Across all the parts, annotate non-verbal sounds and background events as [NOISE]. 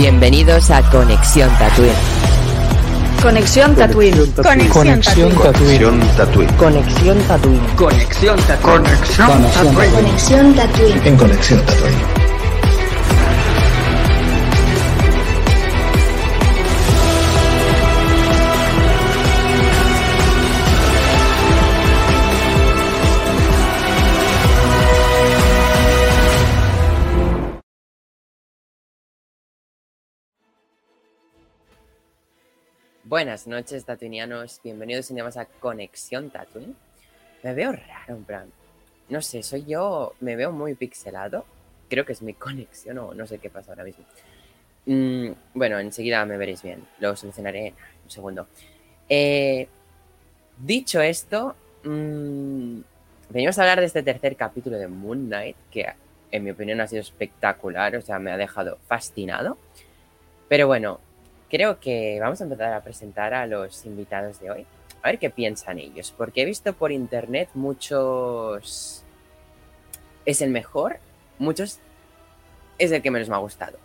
Bienvenidos a Conexión Tatooine. Conexión Tatooine. Conexión Tatooine. Conexión Tatooine. Conexión Tatooine. Conexión Tatooine. En Conexión Tatooine. Buenas noches, tatuinianos. Bienvenidos un día más a Conexión Tatooine. Me veo raro, en plan. No sé, soy yo. Me veo muy pixelado. Creo que es mi conexión o no sé qué pasa ahora mismo. Mm, bueno, enseguida me veréis bien. Lo solucionaré en un segundo. Eh, dicho esto, mm, venimos a hablar de este tercer capítulo de Moon Knight, que en mi opinión ha sido espectacular, o sea, me ha dejado fascinado. Pero bueno, creo que vamos a empezar a presentar a los invitados de hoy. A ver qué piensan ellos, porque he visto por internet muchos... Es el mejor, muchos es el que menos me ha gustado.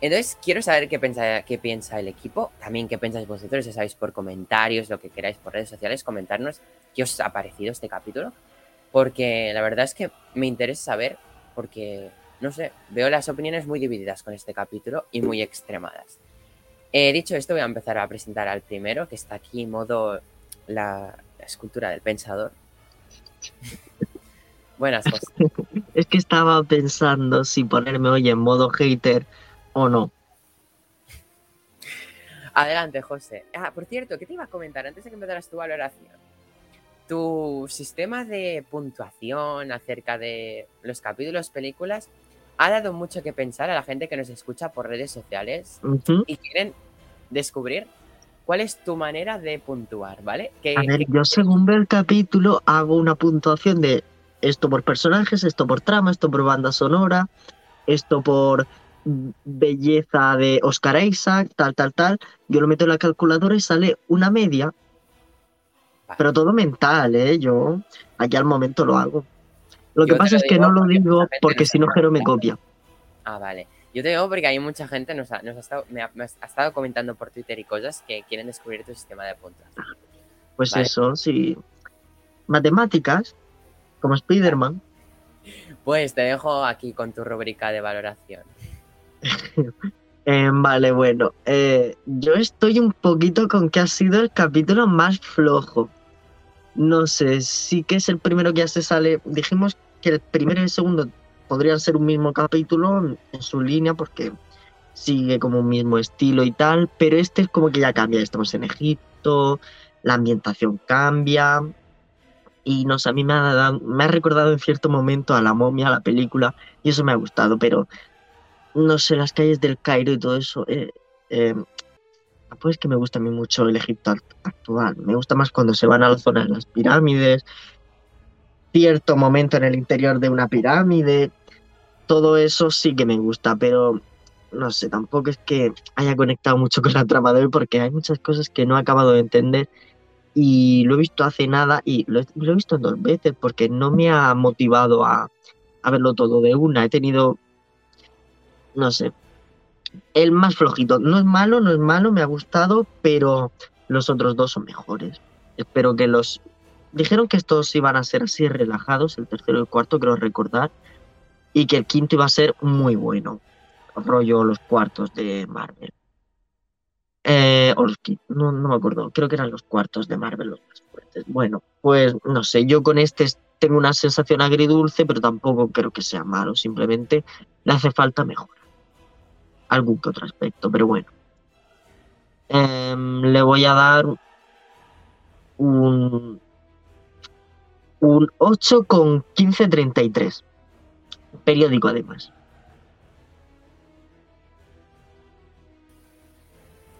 Entonces, quiero saber qué piensa, qué piensa el equipo, también qué pensáis vosotros, ya sabéis por comentarios, lo que queráis por redes sociales, comentarnos qué os ha parecido este capítulo, porque la verdad es que me interesa saber, porque, no sé, veo las opiniones muy divididas con este capítulo y muy extremadas. Eh, dicho esto, voy a empezar a presentar al primero, que está aquí en modo la, la escultura del pensador. [LAUGHS] Buenas, José. Es que estaba pensando si ponerme hoy en modo hater o no. Adelante, José. Ah, por cierto, ¿qué te iba a comentar antes de que empezaras tu valoración? Tu sistema de puntuación acerca de los capítulos, películas, ha dado mucho que pensar a la gente que nos escucha por redes sociales y quieren descubrir cuál es tu manera de puntuar, ¿vale? Que, A ver, que- yo según veo el capítulo hago una puntuación de esto por personajes, esto por trama, esto por banda sonora, esto por belleza de Oscar Isaac, tal, tal, tal. Yo lo meto en la calculadora y sale una media, pero todo mental, ¿eh? Yo aquí al momento lo hago. Lo que pasa lo es que no lo digo porque si no. Jero me copia. Ah, vale. Yo te digo porque hay mucha gente nos ha, nos ha estado, me ha, me ha estado comentando por Twitter y cosas que quieren descubrir tu sistema de puntuación. Pues Vale. eso, sí. Matemáticas, como Spider-Man. Pues te dejo aquí con tu rúbrica de valoración. [LAUGHS] Eh, vale, bueno. eh, yo estoy un poquito con que ha sido el capítulo más flojo. No sé, sí que es el primero que ya se sale. Dijimos que el primero y el segundo podrían ser un mismo capítulo en, su línea porque sigue como un mismo estilo y tal, pero este es como que ya cambia. Estamos en Egipto, la ambientación cambia. Y no sé, a mí me ha, dado- me ha recordado en cierto momento a la momia, a la película, y eso me ha gustado, pero no sé, las calles del Cairo y todo eso. Eh, eh, pues que me gusta a mí mucho el Egipto act- actual. Me gusta más cuando se van a la zona de las pirámides, cierto momento en el interior de una pirámide. Todo eso sí que me gusta, pero no sé, tampoco es que haya conectado mucho con la trama de hoy porque hay muchas cosas que no he acabado de entender y lo he visto hace nada y lo he, visto dos veces porque no me ha motivado a, a verlo todo de una. He tenido no sé. El más flojito. No es malo, no es malo, me ha gustado, pero los otros dos son mejores. Espero que los... Dijeron que estos iban a ser así relajados, el tercero y el cuarto, creo recordar, y que el quinto iba a ser muy bueno. Rollo los cuartos de Marvel. Eh, o los no, no me acuerdo, creo que eran los cuartos de Marvel los más fuertes. Bueno, pues no sé, yo con este tengo una sensación agridulce, pero tampoco creo que sea malo, simplemente le hace falta mejora. Algún que otro aspecto, pero bueno. Em, le voy a dar un, un 8 con 1533. Periódico además.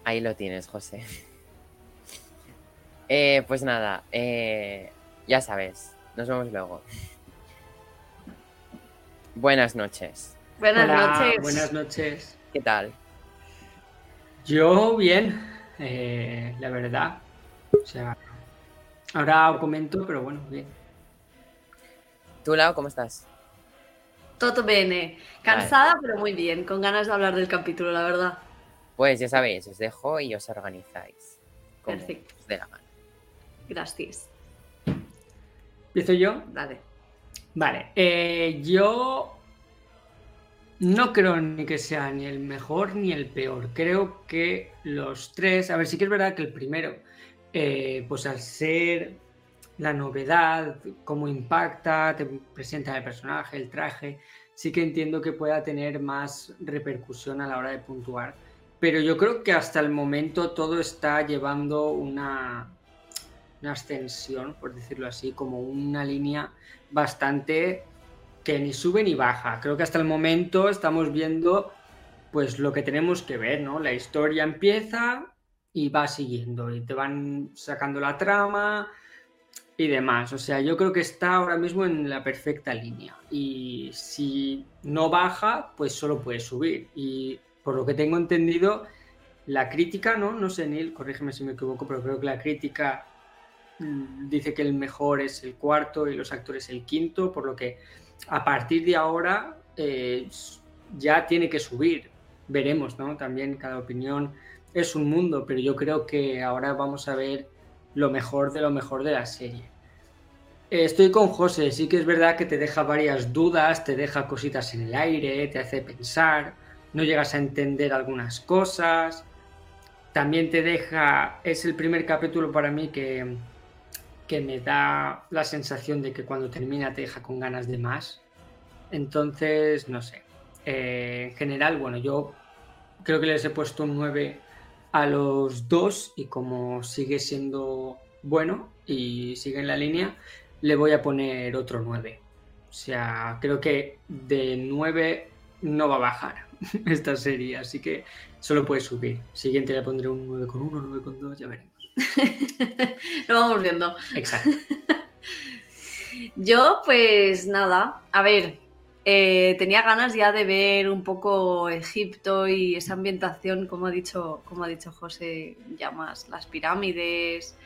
Ahí lo tienes, José. [LAUGHS] Eh, pues nada, eh, ya sabes, nos vemos luego. Buenas noches. Buenas Hola, noches. Buenas noches. ¿Qué tal? Yo bien, eh, la verdad. O sea, ahora os comento, pero bueno, bien. ¿Tú, Lau, cómo estás? Todo bene. Cansada, pero muy bien. Con ganas de hablar del capítulo, la verdad. Pues ya sabéis, os dejo y os organizáis. Como Perfecto. dé la gana. Gracias. ¿Empiezo yo? Dale. Vale, eh, yo no creo ni que sea ni el mejor ni el peor. Creo que los tres, a ver, sí que es verdad que el primero, eh, pues al ser la novedad, cómo impacta, te presenta el personaje, el traje, sí que entiendo que pueda tener más repercusión a la hora de puntuar. Pero yo creo que hasta el momento todo está llevando una, una ascensión, por decirlo así, como una línea bastante que ni sube ni baja. Creo que hasta el momento estamos viendo pues lo que tenemos que ver, ¿no? La historia empieza y va siguiendo y te van sacando la trama y demás. O sea, yo creo que está ahora mismo en la perfecta línea y si no baja, pues solo puede subir. Y por lo que tengo entendido, la crítica, ¿no? No sé, Neil, corrígeme si me equivoco, pero creo que la crítica mm, dice que el mejor es el cuarto y los actores el quinto, por lo que a partir de ahora eh, ya tiene que subir. Veremos, ¿no? También cada opinión es un mundo, pero yo creo que ahora vamos a ver lo mejor de lo mejor de la serie. Estoy con José, sí que es verdad que te deja varias dudas, te deja cositas en el aire, te hace pensar, no llegas a entender algunas cosas. También te deja, es el primer capítulo para mí que, que me da la sensación de que cuando termina te deja con ganas de más. Entonces, no sé. Eh, en general, bueno, yo creo que les he puesto un 9 a los dos y como sigue siendo bueno y sigue en la línea, le voy a poner otro 9. O sea, creo que de 9 no va a bajar [LAUGHS] esta serie, así que solo puede subir. Siguiente le pondré un 9,1, 9,2, ya veremos. [LAUGHS] Lo vamos viendo. Exacto. [LAUGHS] Yo, pues nada, a ver, eh, tenía ganas ya de ver un poco Egipto y esa ambientación, como ha dicho, como ha dicho José, ya más las pirámides,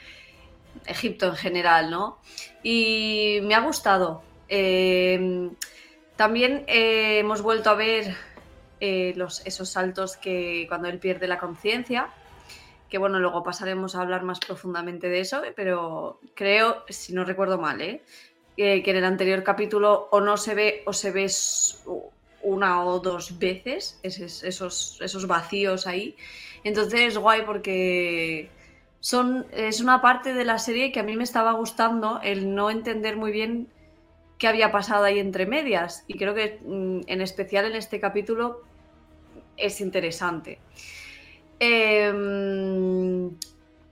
Egipto en general, ¿no? Y me ha gustado. Eh, también eh, hemos vuelto a ver esos saltos que cuando él pierde la conciencia, que bueno, luego pasaremos a hablar más profundamente de eso, pero creo, si no recuerdo mal, ¿eh? Que, en el anterior capítulo o no se ve o se ve una o dos veces esos, esos, esos vacíos ahí. Entonces es guay porque son, es una parte de la serie que a mí me estaba gustando el no entender muy bien qué había pasado ahí entre medias. Y creo que mm, en especial en este capítulo es interesante. Em,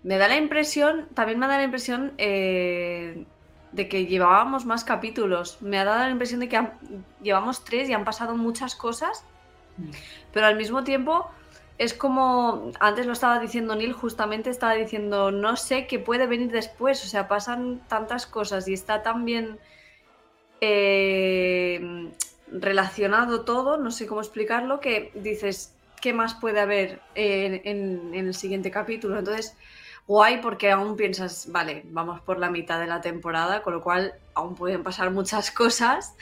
me da la impresión, también me da la impresión eh, de que llevábamos más capítulos. Me ha dado la impresión de que han- llevamos tres y han pasado muchas cosas, pero al mismo tiempo es como, antes lo estaba diciendo Neil, justamente estaba diciendo, no sé qué puede venir después, o sea, pasan tantas cosas y está tan bien eh, relacionado todo, no sé cómo explicarlo, que dices, ¿qué más puede haber en, en- en el siguiente capítulo? Entonces, guay porque aún piensas, vale, vamos por la mitad de la temporada, con lo cual aún pueden pasar muchas [LAUGHS] cosas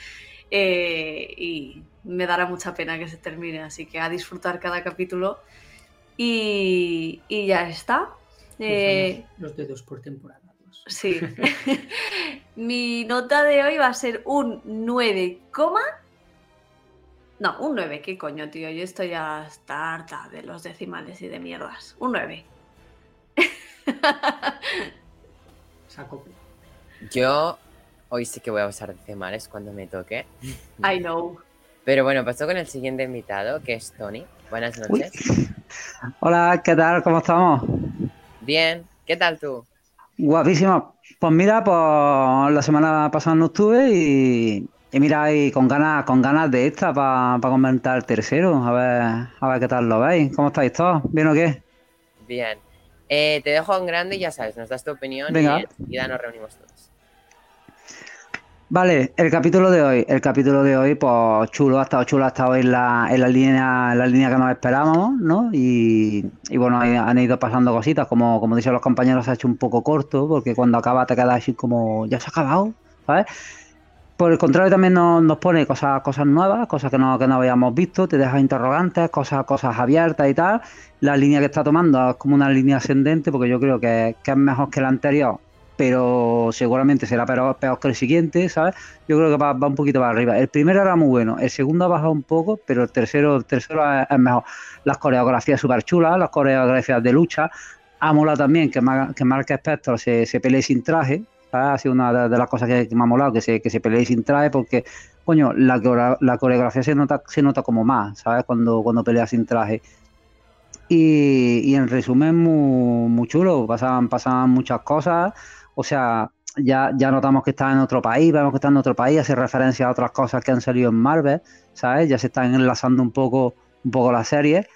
eh, y me dará mucha pena que se termine, así que a disfrutar cada capítulo y, y ya está. Eh, los dedos por temporada. dos. Sí. [LAUGHS] [LAUGHS] Mi nota de hoy va a ser un 9, coma- no, un 9, ¿qué coño, tío? Yo estoy ya hasta harta de los decimales y de mierdas. Un 9. Saco. Yo hoy sí que voy a usar decimales cuando me toque. I know. Pero bueno, pasó con el siguiente invitado, que es Tony. Buenas Uy. noches. Hola, ¿qué tal? ¿Cómo estamos? Bien, ¿qué tal tú? Guapísimo. Pues mira, pues la semana pasada no estuve y, y mira, y con ganas, con ganas de esta para comentar el tercero. A ver, a ver qué tal lo veis. ¿Cómo estáis todos? ¿Bien o qué? Bien. Eh, te dejo en grande y ya sabes, nos das tu opinión Venga. y enseguida nos reunimos todos. Vale, el capítulo de hoy, el capítulo de hoy, pues chulo, ha estado chulo, ha estado en la, en la línea, en la línea que nos esperábamos, ¿no? Y, y bueno, han ido pasando cositas, como, como dicen los compañeros, se ha hecho un poco corto, porque cuando acaba te quedas así como, ya se ha acabado, ¿sabes? Por el contrario, también nos, pone cosas, cosas nuevas, cosas que no, que no habíamos visto, te deja interrogantes, cosas, cosas abiertas y tal. La línea que está tomando es como una línea ascendente, porque yo creo que, es mejor que la anterior, pero seguramente será peor, peor que el siguiente, ¿sabes? Yo creo que va, va un poquito para arriba. El primero era muy bueno, el segundo ha bajado un poco, pero el tercero, el tercero es, mejor. Las coreografías súper chulas, las coreografías de lucha. Ha molado también que, Mar- que Mark Spector se, se pelee sin traje. Ha sido una de, las cosas que, que me ha molado, que se, que se pelee sin traje, porque, coño, la, la coreografía se nota, se nota como más, ¿sabes? Cuando, cuando pelea sin traje. Y, y en resumen, muy, muy chulo, pasaban, pasaban muchas cosas, o sea, ya, ya notamos que está en otro país, vemos que está en otro país, hace referencia a otras cosas que han salido en Marvel, ¿sabes? Ya se están enlazando un poco, un poco las series.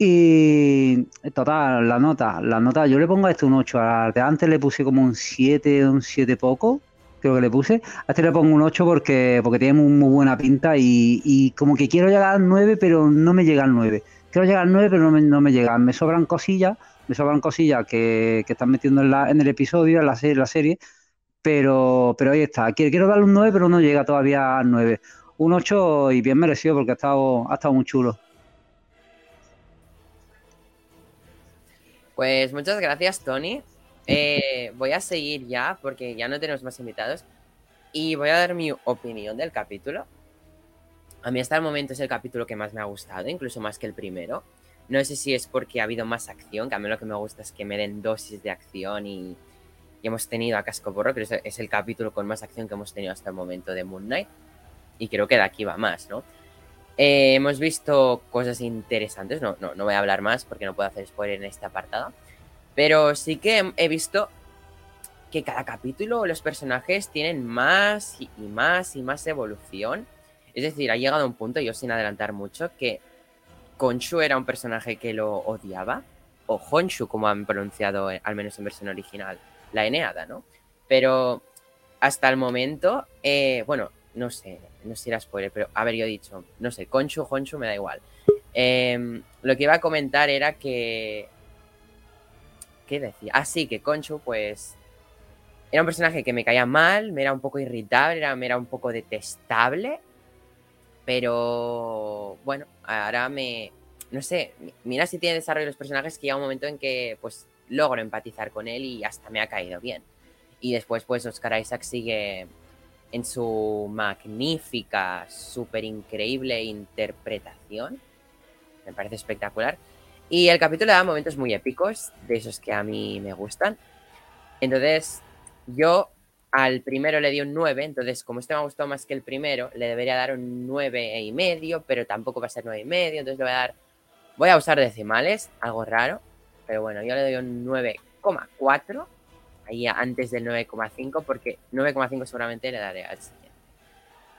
Y total, la nota, la nota, yo le pongo a este un 8, al de antes le puse como un 7, un 7 poco, creo que le puse. A este le pongo un 8 porque, porque tiene muy, buena pinta y, y como que quiero llegar al 9, pero no me llega al 9. Quiero llegar al 9, pero no me, no me llegan. Me sobran cosillas, me sobran cosillas que, que están metiendo en, la, en el episodio, en la, serie, la serie, pero, pero ahí está. Quiero, quiero darle un 9, pero no llega todavía al 9. Un 8 y bien merecido porque ha estado, ha estado muy chulo. Pues muchas gracias, Tony. Eh, voy a seguir ya porque ya no tenemos más invitados y voy a dar mi opinión del capítulo. A mí hasta el momento es el capítulo que más me ha gustado, incluso más que el primero. No sé si es porque ha habido más acción, que a mí lo que me gusta es que me den dosis de acción y, hemos tenido a Cascoporro, que es, es el capítulo con más acción que hemos tenido hasta el momento de Moon Knight. Y creo que de aquí va más, ¿no? Eh, hemos visto cosas interesantes, no, no, no voy a hablar más porque no puedo hacer spoiler en este apartado. Pero sí que he visto que cada capítulo los personajes tienen más y más y más evolución. Es decir, ha llegado un punto, yo sin adelantar mucho, que Konshu era un personaje que lo odiaba, o Honshu, como han pronunciado, eh, al menos en versión original, la Eneada, ¿no? Pero hasta el momento, eh, bueno, no sé, no sé si era spoiler, pero a ver, yo dicho, no sé, Konshu, Honshu, me da igual. Em, lo que iba a comentar era que. ¿Qué decía? Ah, sí, que Konshu, pues. Era un personaje que me caía mal, me era un poco irritable, era, me era un poco detestable. Pero. Bueno, ahora me. No sé, mi- mira si tiene desarrollo los personajes que llega un momento en que, pues, logro empatizar con él y hasta me ha caído bien. Y después, pues, Oscar Isaac sigue en su magnífica, súper increíble interpretación. Me parece espectacular. Y el capítulo da momentos muy épicos, de esos que a mí me gustan. Entonces, yo al primero le di un 9, entonces como este me ha gustado más que el primero, le debería dar un 9 y medio, pero tampoco va a ser 9 y medio, entonces le voy a dar, voy a usar decimales, algo raro, pero bueno, yo le doy un 9,4, ahí antes del 9,5, porque 9,5 seguramente le daré al siguiente.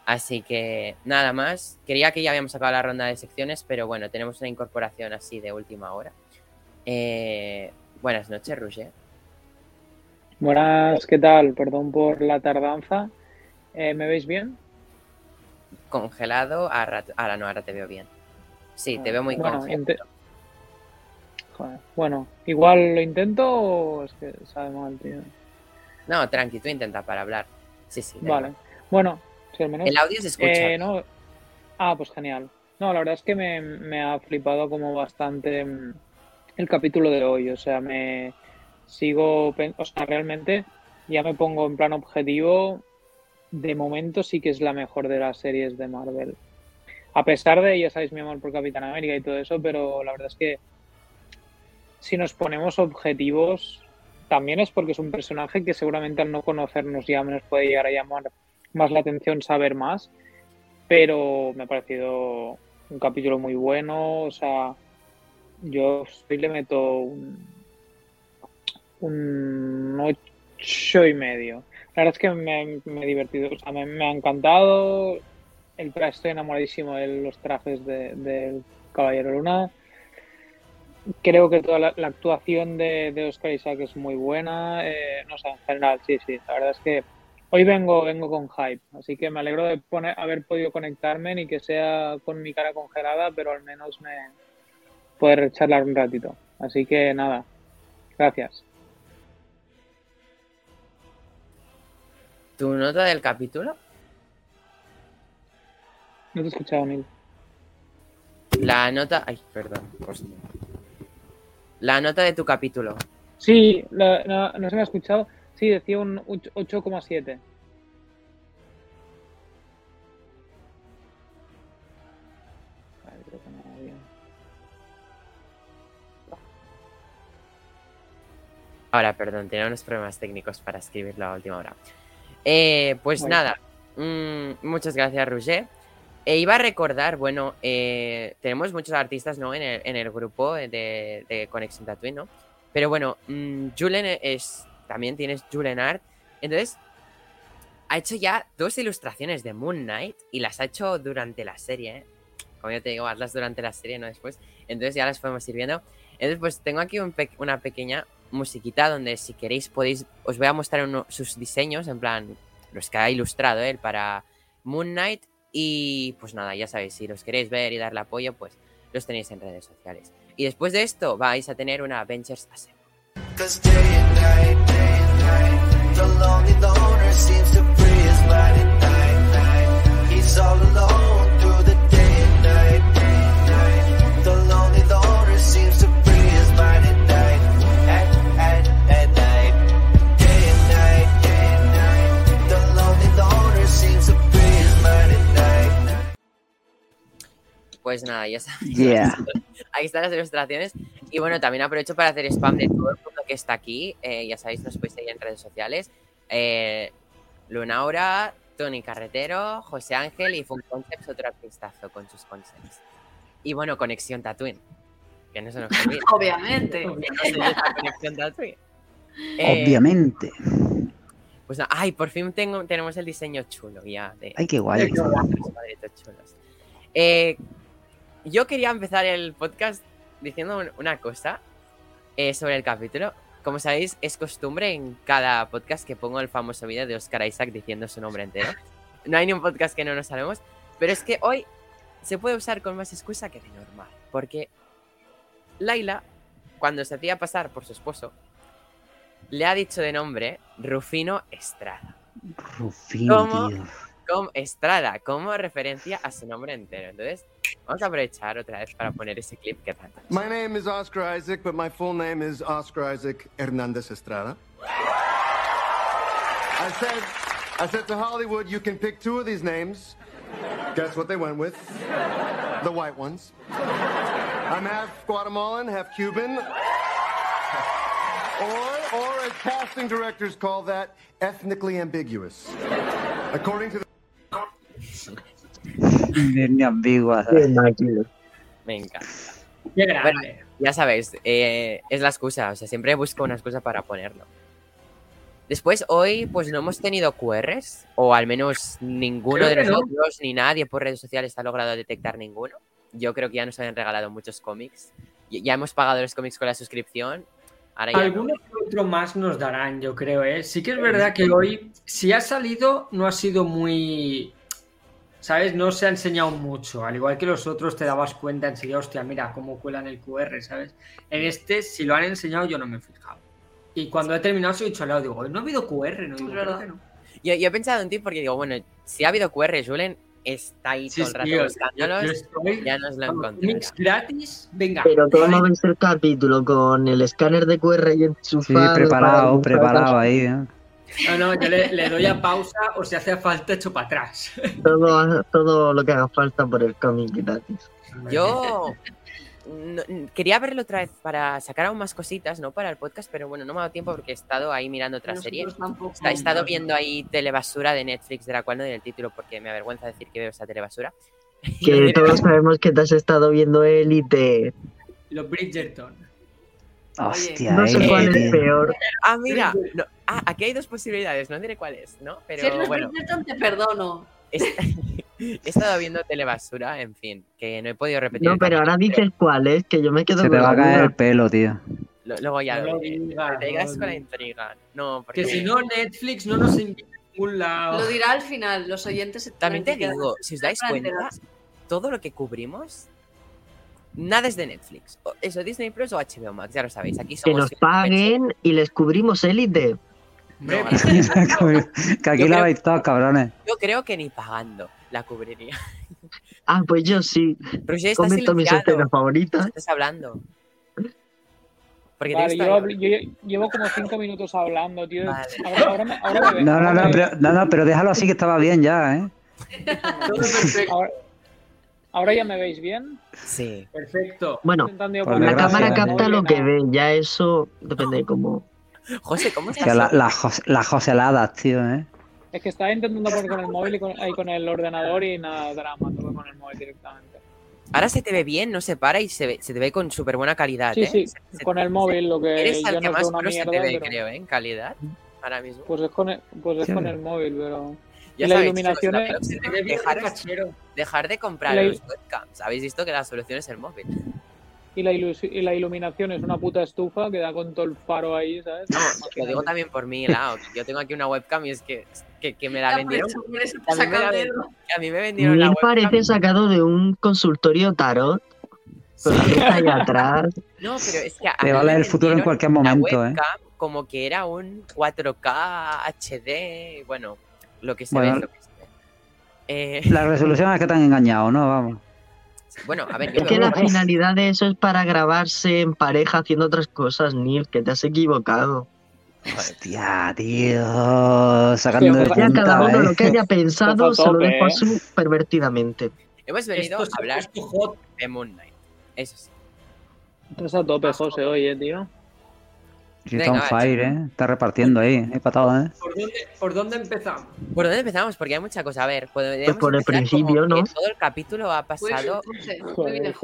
Así que nada más, quería que ya habíamos acabado la ronda de secciones, pero bueno, tenemos una incorporación así de última hora. Eh, buenas noches, Roger. Buenas, ¿qué tal? Perdón por la tardanza. Eh, ¿me veis bien? Congelado, ahora, ahora no, ahora te veo bien. Sí, te Ah, veo muy bueno, congelado. Joder, Bueno, igual lo intento o es que sabe mal, tío. No, tranqui, tú intenta para hablar. Sí, sí. Vale. igual. Bueno, si al menos. El audio se escucha. Eh, no. Ah, pues genial. No, la verdad es que me, me ha flipado como bastante mm, el capítulo de hoy. O sea, me sigo. O sea, realmente ya me pongo en plan objetivo. De momento sí que es la mejor de las series de Marvel. A pesar de, ya sabéis, mi amor por Capitán América y todo eso, pero la verdad es que si nos ponemos objetivos, también es porque es un personaje que seguramente al no conocernos ya nos puede llegar a llamar más la atención saber más, pero me ha parecido un capítulo muy bueno, o sea, yo hoy le meto un, un ocho y medio. La verdad es que me, me he divertido, o sea, me, ha encantado, el, estoy enamoradísimo de los trajes de- del Caballero Luna. Creo que toda la, la actuación de, de Oscar Isaac es muy buena. eh, no sé, en general, sí, sí. La verdad es que hoy vengo, vengo con hype. Así que me alegro de poner, haber podido conectarme, ni que sea con mi cara congelada, pero al menos me poder charlar un ratito. Así que nada, gracias. ¿Tu nota del capítulo? No te he escuchado, Neil. La nota. Ay, perdón. hostia. La nota de tu capítulo. Sí, la- no, no se me ha escuchado. Sí, decía un ocho- 8,7. Vale, creo que no, bien. Ahora, perdón, tenía unos problemas técnicos para escribirlo a última hora. Eh, pues Bueno. nada, mm, muchas gracias, Roger. E iba a recordar, bueno, eh, tenemos muchos artistas ¿no? en, el, en el grupo de, de Conexión ¿no? Pero bueno, mm, Julen es, también tienes Julen Art. Entonces, ha hecho ya dos ilustraciones de Moon Knight y las ha hecho durante la serie, ¿eh? Como yo te digo, hazlas durante la serie, no después. Entonces ya las podemos ir viendo. Entonces, pues tengo aquí una pequeña musiquita donde si queréis podéis, os voy a mostrar sus diseños, en plan, los que ha ilustrado él para Moon Knight. Y pues nada, ya sabéis, si los queréis ver y darle apoyo, pues los tenéis en redes sociales. Y después de esto vais a tener una Avengers Assemble. Pues nada, ya sabéis. [LAUGHS] Yeah. [LAUGHS] Ahí están las ilustraciones. Y bueno, también aprovecho para hacer spam de todo el mundo que está aquí. Eh, ya sabéis, nos podéis seguir en redes sociales. Eh, Lunaura, Tony Carretero, José Ángel y Fun Concepts, otro artistazo con sus concepts. Y bueno, Conexión Tatooine. Que no se nos olvide. [LAUGHS] Obviamente. No Conexión Tatooine. Eh, Obviamente. Pues nada, ay, por fin tengo, tenemos el diseño chulo ya. De, Ay, qué guay. los cuadritos chulos. Eh, yo quería empezar el podcast diciendo un- una cosa eh, sobre el capítulo. Como sabéis, es costumbre en cada podcast que pongo el famoso vídeo de Oscar Isaac diciendo su nombre entero. No hay ni un podcast que no nos sabemos. Pero es que hoy se puede usar con más excusa que de normal. Porque Laila, cuando se hacía pasar por su esposo, le ha dicho de nombre Rufino Estrada. Rufino, tío. como Estrada, como referencia a su nombre entero. Entonces, vamos aprovechar otra vez para poner ese clip que. My name is Oscar Isaac, but my full name is Oscar Isaac Hernandez Estrada. I said, I said to Hollywood, you can pick two of these names. Guess what they went with? The white ones. I'm half Guatemalan, half Cuban. Or, or as casting directors call that, ethnically ambiguous. According to the Ni ambigua. Me encanta. Qué grande. Ya sabéis, eh, es la excusa. O sea, siempre busco una excusa para ponerlo. Después, hoy, pues no hemos tenido QRs, o al menos ninguno Creo de no. nosotros, ni nadie por redes sociales ha logrado detectar ninguno. Yo creo que ya nos habían regalado muchos cómics. Y- Ya hemos pagado los cómics con la suscripción. Ahora ya no. Otro más nos darán, yo creo, ¿eh? Sí que es verdad que hoy, si ha salido, no ha sido muy... ¿Sabes? No se ha enseñado mucho. Al igual que los otros, te dabas cuenta enseguida, hostia, mira cómo cuelan el QR, ¿sabes? En este, si lo han enseñado, yo no me he fijado. Y cuando he terminado, se he dicho al lado, digo, no ha habido QR, no digo, Es verdad. creo que no. Yo, yo he pensado en ti porque digo, bueno, si ha habido QR, Julen está ahí Sí, todo el rato sí, o sea, buscándolos. yo estoy- Ya nos lo cómics gratis, venga. Pero ¿cómo vale. ves el capítulo? Con el escáner de QR y Sí, enchufado. preparado, para- preparado ahí. ¿eh? No, no, yo le, le doy a pausa o si hace falta echo para atrás. Todo, todo lo que haga falta por el cómic gratis. Yo no- quería verlo otra vez para sacar aún más cositas, ¿no? Para el podcast, pero bueno, no me ha dado tiempo porque he estado ahí mirando otra serie. He estado viendo ahí telebasura de Netflix, de la cual no diré el título porque me avergüenza decir que veo esa telebasura. Que [LAUGHS] todos sabemos que te has estado viendo Élite. Los Bridgerton. Hostia, No sé eh, cuál es tío. peor. Ah, mira, no, ah, aquí hay dos posibilidades, no diré cuál es, ¿no? Si eres Pero bueno, Bridgerton, te perdono. [LAUGHS] he, estado viendo telebasura, en fin, que no he podido repetir. No, pero ahora dices cuál es, que yo me quedo Se te va a caer el pelo, tío. lo- Luego ya No lo digas, te digas no con la intriga. No, porque Que si no, Netflix no nos invita a ningún lado. Lo dirá al final, los oyentes se También te digo, si os dais cuenta, todo lo que cubrimos, nada es de Netflix. O- Eso, Disney Plus o HBO Max, ya lo sabéis. Aquí Que somos. nos paguen y les cubrimos Élite. No, [LAUGHS] que aquí Yo la creo- veis todos, cabrones. Yo creo que ni pagando la cubriría. Ah, pues yo sí. Pero si estás Comento mis escenas favoritas. Estás hablando. Porque Vale, yo, yo llevo como cinco minutos hablando, tío. Vale. Ahora, ahora me, ahora me No, no, no, pero, no, no, pero déjalo así que estaba bien ya, ¿eh? Todo perfecto. Ahora, ahora ya me veis bien. Sí. Perfecto. Bueno, la cámara capta lo que ve, ya eso depende de cómo. José, ¿cómo estás? La- las jos- las joseladas, tío, ¿eh? Es que estaba intentando poner con el móvil y con, ahí con el ordenador y nada, drama, todo con el móvil directamente. Ahora se te ve bien, no se para y se, ve- se te ve con súper buena calidad. Sí, ¿eh? sí, Se- se- con el móvil, lo que Eres no que es más una se te ve, pero creo, ¿eh? En calidad. Ahora mismo. pues es con el, pues es con el móvil, pero... Ya y la sabéis, iluminación chicos, es- la dejar, cachero. dejar de comprar La- los webcams. Habéis visto que la solución es el móvil. Y la, ilus- y la iluminación es una puta estufa que da con todo el faro ahí, ¿sabes? No, lo digo también por mi lado. Yo tengo aquí una webcam y es que, que, que me la vendieron. a mí me la que a mí me vendieron la Neil webcam. parece sacado de un consultorio tarot. Pero que está ahí atrás. No, pero es que a Te mí va a me leer el futuro en cualquier momento, ¿eh? como que era un 4K HD, bueno, lo que se Bueno, ve, lo que se ve. Eh, La resolución es que te han engañado, ¿no? Vamos. bueno, a ver, Es que la finalidad de eso es para grabarse en pareja haciendo otras cosas, Neil, que te has equivocado. Hostia, tío. Sacando de punta, cada uno ¿eh? lo que haya [LAUGHS] pensado a se lo dejo ¿eh? así pervertidamente. hemos venido Esto a hablar de Moon Knight. Eso sí. Estás a tope, José, oye, tío. Sí, está Venga, on va, fire, ¿eh? Está repartiendo ahí. Hay patadas, ¿eh? ¿Por dónde, ¿Por dónde empezamos? ¿Por dónde empezamos? Porque hay mucha cosa. A ver, podríamos por el principio, ¿no? Todo el capítulo ha Pues, pasado. Joder,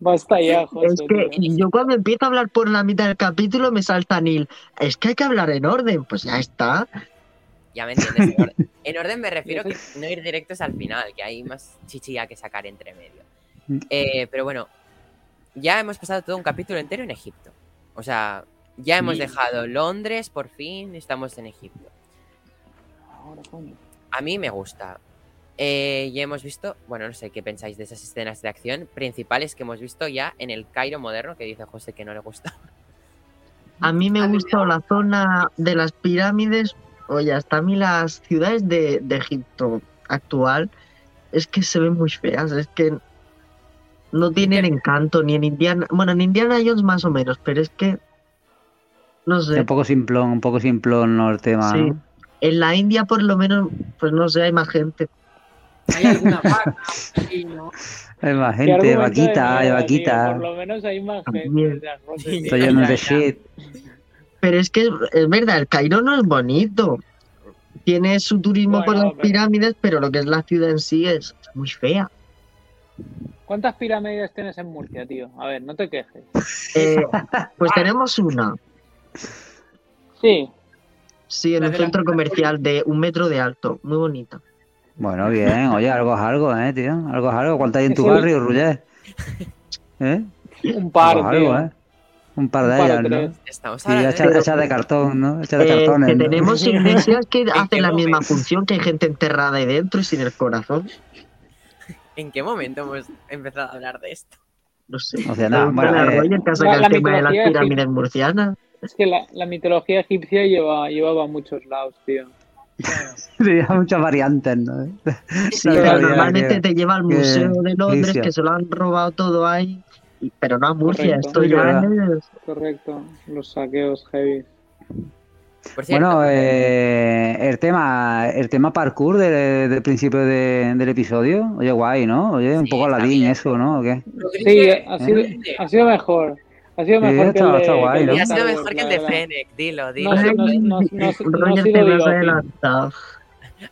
Basta ya, José. Es que tío. yo cuando empiezo a hablar por la mitad del capítulo me salta Neil. Es que hay que hablar en orden. Pues ya está. Ya me entiendes. En orden, [LAUGHS] en orden me refiero que no ir directos al final, que hay más chichilla que sacar entre medio. Mm. Eh, pero bueno, ya hemos pasado todo un capítulo entero en Egipto. O sea, ya hemos Sí. dejado Londres, por fin estamos en Egipto. A mí me gusta. Eh, ya hemos visto, bueno, no sé qué pensáis de esas escenas de acción principales que hemos visto ya en el Cairo moderno, que dice José que no le gusta. [LAUGHS] A mí me A mí me gusta la zona de las pirámides. Oye, hasta a mí las ciudades de, de Egipto actual es que se ven muy feas. Es que no tienen encanto ni en Indiana. Bueno, en Indiana Jones más o menos, pero es que. No sé. Un poco simplón, un poco simplón ¿no? el tema, Sí. ¿no? En la India, por lo menos, pues no sé, hay más gente. ¿Hay alguna vaca? Sí, ¿no? Hay más gente, vaquita, hay vaquita. tío, Por lo menos hay más gente. Estoy lleno de shit. Pero es que es, es verdad, el Cairo no es bonito. Tiene su turismo por las pero- pirámides, pero lo que es la ciudad en sí es muy fea. ¿Cuántas pirámides tienes en Murcia, tío? A ver, no te quejes. Eh, pues tenemos una. Sí, Sí, en La un centro comercial de un metro de alto. Muy bonita. Bueno, bien, oye, algo es algo, ¿eh, tío? Algo es algo. ¿Cuánto hay en tu barrio, Ruller? ¿Eh? un par, Algo tío. ¿eh? Un par de Un par o ellas, ¿no? Estamos hablando de... hechas de cartón, ¿no? Hechas de Eh, cartones, que ¿no? tenemos [LAUGHS] iglesias que [LAUGHS] hacen la misma función, que hay gente enterrada ahí dentro y sin el corazón. ¿En qué momento hemos empezado a hablar de esto? No sé. O sea, nada, bueno, eh, que la- sacado la el tema de las pirámides murcianas. Es que la, la mitología egipcia lleva, llevaba a muchos lados, tío. [LAUGHS] Sí, hay muchas variantes, ¿no? Sí, pero normalmente que- te lleva al que Museo de Londres, que se lo han robado todo ahí. Pero no a Murcia, Correcto. esto ya es... Correcto. Los saqueos heavy. Por cierto, Bueno, eh, el tema el tema parkour de- del principio de- del episodio, oye, guay, ¿no? Oye, un Sí, poco Aladdin bien. eso, ¿no? ¿O qué? Sí, ha sido, ha sido mejor. Ha sido Sí, mejor que el está- de, guay, ha sido mejor que el de. Fennec, dilo, dilo. No, no, no.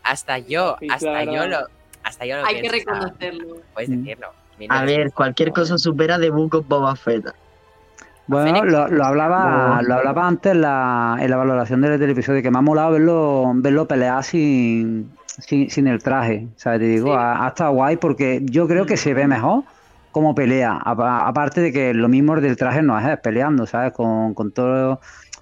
Hasta yo, Sí, hasta claro. yo lo, hasta yo lo Hay que pienso, reconocerlo. Puedes Mm. decirlo. A ver, cualquier cosa supera de Book of Boba Fett. Bueno, lo, lo hablaba, No. lo hablaba antes en la, en la valoración del, del episodio, que me ha molado verlo, verlo pelear sin, sin, sin el traje. ¿Sabes? Te digo, Sí. ha, ha estado guay porque yo creo que se ve mejor como pelea. Apa- Aparte de que lo mismo del traje no es peleando, ¿sabes? Con, con todo,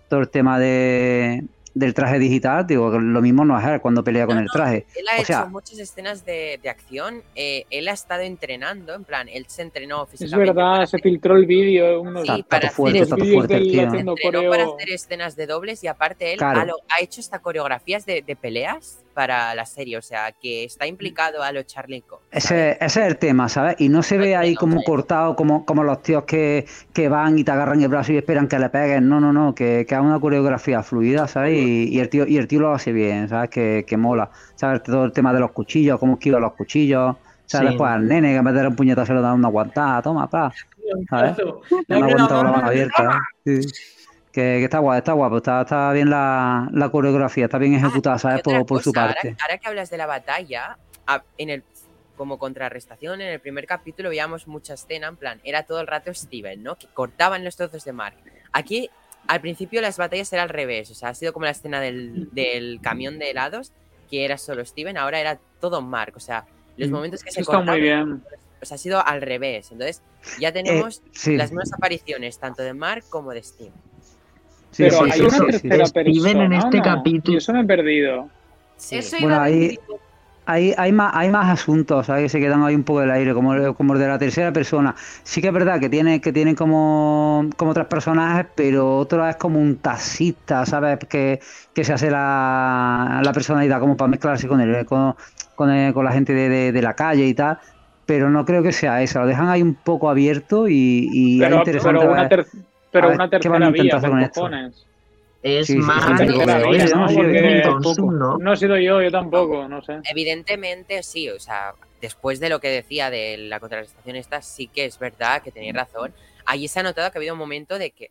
todo el tema de, del traje digital, digo, que lo mismo no es él cuando pelea con No, el no, traje. Él ha O hecho sea- muchas escenas de, de acción. eh, él ha estado entrenando, en plan, él se entrenó Es físicamente. verdad, para se hacer- filtró el vídeo, unos, Sí, Está, para está fuerte, hacer fuerte de el él tío. ¿eh? haciendo entrenó para coreo. hacer escenas de dobles y aparte él Claro. ha, lo- ha hecho hasta coreografías de, de peleas para la serie, o sea, que está implicado a los Charlie Cox. Ese, ese es el tema, ¿sabes? Y no se ve ahí como cortado, como, como los tíos que, que van y te agarran el brazo y esperan que le peguen. No, no, no, que, que es una coreografía fluida, ¿sabes? Y, y el tío, y el tío lo hace bien, ¿sabes? Que, que mola. ¿Sabes? Todo el tema de los cuchillos, cómo esquiva los cuchillos. ¿Sabes? Sí. Después al nene, que en vez de dar un puñetazo se le da una aguantada, toma, pa. [LAUGHS] ¿Sabes? Una aguantada con la mano abierta. ¿eh? Sí. Que, que está guay, está guapo, está, está bien la, la coreografía, está bien ejecutada, ¿sabes? Y otra Por, por su cosa, ahora- parte. Ahora, que hablas de la batalla, a- en el como contrarrestación, en el primer capítulo veíamos mucha escena, en plan, era todo el rato Steven, ¿no? Que cortaban los trozos de Mark. Aquí, al principio, las batallas era al revés, o sea, ha sido como la escena del, del camión de helados, que era solo Steven, ahora era todo Mark, o sea, los Mm, momentos que eso se está muy cortaban, bien. o sea, ha sido al revés. Entonces, ya tenemos Eh, sí. las nuevas apariciones, tanto de Mark como de Steven. Sí, Pero sí, hay sí, una sí, sí. tercera Steven persona. en este ¿no? capítulo- Yo eso me he perdido. Sí. Eso Bueno, ahí-. Hay, hay, más, hay más asuntos ¿sabes? que se quedan ahí un poco del aire, como, el- como el de la tercera persona. Sí que es verdad que tiene, que tienen como, como otros personajes, pero otro es como un taxista, ¿sabes? Que, que se hace la, la personalidad como para mezclarse con, el, con, con, el- con la gente de, de- de la calle y tal. Pero no creo que sea eso, lo dejan ahí un poco abierto y, y es interesante pero una, ver- ter- pero ver una tercera vía, con cojones. Es Sí, más, sí, ¿no? ¿no? no he sido yo, yo tampoco, no sé. Evidentemente sí, o sea, después de lo que decía de la contrarrestación esta, sí que es verdad que tenéis razón. Allí se ha notado que ha habido un momento de que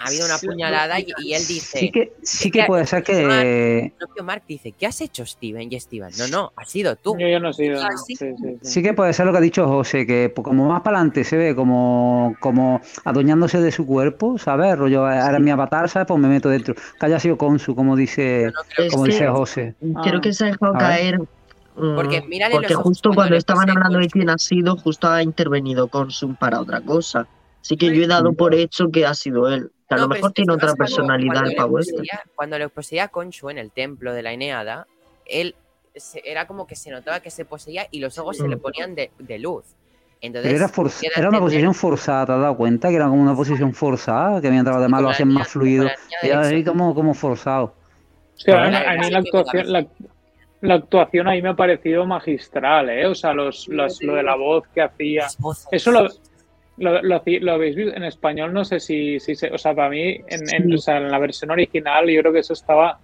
ha habido una puñalada y, y él dice... Sí que, sí que puede ser que... El propio Mark dice, ¿qué has hecho Steven? Y Steven, no, no, has sido tú. Yo, yo no he sido. Ah, Sí, sí. sí, sí. Sí que puede ser lo que ha dicho José, que como más para adelante se ve como, como adueñándose de su cuerpo, ¿sabes? Rollo, ahora es mi avatar, ¿sabes? Pues me meto dentro. Que haya sido Consu, como dice, no como dice José. Creo que se ha dejado caer. mm, Porque porque justo cuando estaban hablando de quién ha sido, justo ha intervenido Consum para otra cosa. Así que yo he dado por hecho que ha sido él. A No, lo mejor tiene ¿sabes otra cuando- personalidad cuando el le pavo este. poseía- Cuando le poseía Conchu en el templo de la Eneada, él se- era como que se notaba que se poseía y los ojos se le Mm. ponían de, de luz. Entonces, Pero era, queda era una posición forzada, ¿te has dado cuenta? Que era como una posición forzada, que mientras los demás lo hacían más fluido, del así como, como forzado. Sí, a mí, Claro, a mí sí, la actuación, la, la actuación ahí me ha parecido magistral, ¿eh? O sea, los, los- lo de la voz que hacía. Eso lo, lo, lo, habéis visto en español, no sé si, si se, o sea, para mí, en, en- Sí. o sea, en la versión original, yo creo que eso estaba,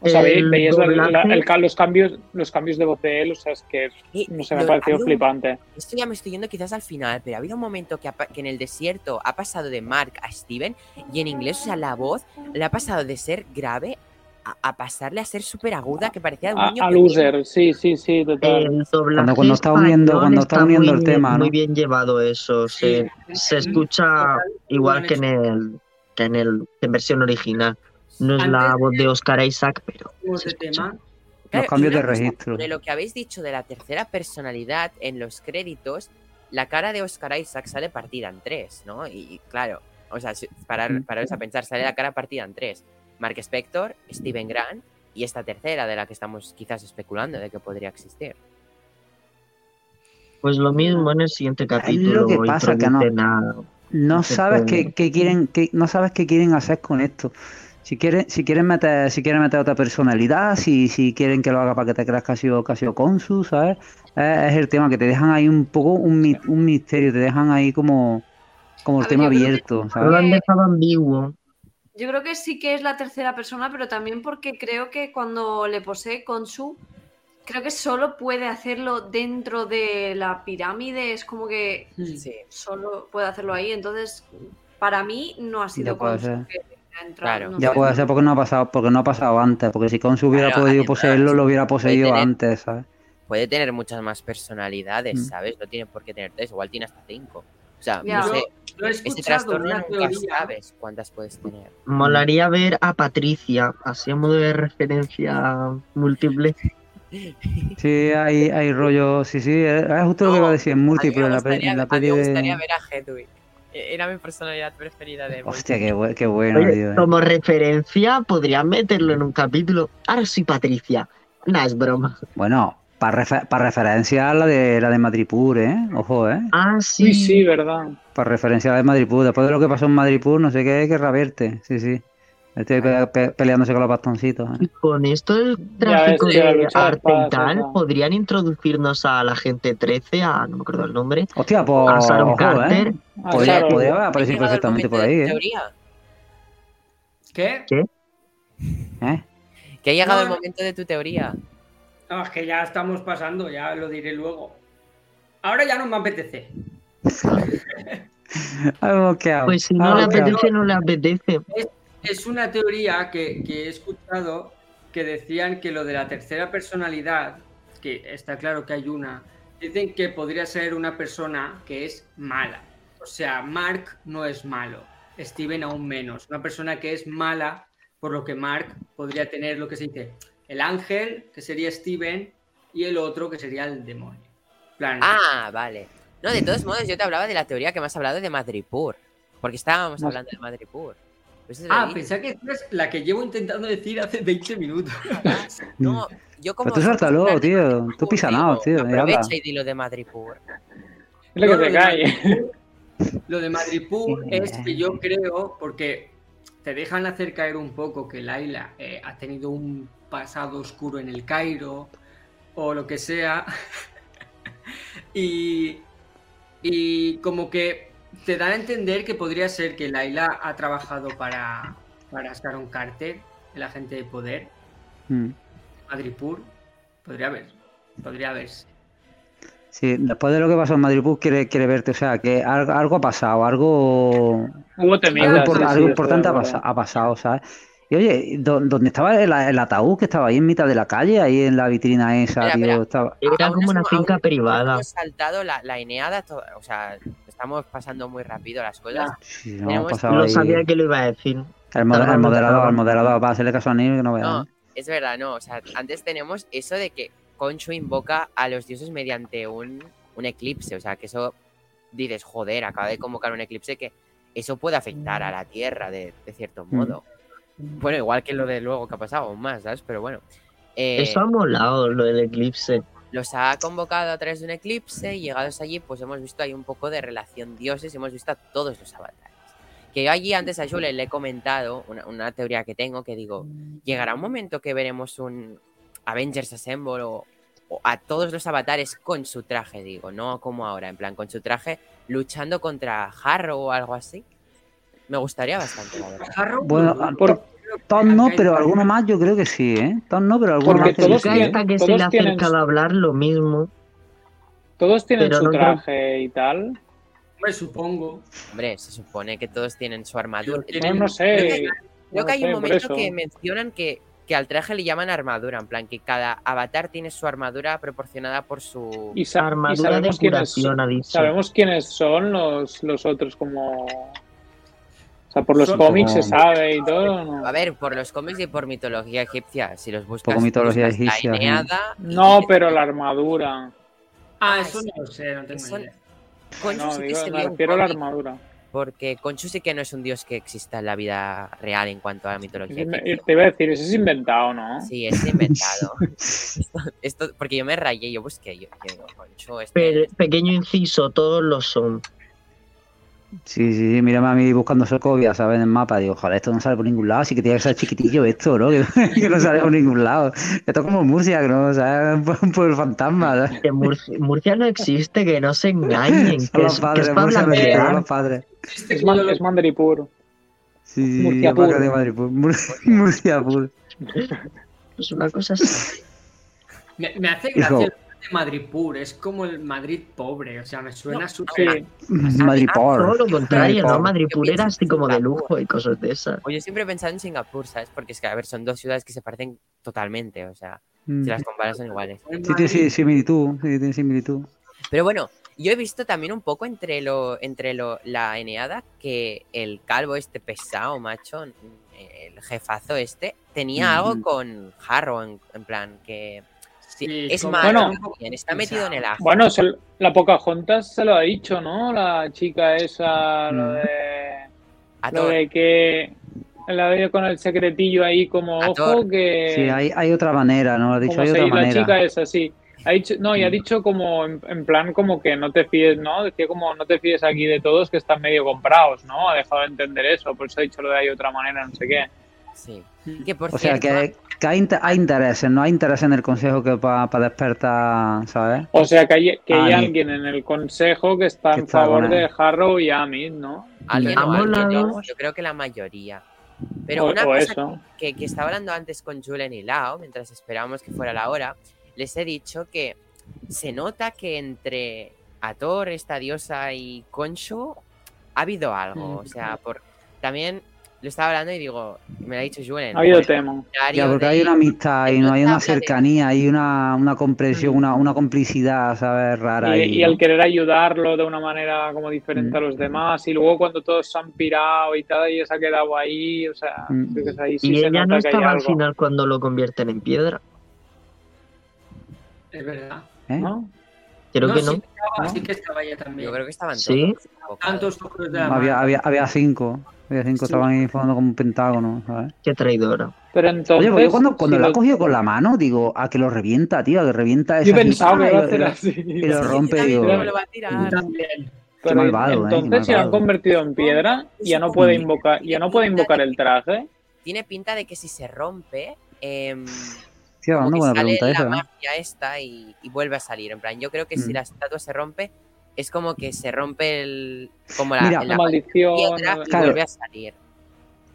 o sea, El veías la- la- doblaje- el ca- los cambios, los cambios de voz de él, o sea, es que, Y- no sé, me ha parecido habido un- flipante. Esto ya me estoy yendo quizás al final, pero ha habido un momento que, ha que en el desierto ha pasado de Mark a Steven y en inglés, o sea, la voz le ha pasado de ser grave a, a pasarle a ser súper aguda, que parecía un A, niño a pequeño. loser, sí, sí, sí, total. El doblaje cuando está uniendo- cuando está está uniendo el tema, ¿no? muy bien llevado eso. Se, se escucha igual que en el que en el en versión original. No es la voz de Oscar Isaac, pero se de escucha. tema. Claro, cambios de cosa, registro. De lo que habéis dicho de la tercera personalidad en los créditos, la cara de Oscar Isaac sale partida en tres, ¿no? Y, y claro, o sea, parar, Mm. pararos a pensar, sale la cara partida en tres. Mark Spector, Steven Grant y esta tercera de la que estamos quizás especulando de que podría existir. Pues lo mismo en el siguiente capítulo. que pasa, que no- sabes qué, qué quieren, qué, no sabes qué quieren hacer con esto. Si quieren, si quieren meter, si quieren meter otra personalidad, si, si quieren que lo haga para que te creas que ha sido, que ha sido Consu, ¿sabes? Es, es el tema que te dejan ahí un poco un, mi- un misterio, te dejan ahí como, como el ver, tema creo que- abierto, No lo ¿sabes? han dejado ambiguo. Yo creo que sí que es la tercera persona, pero también porque creo que cuando le posee Consu, creo que solo puede hacerlo dentro de la pirámide. Es como que Sí. solo puede hacerlo ahí. Entonces, para mí no ha sido entrado. Claro. no Ya puede ser porque no ha pasado, porque no ha pasado antes, porque si Consu hubiera Claro, podido poseerlo, lo hubiera poseído tener- antes, ¿sabes? Puede tener muchas más personalidades, Mm. ¿sabes? No tiene por qué tener tres, igual tiene hasta cinco. O sea, Ya. no sé, Ese trastorno nunca teoría. sabes cuántas puedes tener. Molaría ver a Patricia, así a modo de referencia múltiple. Sí, hay, hay rollo, sí, sí, es es justo lo que iba a decir, en A mí múltiple, me en la, pe- gustaría, en la a mí peli me de... gustaría ver a Hedwig. E- Era mi personalidad preferida de Hostia, qué, bu- qué bueno, Oye, tío. eh. como referencia, podrían meterlo en un capítulo. Ahora soy Patricia. No, es broma. Bueno, para referencia a la de la de Madripur, ¿eh? Ojo, ¿eh? Ah, Sí, sí. sí, verdad. Para referencia a la de Madripur. Después de lo que pasó en Madripur, no sé qué, querrá verte. Sí, sí. Estoy pe- pe- peleándose con los bastoncitos. ¿eh? Y con esto del Ya tráfico ves, de arte y tal, podrían introducirnos a la gente 13, a no me acuerdo el nombre, Hostia, pues. a Sharon ojo, Carter. ¿eh? Ah, Podría, claro. podría haber ¿Ha aparecido llegado el perfectamente por ahí, ¿eh? teoría? ¿Qué? ¿Eh? Que ha llegado el momento de tu teoría. No, es que ya estamos pasando, ya lo diré luego. Ahora ya no me apetece. [LAUGHS] Pues si no le apetece, no le apetece. Es una teoría que, que he escuchado que decían que lo de la tercera personalidad, que está claro que hay una, dicen que podría ser una persona que es mala. O sea, Mark no es malo, Steven aún menos. Una persona que es mala, por lo que Mark podría tener lo que se dice, el ángel, que sería Steven, y el otro, que sería el demonio. Plan, Ah, vale. No, de todos modos, yo te hablaba de la teoría que me has hablado de Madripur. Porque estábamos hablando de Madripur. Pues ah, pensaba que esta es la que llevo intentando decir hace 20 minutos. [LAUGHS] No, yo como. Pero tú somos tío. Madripur, Tú pisa digo, nada, tío. Aprovecha y dilo de Madripur. Es lo No, que te de cae. Madripur- Lo de Madripur es que yo creo, porque te dejan hacer caer un poco que Laila eh, ha tenido un pasado oscuro en el Cairo o lo que sea. [LAUGHS] y, y como que te dan a entender que podría ser que Laila ha trabajado para, para Sharon Carter, el agente de poder, Mm. Madripur. Podría haber, podría haberse. Sí, después de lo que pasó en Madrid, pues quiere, quiere verte. O sea, que algo, algo ha pasado, algo, Hubo algo, importante ha, acuerdo. pasa- ha pasado, ¿sabes? Y oye, ¿dó- ¿dónde estaba el, el ataúd que estaba ahí en mitad de la calle? Ahí en la vitrina esa, tío. Estaba... Era como una finca aún privada. Hemos saltado la, la Eneada, to- o sea, estamos pasando muy rápido las cosas. Sí, no, Tenemos- pasaba No ahí. sabía que lo iba a decir. El, moder- el moderador, el moderador, para hacerle caso a Nino que no vea. No, ¿eh? es verdad, no. O sea, antes tenemos eso de que Conchu invoca a los dioses mediante un, un eclipse. O sea, que eso dices, joder, acaba de convocar un eclipse que eso puede afectar a la Tierra de, de cierto Mm. Bueno, igual que lo de luego que ha pasado, aún más, ¿sabes? Pero bueno. eh, Eso ha molado, lo del eclipse. los ha convocado a través de un eclipse y llegados allí, pues hemos visto ahí un poco de relación dioses y hemos visto a todos los avatares. Que yo allí antes a Jule le he comentado una, una teoría que tengo que digo, llegará un momento que veremos un Avengers Assemble o, o a todos los avatares con su traje, digo, no como ahora, en plan con su traje luchando contra Harrow o algo así. Me gustaría bastante, la verdad. Bueno, pues, por- Todos no, pero alguno más yo creo que sí, ¿eh? Todos no, pero alguno Porque más. creo que todos ¿eh? tienen- esta que se todos le ha tienen- acercado a hablar lo mismo. Todos tienen su no creo- traje y tal. Me supongo. Hombre, se supone que todos tienen su armadura. No, tienen- no sé. Creo que hay un por momento que mencionan que, que al traje le llaman armadura, en plan que cada avatar tiene su armadura proporcionada por su... Y, y Armadura de sabemos quiénes curación, ha dicho. sabemos quiénes son los, los otros como sea por los Son cómics como- se sabe y todo ¿no? A ver, por los cómics y por mitología egipcia, si los buscas, mitología egipcia. Eneada No, pero la armadura Ah, Ah, eso sí. no lo sé, no tengo Eso- idea. No sí digo, me refiero a la armadura Porque Conchu sí que no es un dios que exista en la vida real en cuanto a la mitología egipcia. te iba a decir eso es inventado ¿no? Sí, es inventado. [LAUGHS] [LAUGHS] esto, esto- porque yo me rayé, yo busqué, yo, yo digo, Conchu, este... Pe- pequeño inciso, todos lo son. Sí, sí, sí, mírame a mí buscando Sokovia, ¿sabes? En el mapa, digo, joder, esto no sale por ningún lado, sí que tiene que ser chiquitillo esto, ¿no? [LAUGHS] Que, que no sale por ningún lado. Esto es como Murcia, no, o sea, un pueblo fantasma, ¿sabes? Que Murcia, Murcia no existe, que no se engañen. [LAUGHS] Son Que los padres, Murcia, mentira, son los padres. Este es, que man- yo lo- es Mandaripur Sí, sí, sí, Murcia puro. de Madrid, Mur- [LAUGHS] Murcia puro. Es una cosa así. Me, me hace gracia el de Madrid pur, es como el Madrid pobre, o sea, me suena sí súper. Madrid Todo por. lo contrario, ¿no? Madrid Madrid era así como de lujo y cosas de esas. O yo siempre he pensado en Singapur, ¿sabes? Porque es que, a ver, son dos ciudades que se parecen totalmente, o sea, Mm. si las comparas son iguales. Sí, tiene sí, similitud, sí, tiene similitud. Pero bueno, yo he visto también un poco entre lo entre lo, la Eneada que el calvo este pesado, macho, el jefazo este, tenía Mm. algo con Harrow, en, en plan que sí, Sí, es como- malo, Bueno. también, está metido en el ajo. bueno se- la Pocahontas se lo ha dicho ¿no? la chica esa lo Mm. de a lo de que la de con el secretillo ahí como A ojo Thor. que Sí, hay, hay otra manera, ¿no? Lo has dicho, como hay otra la manera. chica es así. Ha dicho, no, y ha Mm. dicho como en, en plan como que no te fíes, ¿no? Decía como no te fíes aquí de todos que están medio comprados, ¿no? Ha dejado de entender eso, por eso ha dicho lo de hay otra manera, no sé qué. Sí. Que por O sea, que, que hay, inter- hay intereses, no hay interés en el consejo que para despertar, ¿sabes? O sea que hay, que hay Ah, alguien en el consejo que está Que en está favor de. Harrow y Amit, ¿no? alguien o Ambos alguien, lados. yo creo que la mayoría. Pero O- una o cosa eso. que, que estaba hablando antes con Julen y Lao, mientras esperábamos que fuera la hora, les he dicho que se nota que entre Ator, esta diosa, y Konshu ha habido algo. O sea, por también lo estaba hablando y digo, me lo ha dicho Julen. Ha habido tema. Ya, porque de- hay una amistad y no hay una cercanía, hay una, una comprensión, una, una complicidad, ¿sabes? Rara. Y, ahí, y el ¿no? querer ayudarlo de una manera como diferente Mm. a los demás. Y luego cuando todos se han pirado y tal, y se ha quedado ahí. O sea, Mm. creo que es ahí sí Y se ella nota no que hay estaba al algo. final cuando lo convierten en piedra. Es verdad. ¿Eh? ¿no? Creo que no. Sí, estaba, sí que estaba ella también. Yo creo que estaban Sí. todos. enfocados. Tantos ojos de la Había, había, había cinco. Había cinco, estaban ahí formando como un pentágono, ¿sabes? Qué traidora. Pero entonces. Oye, pues yo cuando, cuando si lo ha lo- cogido con la mano, digo, a que lo revienta, tío, a que revienta Yo esa pensaba que y iba a lo- hacer y así. y lo rompe, Sí, digo. no me lo va a tirar. También. Pero malvado, ¿eh? Qué entonces, si lo han convertido en piedra, ya no puede invocar, ya no puede invocar el traje. Tiene pinta de que si se rompe, em, Tío, como no que buena sale pregunta la esa, ¿eh? magia esta y, y vuelve a salir. En plan, yo creo que si Mm. la estatua se rompe, es como que se rompe el. como la, Mira, la La maldición. piedra y Claro. vuelve a salir.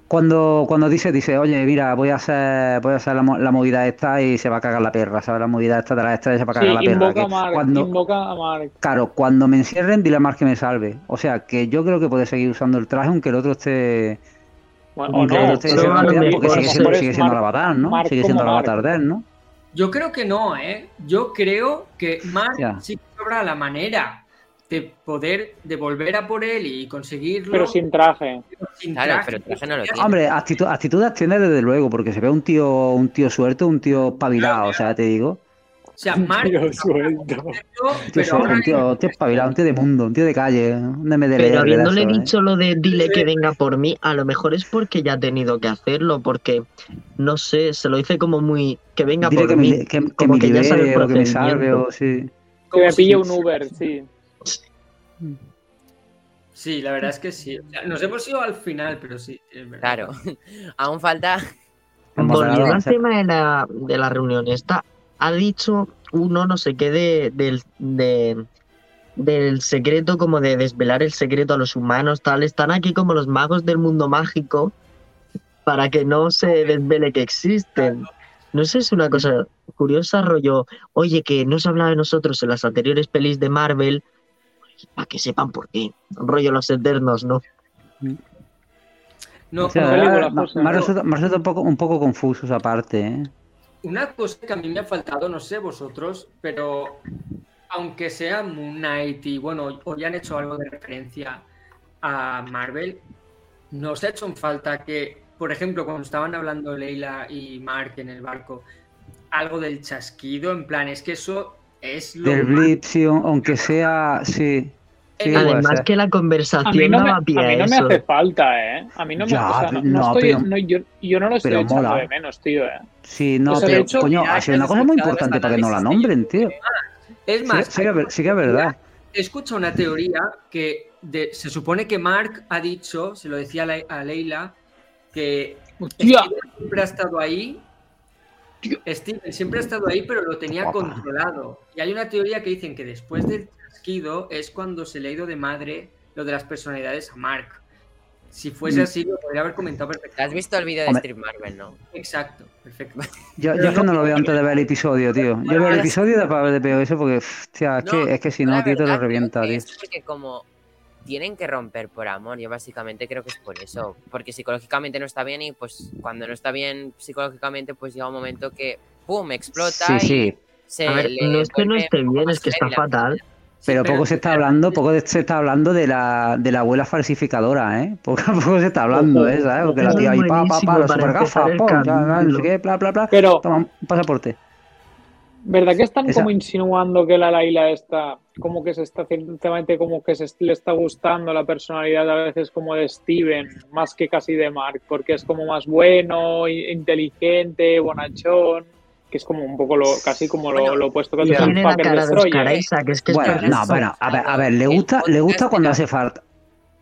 Cuando, cuando dice, dice, oye, mira, voy a hacer, voy a hacer la, mo- la movida esta y se va a cagar la perra, ¿sabes? La movida esta de la estrella se va a Sí, cagar la perra. invoca que a Mark. cuando, Invoca a Mark. claro, cuando me encierren, dile a Mark que me salve. O sea, que yo creo que puede seguir usando el traje aunque el otro esté... Bueno, aunque el otro esté porque sigue siendo, sigue siendo el avatar, ¿no? Mark sigue siendo el avatar de él, ¿no? Yo creo que no, ¿eh? Yo creo que Mark Ya. sí que sobra la manera de poder de volver a por él y conseguirlo pero sin traje. sin Claro, traje. pero el traje no lo tiene. Hombre, actitud, actitudes tiene desde luego, porque se ve un tío, un tío suelto, un tío espabilado, o sea, te digo. O sea, Mark Tío suelto. Un tío pero un tío, un tío espabilado, un tío de mundo, un tío de calle, un MDLR Pero habiéndole ¿eh? dicho lo de dile que venga por mí, a lo mejor es porque ya ha tenido que hacerlo, porque no sé, se lo dice como muy que venga Dile por que mí. me, que, que como me que ya sabe el o que me salve o sí. Que me pille un Uber, sí. Sí, la verdad es que sí. O sea, nos hemos ido al final, pero sí, es verdad. Claro. [LAUGHS] [LAUGHS] Aún falta. Volviendo la- al tema de la, de la reunión esta, ha dicho uno no sé qué de, del, de- del secreto, como de desvelar el secreto a los humanos, tal. Están aquí como los magos del mundo mágico para que no se desvele que existen. No sé, es una cosa curiosa, rollo, oye, que no se hablaba de nosotros en las anteriores pelis de Marvel, para que sepan por qué. Rollo los eternos, ¿no? No, O sea, Película, ahora me- José. me ha resultado, me ha resultado un poco, un poco confuso esa parte, ¿eh? Una cosa que a mí me ha faltado, no sé vosotros, pero aunque sea Moon Knight y bueno, hoy han hecho algo de referencia a Marvel, nos ha hecho en falta que, por ejemplo, cuando estaban hablando Leila y Mark en el barco, algo del chasquido, en plan, es que eso es lo Del más- blip, sí, aunque sea, sí. Eh, Además que la A mí conversación no me, daba a mí no me eso. hace falta, ¿eh? A mí no me Ya, o sea, no, estoy, pero- no, yo, yo no lo estoy echando mola. de menos, tío, ¿eh? Sí, no, O sea, de pero hecho, coño, ha sido una cosa muy importante para que no la nombren, tío. Es Sí, más, sí que es sí que es verdad. He escuchado una teoría que de- se supone que Mark ha dicho, se lo decía a, Le- a Leila, que siempre ha estado ahí. Steven siempre ha estado ahí, pero lo tenía controlado. Y hay una teoría que dicen que después del chasquido es cuando se le ha ido de madre lo de las personalidades a Mark. Si fuese Mm. así, lo podría haber comentado perfectamente. Has visto el vídeo de. Street Marvel, ¿no? Exacto, perfecto. [LAUGHS] Yo, yo es que no lo veo antes de ver el episodio, tío. Yo veo el episodio de para ver de POS porque, pff, tía, es, No, que, es que si no, tío, te lo revienta, que tío. Es porque como tienen que romper por amor, yo básicamente creo que es por eso. Porque psicológicamente no está bien y pues cuando no está bien psicológicamente pues llega un momento que ¡pum! explota Sí, y sí. se A ver, le no es que no esté bien, es que está fatal. vida. Pero poco se está hablando, poco se está hablando de la, de la abuela falsificadora, ¿eh? [LAUGHS] Poco a poco se está hablando, ¿eh? ¿Sabes? Porque la tía ahí, pa, pa, pa, buenísimo las para super empezar gafas, el pum, qué, bla, bla, bla. Pero, Toma, un pasaporte. ¿Verdad que están Esa- como insinuando que la Laila está, como que se está ciertamente como que se le está gustando la personalidad a veces como de Steven, más que casi de Mark, porque es como más bueno, inteligente, bonachón, que es como un poco lo, casi como lo, Bueno, lo opuesto que tiene la cara de. Oscar Isaac, es que es Bueno, no, bueno, a ver, a ver, le gusta, le gusta cuando hace falta.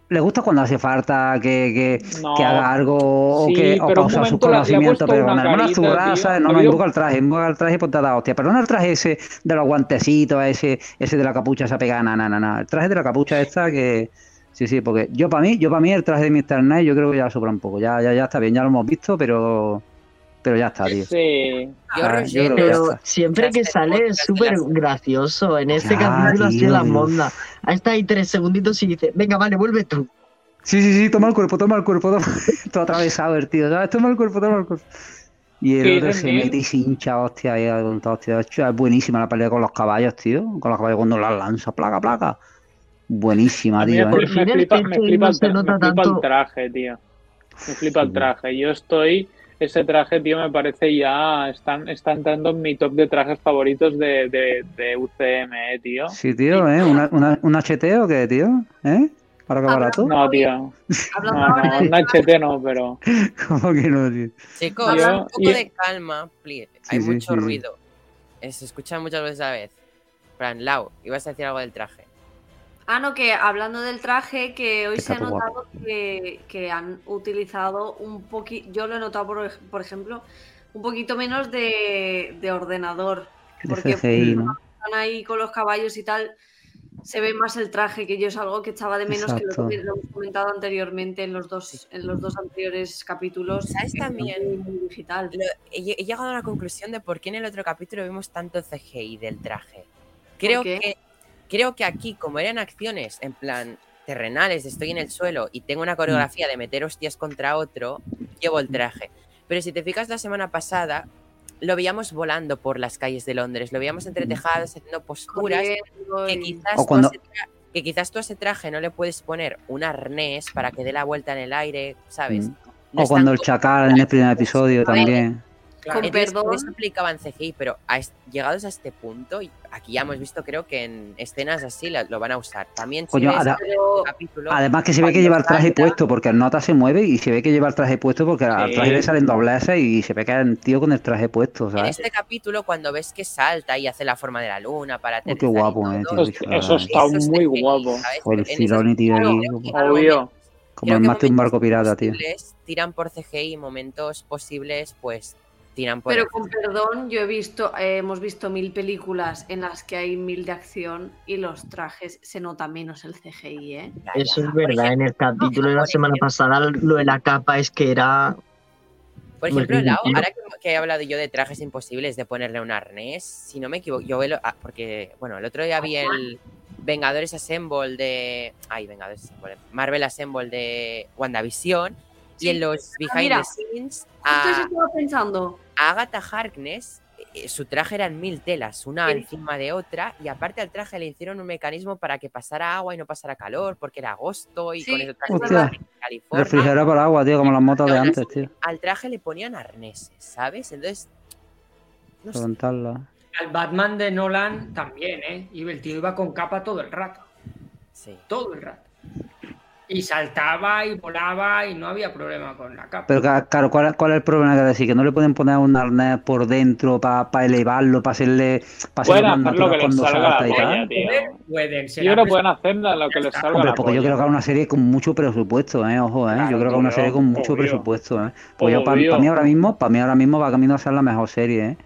Le gusta cuando hace falta que, que, No. que haga algo Sí, o que o usar sus conocimientos, pero con tío. ¿sabes? No, no, invoca el traje, invoca el traje pues te da hostia, pero no el traje ese de los guantecitos, ese, ese de la capucha esa pegada, no, no, no, no. El traje de la capucha esta que... Sí, sí, porque yo para mí, yo para mí el traje de Mr. Knight yo creo que ya sobra un poco, ya, ya, ya está bien, ya lo hemos visto, pero... Pero ya está, tío. Sí. Yo, Ah, que Pero está. siempre que Las sale es súper las- gracioso. En este Ya, capítulo ha sido tío, la tío. monda. Ahí está ahí tres segunditos y dice, venga, vale, vuelve tú. Sí, sí, sí, toma el cuerpo, toma el cuerpo, toma... todo atravesado el [LAUGHS] tío, ¿sabes? Toma el cuerpo, toma el cuerpo. Y el ¿Qué otro se mete y se hincha, hostia, ahí con todo, hostia. Es buenísima la pelea con los caballos, tío. Con los caballos cuando las lanza, placa, placa. Buenísima, tío, me, ¿eh? Me flipa, me flipa el me flipa el traje, tío. Me flipa el traje. Yo estoy. Ese traje, tío, me parece ya. Están, está entrando en mi top de trajes favoritos de, de, de UCM, eh, tío. Sí, tío, ¿eh? ¿Una, una, ¿Un HT o qué, tío? ¿Eh? ¿Para qué barato? No, tío. No, no, un HT no, pero. ¿Cómo que no, tío? Chicos, Yo- un poco yo- de calma, please. Sí, Hay sí, mucho sí, ruido. Eh, Se escucha muchas veces a la vez. Fran, Lau, ibas a decir algo del traje. Ah, no, que hablando del traje, que hoy se ha notado que, que han utilizado un poquito, yo lo he notado por, por ejemplo, un poquito menos de, de ordenador. De Porque CGI, ¿no? están ahí con los caballos y tal, se ve más el traje, que yo es algo que echaba de menos, Exacto. que lo, lo hemos comentado anteriormente en los dos, en los dos anteriores capítulos. ¿Sabes que es también? muy, digital. Lo- he, he llegado a la conclusión de por qué en el otro capítulo vimos tanto CGI del traje. Creo que, creo que aquí, como eran acciones en plan terrenales, estoy en el suelo y tengo una coreografía de meter hostias contra otro, llevo el traje. Pero si te fijas la semana pasada, lo veíamos volando por las calles de Londres, lo veíamos entre tejados, haciendo posturas que quizás, cuando- a ese tra- que quizás tú a ese traje no le puedes poner un arnés para que dé la vuelta en el aire, ¿sabes? Mm. No O cuando el chacal en el primer episodio A también. Con perdón. eso aplicaban CGI, pero a llegados a este punto, y aquí ya hemos visto, creo que en escenas así lo, lo van a usar. También si Coño, el capítulo, Además que se ve que cuando lleva el traje puesto porque el nota se mueve y se ve que lleva el traje puesto porque al Sí. traje le salen dobleces y se ve que un tío con el traje puesto, en ¿sabes? este capítulo, cuando ves que salta y hace la forma de la luna para Oh, qué guapo, eh, tío, Eso, eso está eso es muy guapo. Pero en Filoni, tío, ahí, como- algo Obvio. como el mate de un barco pirata, tío. Tiran por CGI, momentos posibles, pues tiran por Pero el- con perdón, yo he visto, eh, hemos visto mil películas en las que hay mil de acción y los trajes se nota menos el CGI, ¿eh? Eso ya. es verdad. En el capítulo de la semana ejemplo- pasada, lo de la capa es que era. Por ejemplo, Lau, ahora que, que he hablado yo de trajes imposibles de ponerle un arnés, si no me equivoco, yo veo, ah, porque, bueno, el otro día vi el Vengadores Assemble de, ay, Vengadores Assemble, Marvel Assemble de WandaVision, y en los Behind mira, the Scenes, a, estaba pensando. a Agatha Harkness, eh, su traje eran mil telas, una Sí. encima de otra, y aparte al traje le hicieron un mecanismo para que pasara agua y no pasara calor, porque era agosto y Sí, con ese traje. California Refrigerador para agua, tío, como las motos de antes, tío. Al traje le ponían arneses, ¿sabes? Entonces. No sé. Al Batman de Nolan también, ¿eh? Y el tío iba con capa todo el rato. Sí. Todo el rato. Y saltaba y volaba y no había problema con la capa. Pero claro, ¿cuál, cuál es el problema que decir? Que no le pueden poner un arnés por dentro para elevarlo, para hacerle, para Pueden hacer lo que les cuando salga la polla, tío. Pueden, Yo creo que pueden hacer lo que les salga Hombre, la porque yo polla. creo que es una serie con mucho presupuesto, ¿eh? Ojo, ¿eh? Claro, yo creo que es una serie con mucho obvio. presupuesto, ¿eh? Pues yo, para Obvio. mí ahora mismo, para mí ahora mismo va camino a ser la mejor serie, ¿eh?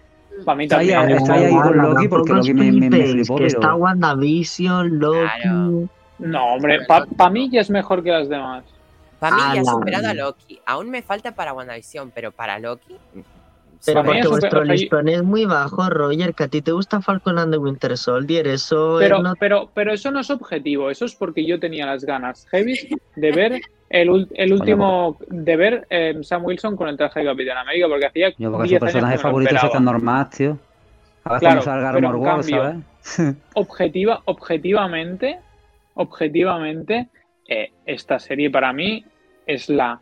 Para mí Está ahí, también. está ahí, con Loki, porque Loki me, me, flipó, que está. WandaVision, Loki. Claro. No, hombre, para mí ya es mejor que las demás. Para mí ya ha Ala. superado a Loki. Aún me falta para WandaVision, pero para Loki. mm, Pero porque vuestro listón es muy bajo, Roger, que a ti te gusta Falcon and the Winter Soldier, eso Pero, es no- pero, pero eso no es objetivo, eso es porque yo tenía las ganas heavy de ver el, el último, de ver eh, Sam Wilson con el traje de Capitán América, porque hacía Yo, porque 10 su personaje favorito es tan normal, tío. A ver Claro, cuando salga pero en cambio- ¿sabes? [LAUGHS] Objetiva, objetivamente, objetivamente, eh, esta serie para mí es la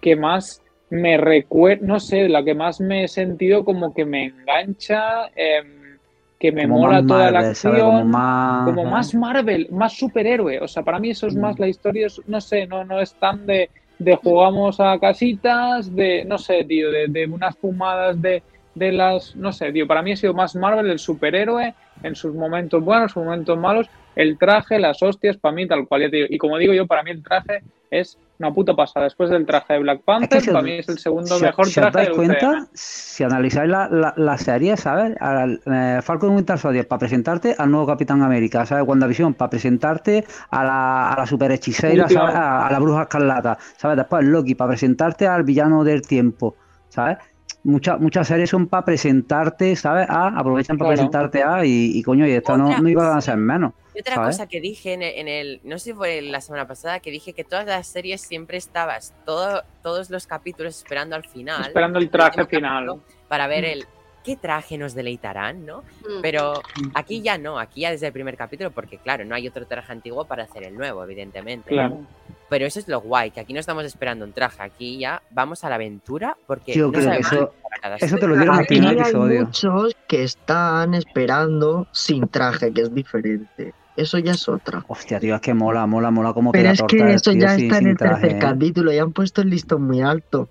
que más me recuerda, no sé, la que más me he sentido como que me engancha, em, que me Como mola toda la acción. más... como más Marvel, más superhéroe. O sea, para mí eso es Mm. más la historia, es- no sé, no, no es tan de, de jugamos a casitas, de, no sé, tío, de, de unas fumadas de, de las, no sé, tío, para mí ha sido más Marvel el superhéroe en sus momentos buenos, sus momentos malos, el traje, las hostias, para mí tal cual. ya te digo. Y como digo yo, para mí el traje es una puta pasada. Después del traje de Black Panther, si para mí es el segundo si, mejor si os traje dais cuenta, UCM. si analizáis la, la, la serie, ¿sabes? Al, eh, Falcon y Winter Soldier para presentarte al nuevo Capitán América, ¿sabes? WandaVision para presentarte a la, a la super hechicera, ¿sabes? A, a la bruja escarlata, ¿sabes? Después Loki para presentarte al villano del tiempo, ¿sabes? Muchas muchas series son para presentarte, ¿sabes? A, aprovechan para Claro. presentarte a y, y coño, y esta no, no iba a ser menos. Y otra ¿sabes? cosa que dije en el, en el- no sé si fue la semana pasada, que dije que todas las series siempre estabas todo, todos los capítulos esperando al final. Esperando el el traje último final. Para ver el qué traje nos deleitarán, ¿no? Mm. Pero aquí ya no, aquí ya desde el primer capítulo, porque claro, no hay otro traje antiguo para hacer el nuevo, evidentemente. ¿no? Claro. Pero eso es lo guay, que aquí no estamos esperando un traje, aquí ya vamos a la aventura, porque Yo no creo que sabemos eso, para cada eso te lo dieron en el Aquí primer hay episodio. muchos que están esperando sin traje, que es diferente. Eso ya es otra. Hostia, tío, es que mola, mola, mola como Pero es torta que eso tío ya sin- está en el tercer ¿eh? capítulo y han puesto el listón muy alto.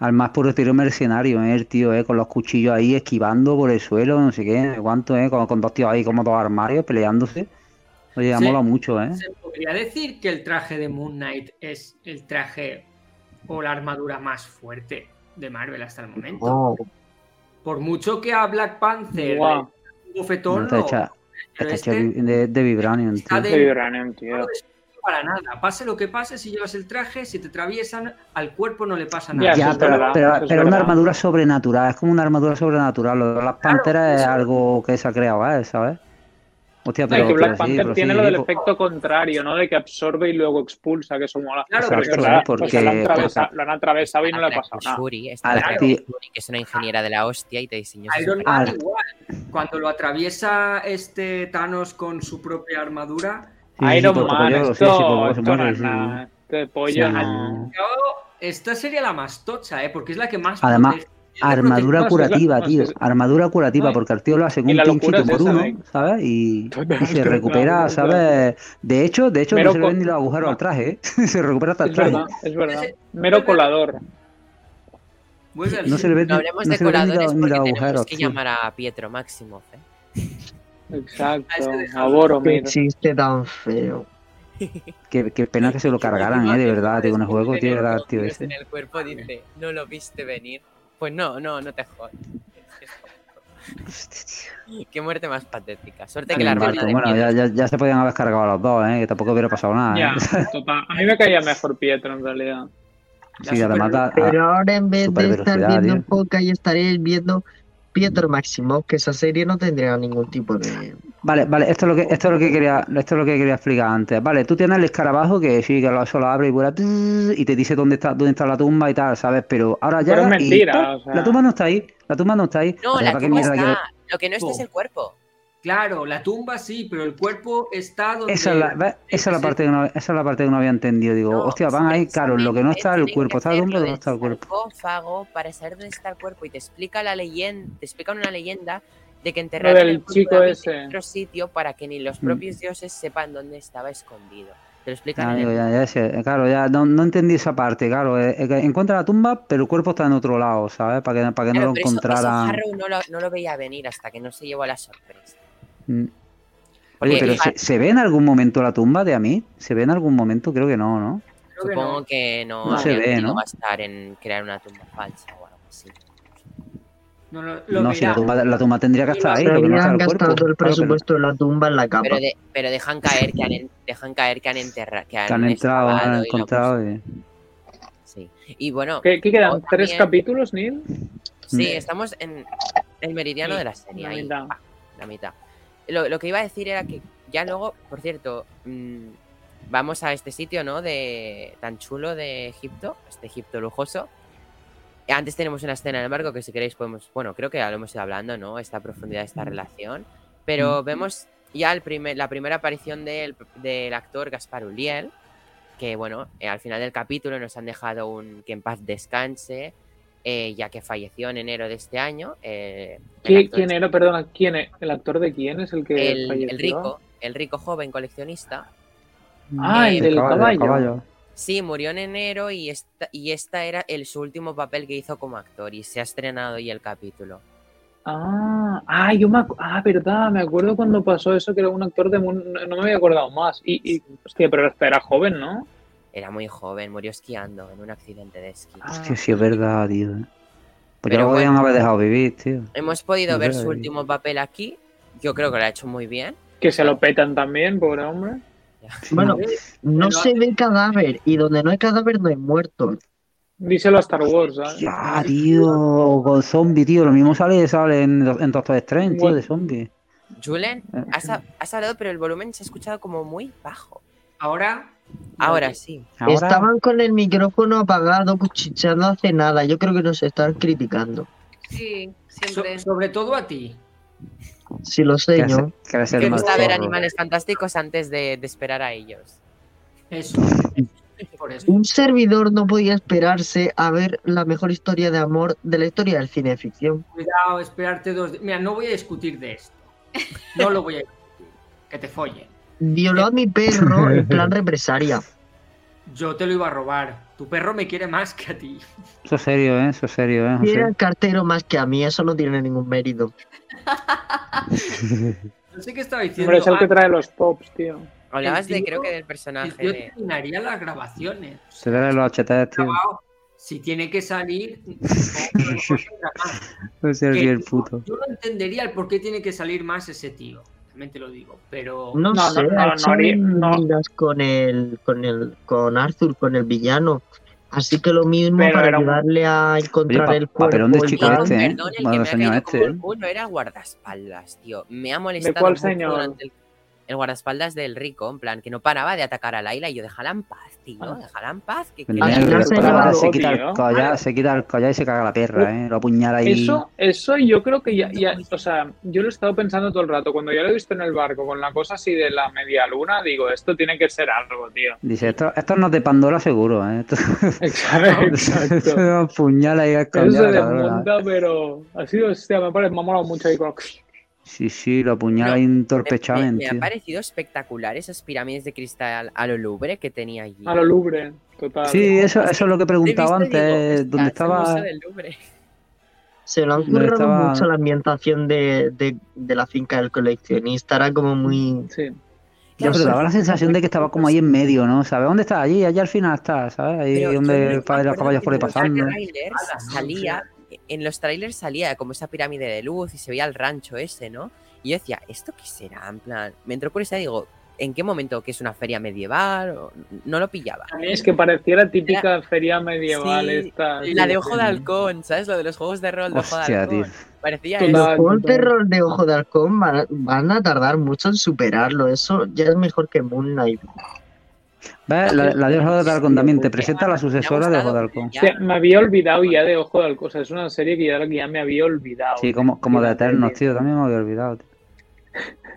Al más puro estilo mercenario, ¿eh? El tío, ¿eh? Con los cuchillos ahí esquivando por el suelo, no sé qué, no sé cuánto, ¿eh? Con, con dos tíos ahí como dos armarios peleándose. Oye, ha Sí. molado mucho, ¿eh? ¿Se podría decir que el traje de Moon Knight es el traje o la armadura más fuerte de Marvel hasta el momento? Oh, Por mucho que a Black Panther un bofetón, no, pero este de, de Vibranium, tío. de- De Vibranium, tío. no es para nada. Pase lo que pase, si llevas el traje, si te atraviesan, al cuerpo no le pasa nada. Ya, pero, verdad, pero, una armadura sobrenatural, es como una armadura sobrenatural. Lo de las panteras es algo que se ha creado, ¿eh? ¿Sabes? Hostia, No, pero, y que pero Black sí, Panther pero tiene sí, lo del po- efecto contrario, ¿no? De que absorbe y luego expulsa, que eso mola. Claro, Pero es Exacto, verdad. Porque- o sea, lo, han atravesado, lo han atravesado y no le ha pasado nada. Shuri, la que es una ingeniera de la hostia y te diseñó Iron Man Al- igual. Cuando lo atraviesa este Thanos con su propia armadura, Sí, Iron Man, esto, no es sí. nada. Este pollo Sí, no. yo, esta sería la más tocha, ¿eh? porque es la que más Además, protege. Armadura curativa, tío. Armadura curativa, porque el tío lo hace con y un pinchito por uno, ¿eh? ¿sabes? Y, se recupera. ¿sabes? De hecho, de hecho, Mero no se le ven ni los agujeros al traje, ¿eh? [LAUGHS] se recupera hasta el Es traje. verdad, es verdad. Mero colador. Al No se le ve No ni, hablemos no de se le ven ni coladores los, ni porque los tenemos agujeros, que llamar a Pietro Máximo. ¿eh? Exacto. A Boromir. qué chiste tan feo. Qué, qué pena que se lo [LAUGHS] cargaran, ¿eh? De verdad, tío, el juego, tío, el tío este. En el cuerpo dice, no lo viste venir. Pues no, no, no te jodas. [LAUGHS] Qué muerte más patética. Suerte que la de bueno, ya, ya, ya se podían haber cargado a los dos, ¿eh? Que tampoco hubiera pasado nada, Ya, ¿eh? [LAUGHS] total. A mí me caía mejor Pietro en realidad. Sí, además Pero ahora en vez de estar viendo podcast y estaréis viendo Pietro Máximo, que esa serie no tendría ningún tipo de... Vale, vale, esto es lo que, esto es lo que quería, esto es lo que quería explicar antes. Vale, tú tienes el escarabajo que sí, que lo, eso lo abre y vuela y te dice dónde está, dónde está la tumba y tal, ¿sabes? Pero ahora ya. Pero es y mentira, ¡pum! o sea. La tumba no está ahí, la tumba no está ahí. No, la ¿para qué tumba está. Lo que no está es el cuerpo. Claro, la tumba sí, pero el cuerpo está donde. Esa es la, esa es la parte que no, esa es la parte que no había entendido. Digo, No, hostia, van ahí, claro, lo que no está es el cuerpo, está la tumba, ¿dónde está el cuerpo? sarcófago para saber dónde está el cuerpo y te explica la leyenda, te explica una leyenda de que enterraron el cuerpo chico ese. en otro sitio para que ni los Mm. propios dioses sepan dónde estaba escondido. Te lo explican Ah, en digo, el- ya, ya sé, claro, ya no, no entendí esa parte, claro. eh, eh, encuentra la tumba, pero el cuerpo está en otro lado, ¿sabes? Para que, para que no lo pero eso- eso encontraran. Harrow no lo, no lo veía venir hasta que no se llevó la sorpresa. Mm. Oye, pero ¿se, se ve en algún momento la tumba de Amit? ¿Se ve en algún momento? Creo que no, ¿no? Creo que Supongo no. que no, No se ve, ¿no? gastar en crear una tumba falsa o algo así. No, lo No, si la tumba, la tumba tendría que estar ahí, lo que no está Habían el cuerpo. gastado todo el presupuesto de la tumba en la capa. Pero, de- pero dejan caer que han, dejan caer que han enterrado, que han, que han entrado, han encontrado. y- Sí. Y bueno, ¿Qué, qué quedan? ¿Tres también- capítulos, Neil? Sí, Mm. estamos en el meridiano Sí, de la serie. la ahí, mitad. pa, la mitad. Lo, lo que iba a decir era que ya luego, por cierto, mm, vamos a este sitio, ¿no? De tan chulo de Egipto, este Egipto lujoso. Antes tenemos una escena en el barco que si queréis podemos, bueno, creo que ya lo hemos ido hablando, ¿no? Esta profundidad de esta relación. Pero vemos ya el primer, la primera aparición del, del actor Gaspar Uliel, que bueno, eh, al final del capítulo nos han dejado un que en paz descanse, eh, ya que falleció en enero de este año. eh, el ¿Qui- actor- ¿Quién era? Perdona, ¿quién es? ¿El actor de quién es el que el, falleció? el rico, el rico joven coleccionista. Ah, Eh, el del caballo. Sí, murió en enero y esta, y esta era el, su último papel que hizo como actor y se ha estrenado ya el capítulo. Ah, Ah, yo me ah, verdad, me acuerdo cuando pasó eso que era un actor de no no me había acordado más. Y, y hostia, pero era joven, ¿no? Era muy joven, murió esquiando en un accidente de esquí. Hostia, sí es verdad, tío. Pues Pero ya lo podían bueno. haber dejado vivir, tío. Hemos podido No ver su último papel aquí. Yo creo que lo ha hecho muy bien. Que se lo petan también, pobre hombre. Bueno, no se ve cadáver y donde no hay cadáver no hay muerto. Díselo a Star Wars, ¿sabes? Ya, tío, con zombie, tío. Lo mismo sale, sale en, en Doctor Strange, tío, de zombie. Julen, Eh, has, ha- has hablado, pero el volumen se ha escuchado como muy bajo. Ahora. Ahora sí. Ahora, Estaban con el micrófono apagado, cuchicheando hace nada. Yo creo que nos están criticando. Sí, So- siempre. sobre todo a ti. Si lo sé yo. que gusta ver animales fantásticos antes de, de esperar a ellos. Eso. Por eso. Un servidor no podía esperarse a ver la mejor historia de amor de la historia del cine de ficción. Cuidado, esperarte dos. Mira, no voy a discutir de esto. No lo voy a discutir. Que te follen. Violó a mi perro en plan represaria. Yo te lo iba a robar. Tu perro me quiere más que a ti. Eso es serio, ¿eh? Eso es serio, ¿eh? Quiere al cartero más que a mí, eso no tiene ningún mérito. No sé qué estaba diciendo. Hombre, es el que Ah, trae los pops, tío. Hablabas de, creo que del personaje yo de... terminaría las grabaciones. Se trae los HTs, tío. Si tiene que salir. no, Ese es Que el puto. Yo no entendería el por qué tiene que salir más ese tío. También te lo digo. Pero. No, No, sé, no, no, con el, con el, con Arthur, con el villano. Así que lo mismo Pero para un- ayudarle a encontrar Oye, pa- el cuerpo. papelón de y chico este, ¿eh? Perdón, el Bueno, que me ha señor caído este, ¿eh? era guardaespaldas, tío. Me ha molestado cuál mucho señor? durante el, el guardaespaldas del rico, en plan, que no paraba de atacar a Laila y yo, déjala en paz, tío, Ah. déjala en paz. Que, que- Venía Al el final se collar, lleva se algo, quita el collar, se quita el collar y se caga la perra, ¿eh? Lo apuñala ahí. Eso, eso yo [LAUGHS] creo que ya, ya, o sea, yo lo he estado pensando todo el rato. Cuando ya lo he visto en el barco con la cosa así de la media luna, digo, esto tiene que ser algo, tío. Dice, esto, esto no es de Pandora seguro, ¿eh? [LAUGHS] Esto, Exacto. lo apuñala ahí al Eso se collar, desmonta, pero ha sido, hostia, me, parece, me ha molado mucho ahí con... Sí, sí, lo apuñala No, ahí me, me- entorpechamente. me ha parecido espectacular esas pirámides de cristal a lo Louvre que tenía allí. A lo Louvre, total. Sí, eso, eso es lo que He preguntaba digo, antes, "Está, donde es el estaba... Museo del Louvre". Se lo han currado estaba- mucho la ambientación de, de, de la finca del coleccionista. Era como muy. Sí. Pero daba la sensación de que estaba como ahí en medio, ¿no? ¿Sabes dónde está? Allí, allá al final está, ¿sabes? Ahí Pero donde me el padre de los caballos por ahí pasando. trailers no, salía, en los trailers salía como esa pirámide de luz y se veía el rancho ese, ¿no? Y yo decía, ¿esto qué será? En plan, me entró curiosidad y digo, ¿en qué momento? ¿Que es una feria medieval? O- No lo pillaba. A mí es que parecía la típica feria medieval Sí, esta. La de Ojo de Halcón, ¿sabes? Lo de los juegos de rol de Ojo de Halcón. tío. Parecía eso. Los juegos de rol de Ojo de Halcón van a, van a tardar mucho en superarlo. Eso ya es mejor que Moon Knight. ¿Ves? La, la de Ojo de Halcón también te presenta a la sucesora de Ojo de me había olvidado ya de Ojo de Halcón. O sea, es una serie que ya, que ya me había olvidado. Sí, como, como de Eternos, tío. También me había olvidado, tío.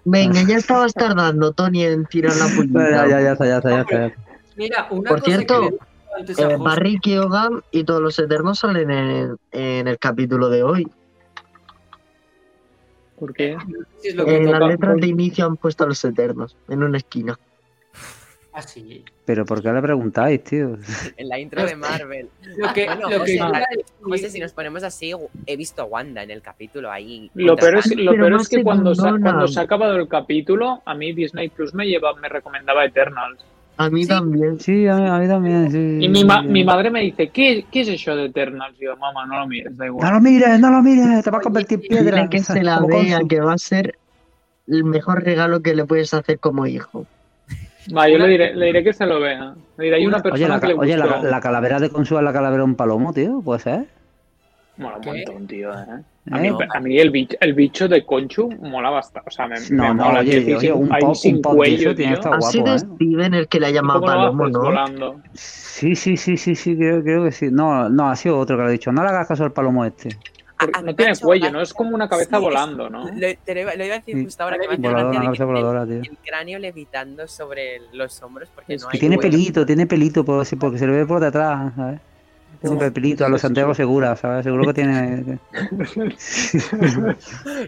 Venga, ya estabas tardando, Tony, en tirar la [LAUGHS] puñita. ya, ya está, ya está, ya está. ya está. Mira, una Por cosa cierto, que le Eh, Barry Keoghan y todos los Eternos salen en, en el capítulo de hoy. ¿Por qué? En las toca. letras de inicio han puesto a los Eternos, en una esquina. Ah, sí. Pero ¿por qué le preguntáis, tío? En la intro de Marvel. Lo que, Bueno, lo que José, José, si nos ponemos así, he visto a Wanda en el capítulo ahí. Lo peor es, lo Pero peor no es que cuando se, cuando se ha acabado el capítulo, a mí Disney Plus me lleva, me recomendaba Eternals. A mí Sí. también. Sí, a mí, a mí también, sí. Y mi, ma- mi madre me dice, ¿qué, ¿qué es eso de Eternals? Y yo, mamá, no lo mires, da No igual. lo mires, no lo mires, te vas a convertir en piedra. Que se la vea, que va a ser el mejor regalo que le puedes hacer como hijo. Va, yo le diré, le diré que se lo vea. Le diré, hay una Oye, persona la, que le oye, la, la calavera de Consu es la calavera de un palomo, tío, puede ser. Mola un ¿Qué? montón, tío, ¿eh? A ¿Eh? mí, a mí el, bicho, el bicho de Conchu mola bastante. O sea, me, No, me no, mola. oye, oye, un pop, sin un pop de cuello, tío. Ha sido guapo, ¿eh? Steven el que le ha llamado ¿Cómo lo Palomo, ¿no? volando? Sí, sí, sí, sí, sí, creo, creo que sí. No, no, ha sido otro que lo ha dicho. No le hagas caso al palomo este. Porque A- a- no tiene cuello, ¿no? Es como una cabeza Sí, volando, ¿no? Lo, te lo iba, lo iba a decir Sí. justo ahora que Voladora, una cabeza voladora, tío. el, el cráneo levitando sobre los hombros porque Es no hay tiene pelito, tiene pelito, por, sí, porque se le ve por detrás, ¿sabes? Tiene un pelito a los Santiago Segura, ¿sabes? Seguro que tiene... [LAUGHS]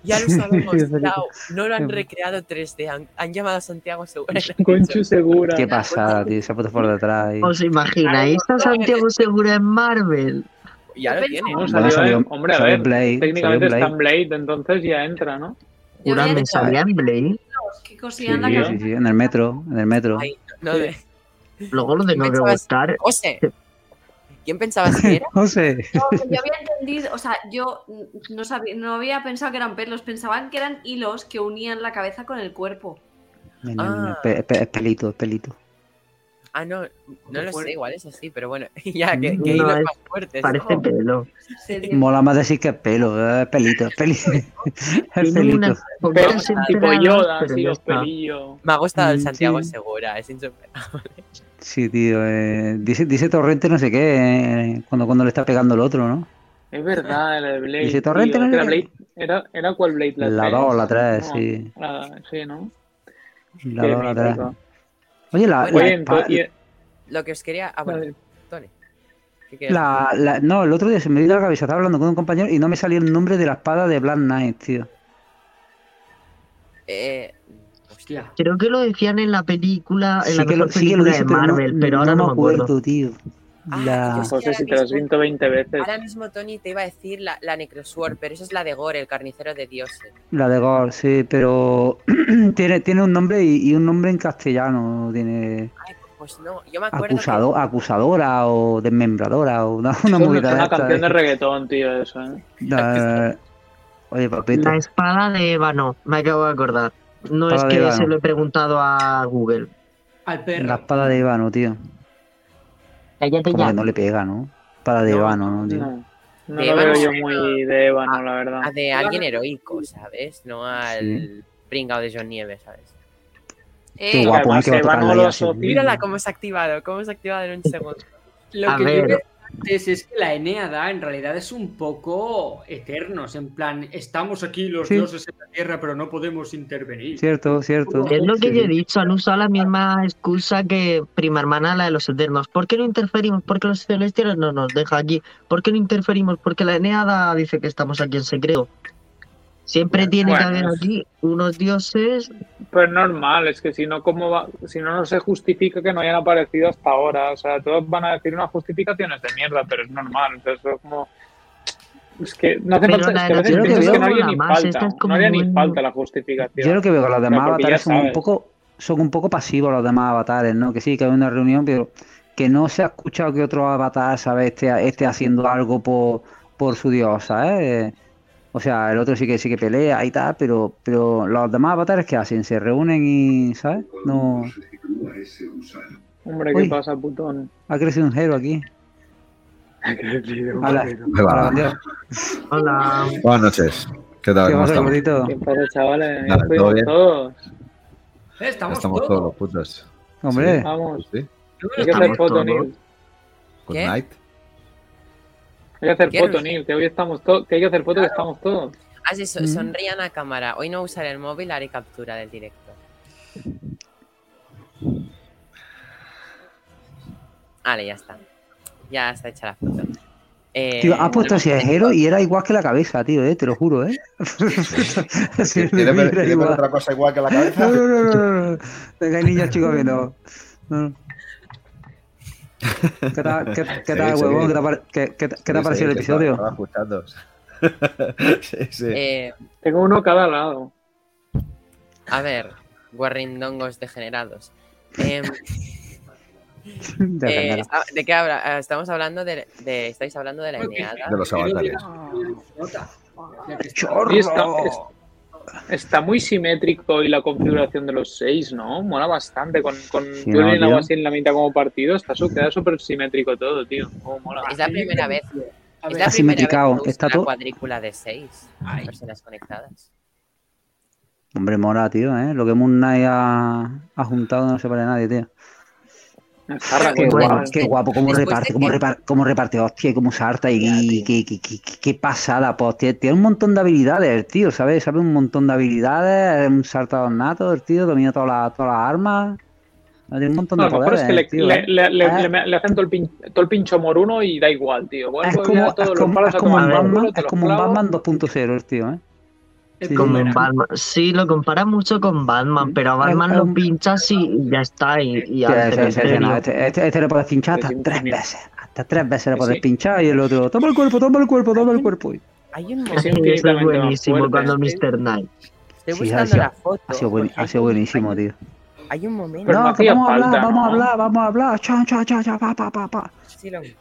Ya lo sabemos, [LAUGHS] Lau, no lo han recreado 3D, han, han llamado a Santiago Segura. [LAUGHS] Conchu segura. Qué pasada, tío, se ha puesto por detrás. y- ¿Os imagináis a Santiago Segura en Marvel? Ya lo tiene. No, Bueno, salió, salió- en- hombre, a ver, Blade, técnicamente salió está en Blade, entonces ya entra, ¿no? Yo Jura, había me dicho salía en Blade. Sí, la sí, sí, en el metro, en el metro. Ay, no, de- Luego lo que pensabas? buscar. José, ¿quién pensabas que era? [LAUGHS] No sé. No, yo había entendido, o sea, yo no sabía, no había pensado que eran pelos, pensaban que eran hilos que unían la cabeza con el cuerpo. No, no, no, Ah. es pelito, es pelito. Ah, no, no lo fuerte. sé, igual es así, pero bueno, [LAUGHS] ya, que, que no, es, más fuerte. Parece ¿no? pelo. Mola más decir que eh, [LAUGHS] [LAUGHS] es pelo, es pelito, es pelito. Es pelito. Pero es tipo Yoda, así, los pelillos. Me ha gustado el mm, Santiago sí. Segura, es insuperable. Sí, tío, eh, dice, dice Torrente no sé qué, eh, cuando, cuando le está pegando el otro, ¿no? Es verdad, la de Blade. Dice Torrente tío, no sé era, Blade, era, era cuál Blade, la 2 La 2, la 3, ah, sí. La, sí, ¿no? La 2, la 3. Oye, la, Bueno, Lo que os quería. Ah, bueno. Tony. ¿Qué quieres la- la- no, el otro día se me dio la cabeza, estaba hablando con un compañero y no me salió el nombre de la espada de Black Knight, tío. Eh, Hostia. Creo que lo decían en la película, en Sí la que lo, sí que lo película dice, de pero no- Marvel, pero ahora no no, me me acuerdo. acuerdo, tío. Ah, La-. José, si te mismo- visto 20 veces. Ahora mismo, Tony, te iba a decir la, la Necrosword, pero esa es la de Gore, el carnicero de dioses. La de Gore, sí, pero [CLEARS THROAT] tiene, tiene un nombre y, y un nombre en castellano. Tiene Ay, pues no, yo me acuerdo. acusado, acusadora o desmembradora o una, una Es movida una, canción de reggaetón, tío, eso, ¿eh? La- [LAUGHS] Oye, papito. La espada de Ébano, me acabo de acordar. No Espada es que ébano. se lo he preguntado a Google. Al perro. La espada de Ivano, tío. Cállate Como ya. que no le pega, ¿no? Espada de No, Ivano, ¿no, tío? No, no De lo veo Ébano, yo muy de Ébano, la verdad. A de alguien heroico, ¿sabes? No al Sí. pringao de John Nieves, ¿sabes? Qué Eh, guapo, ¿eh? además, Que va a tocar la Mírala cómo se ha activado, cómo se ha activado en un segundo. Lo A que ver. yo antes es que la Eneada en realidad es un poco eternos, en plan, estamos aquí los Sí. dioses en la tierra, pero no podemos intervenir. Cierto, cierto. Es lo que Sí, yo he dicho, han usado la misma excusa que prima hermana, la de los eternos. ¿Por qué no interferimos? Porque los celestiales no nos deja aquí. ¿Por qué no interferimos? Porque la Eneada dice que estamos aquí en secreto. Siempre tiene que haber aquí unos dioses. Pues normal, es que si no, ¿cómo va? Si no, no se justifica que no hayan aparecido hasta ahora. O sea, todos van a decir unas justificaciones de mierda, pero es normal. O sea, eso es como. Es que no hace falta, la es que veces la piensas que no haría ni más, falta. esta es como No haría ni falta la justificación. Yo creo que veo que los demás avatares son un poco son un poco pasivos los demás avatares, ¿no? Que sí, que hay una reunión, pero que no se ha escuchado que otro avatar, ¿sabes? Esté, esté haciendo algo por, por su diosa, ¿eh? O sea, el otro sí que sí que pelea y tal, pero, pero los demás avatares ¿qué hacen? Se reúnen y, ¿sabes? No. Hombre, ¿qué Uy. pasa, putón? Ha crecido un hero aquí. [LAUGHS] Hola. Ahí va. Hola. Buenas noches. ¿Qué tal? ¿Qué ¿Cómo pasa, estamos? gordito? ¿Qué pasa, chavales? Nada, Ya ¿todo fuimos bien? todos. Eh, Estamos, Estamos todos. todos los putos. Hombre, Vamos. Sí. Hay que hacer Estamos foto. Neil. Good ¿Qué? night. Hay que hacer ¿Quieres? foto, Neil, que hoy estamos todos. Que hay que hacer foto, que estamos todos. Ah, sí, so- Mm. sonrían a cámara. Hoy no usaré el móvil, haré captura del directo. Vale, ya está. Ya está hecha la foto. Eh, tío, ha puesto así hero y era igual que la cabeza, tío, ¿eh? Te lo juro, ¿eh? Así ¿Quiere ver, otra cosa igual que la No, cabeza? no, no, no, no. Venga, hay niños chicos viendo. No, no. ¿Qué tal, qué, [LAUGHS] qué tal, Sí, sí. huevón? ¿Qué te ha, par- qué- qué te- qué te ha parecido sí, el episodio? Estaba escuchando. [LAUGHS] sí, sí. eh, Tengo uno a cada lado. a ver, guarrindongos degenerados. Em, De [LAUGHS] eh, esta- ¿De qué habla? Ah, Estamos hablando de, de- Estáis hablando de la Eneada. de los avatares. Y está, es- está muy simétrico y la configuración de los seis, ¿no? Mola bastante. Con, con Sí, Turing ¿no, y algo así en la mitad como partido, está su- queda súper simétrico todo, tío. Oh, mola. Es la primera vez. Es la Está primera vez que está una todo- cuadrícula de seis Ay. personas conectadas. Hombre, mola, tío, ¿eh? Lo que Moon Knight ha, ha juntado no se vale nadie, tío. Qué bueno, guapo, qué guapo, cómo reparte, cómo que- reparte, cómo reparte, hostia, cómo salta y, y qué, qué- qué- qué- qué pasada, pues, tiene, un montón de habilidades, el tío, ¿sabes? Sabe un montón de habilidades, es un saltador nato, el tío, domina todas las todas las armas, tiene un montón No, de lo mejor poderes, es que le, el tío, le, le- le- le- le hacen todo el, pin- todo el pincho moruno y da igual, tío. Vuelvo Es ya como, es como, es como un Batman. Batman 2.0, el tío, ¿eh? Sí, Como en. Batman. Sí, lo compara mucho con Batman, pero a Batman Es lo un- pinchas y ya está. Y, y Sí, al sí, sí, sí, cementerio. no, este, este, este le puede pinchar hasta Es tres veces, Hasta tres veces le puedes Sí. pinchar y el otro, toma el cuerpo, toma el cuerpo, toma el cuerpo. Hay un momento, es buenísimo cuando Mr. Knight. estoy buscando ha sido- la foto. Ha sido, buen- ha sido buenísimo, hay- tío. Hay un momento. No que vamos a hablar, vamos a ¿no? hablar, vamos a hablar. Cha, cha, cha, cha, pa, pa, pa, pa.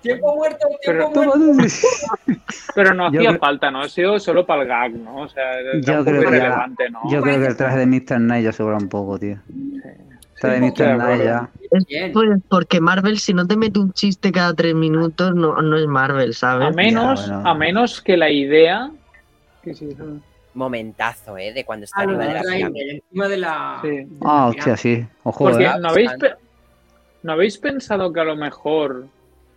Tiempo muerto, tiempo Pero- muerto. [LAUGHS] Pero no hacía creo- falta, ¿no? Ha sido solo para el gag, ¿no? O sea, era Yo creo que ¿no? Yo creo que el traje de Mr. Knight ya sobra un poco, tío. Sí, Traje de estoy Mr. ya. Pues porque Marvel, si no te mete un chiste cada tres minutos, no, no es Marvel, ¿sabes? A menos, Ya, bueno. a menos que la idea. Que sí, Momentazo, ¿eh? De cuando está Ah, arriba de la pirámide. encima de la. Sí. de la Ah, hostia, sí. Ojo, Porque eh. ¿no habéis, pe- ¿no habéis pensado que a lo mejor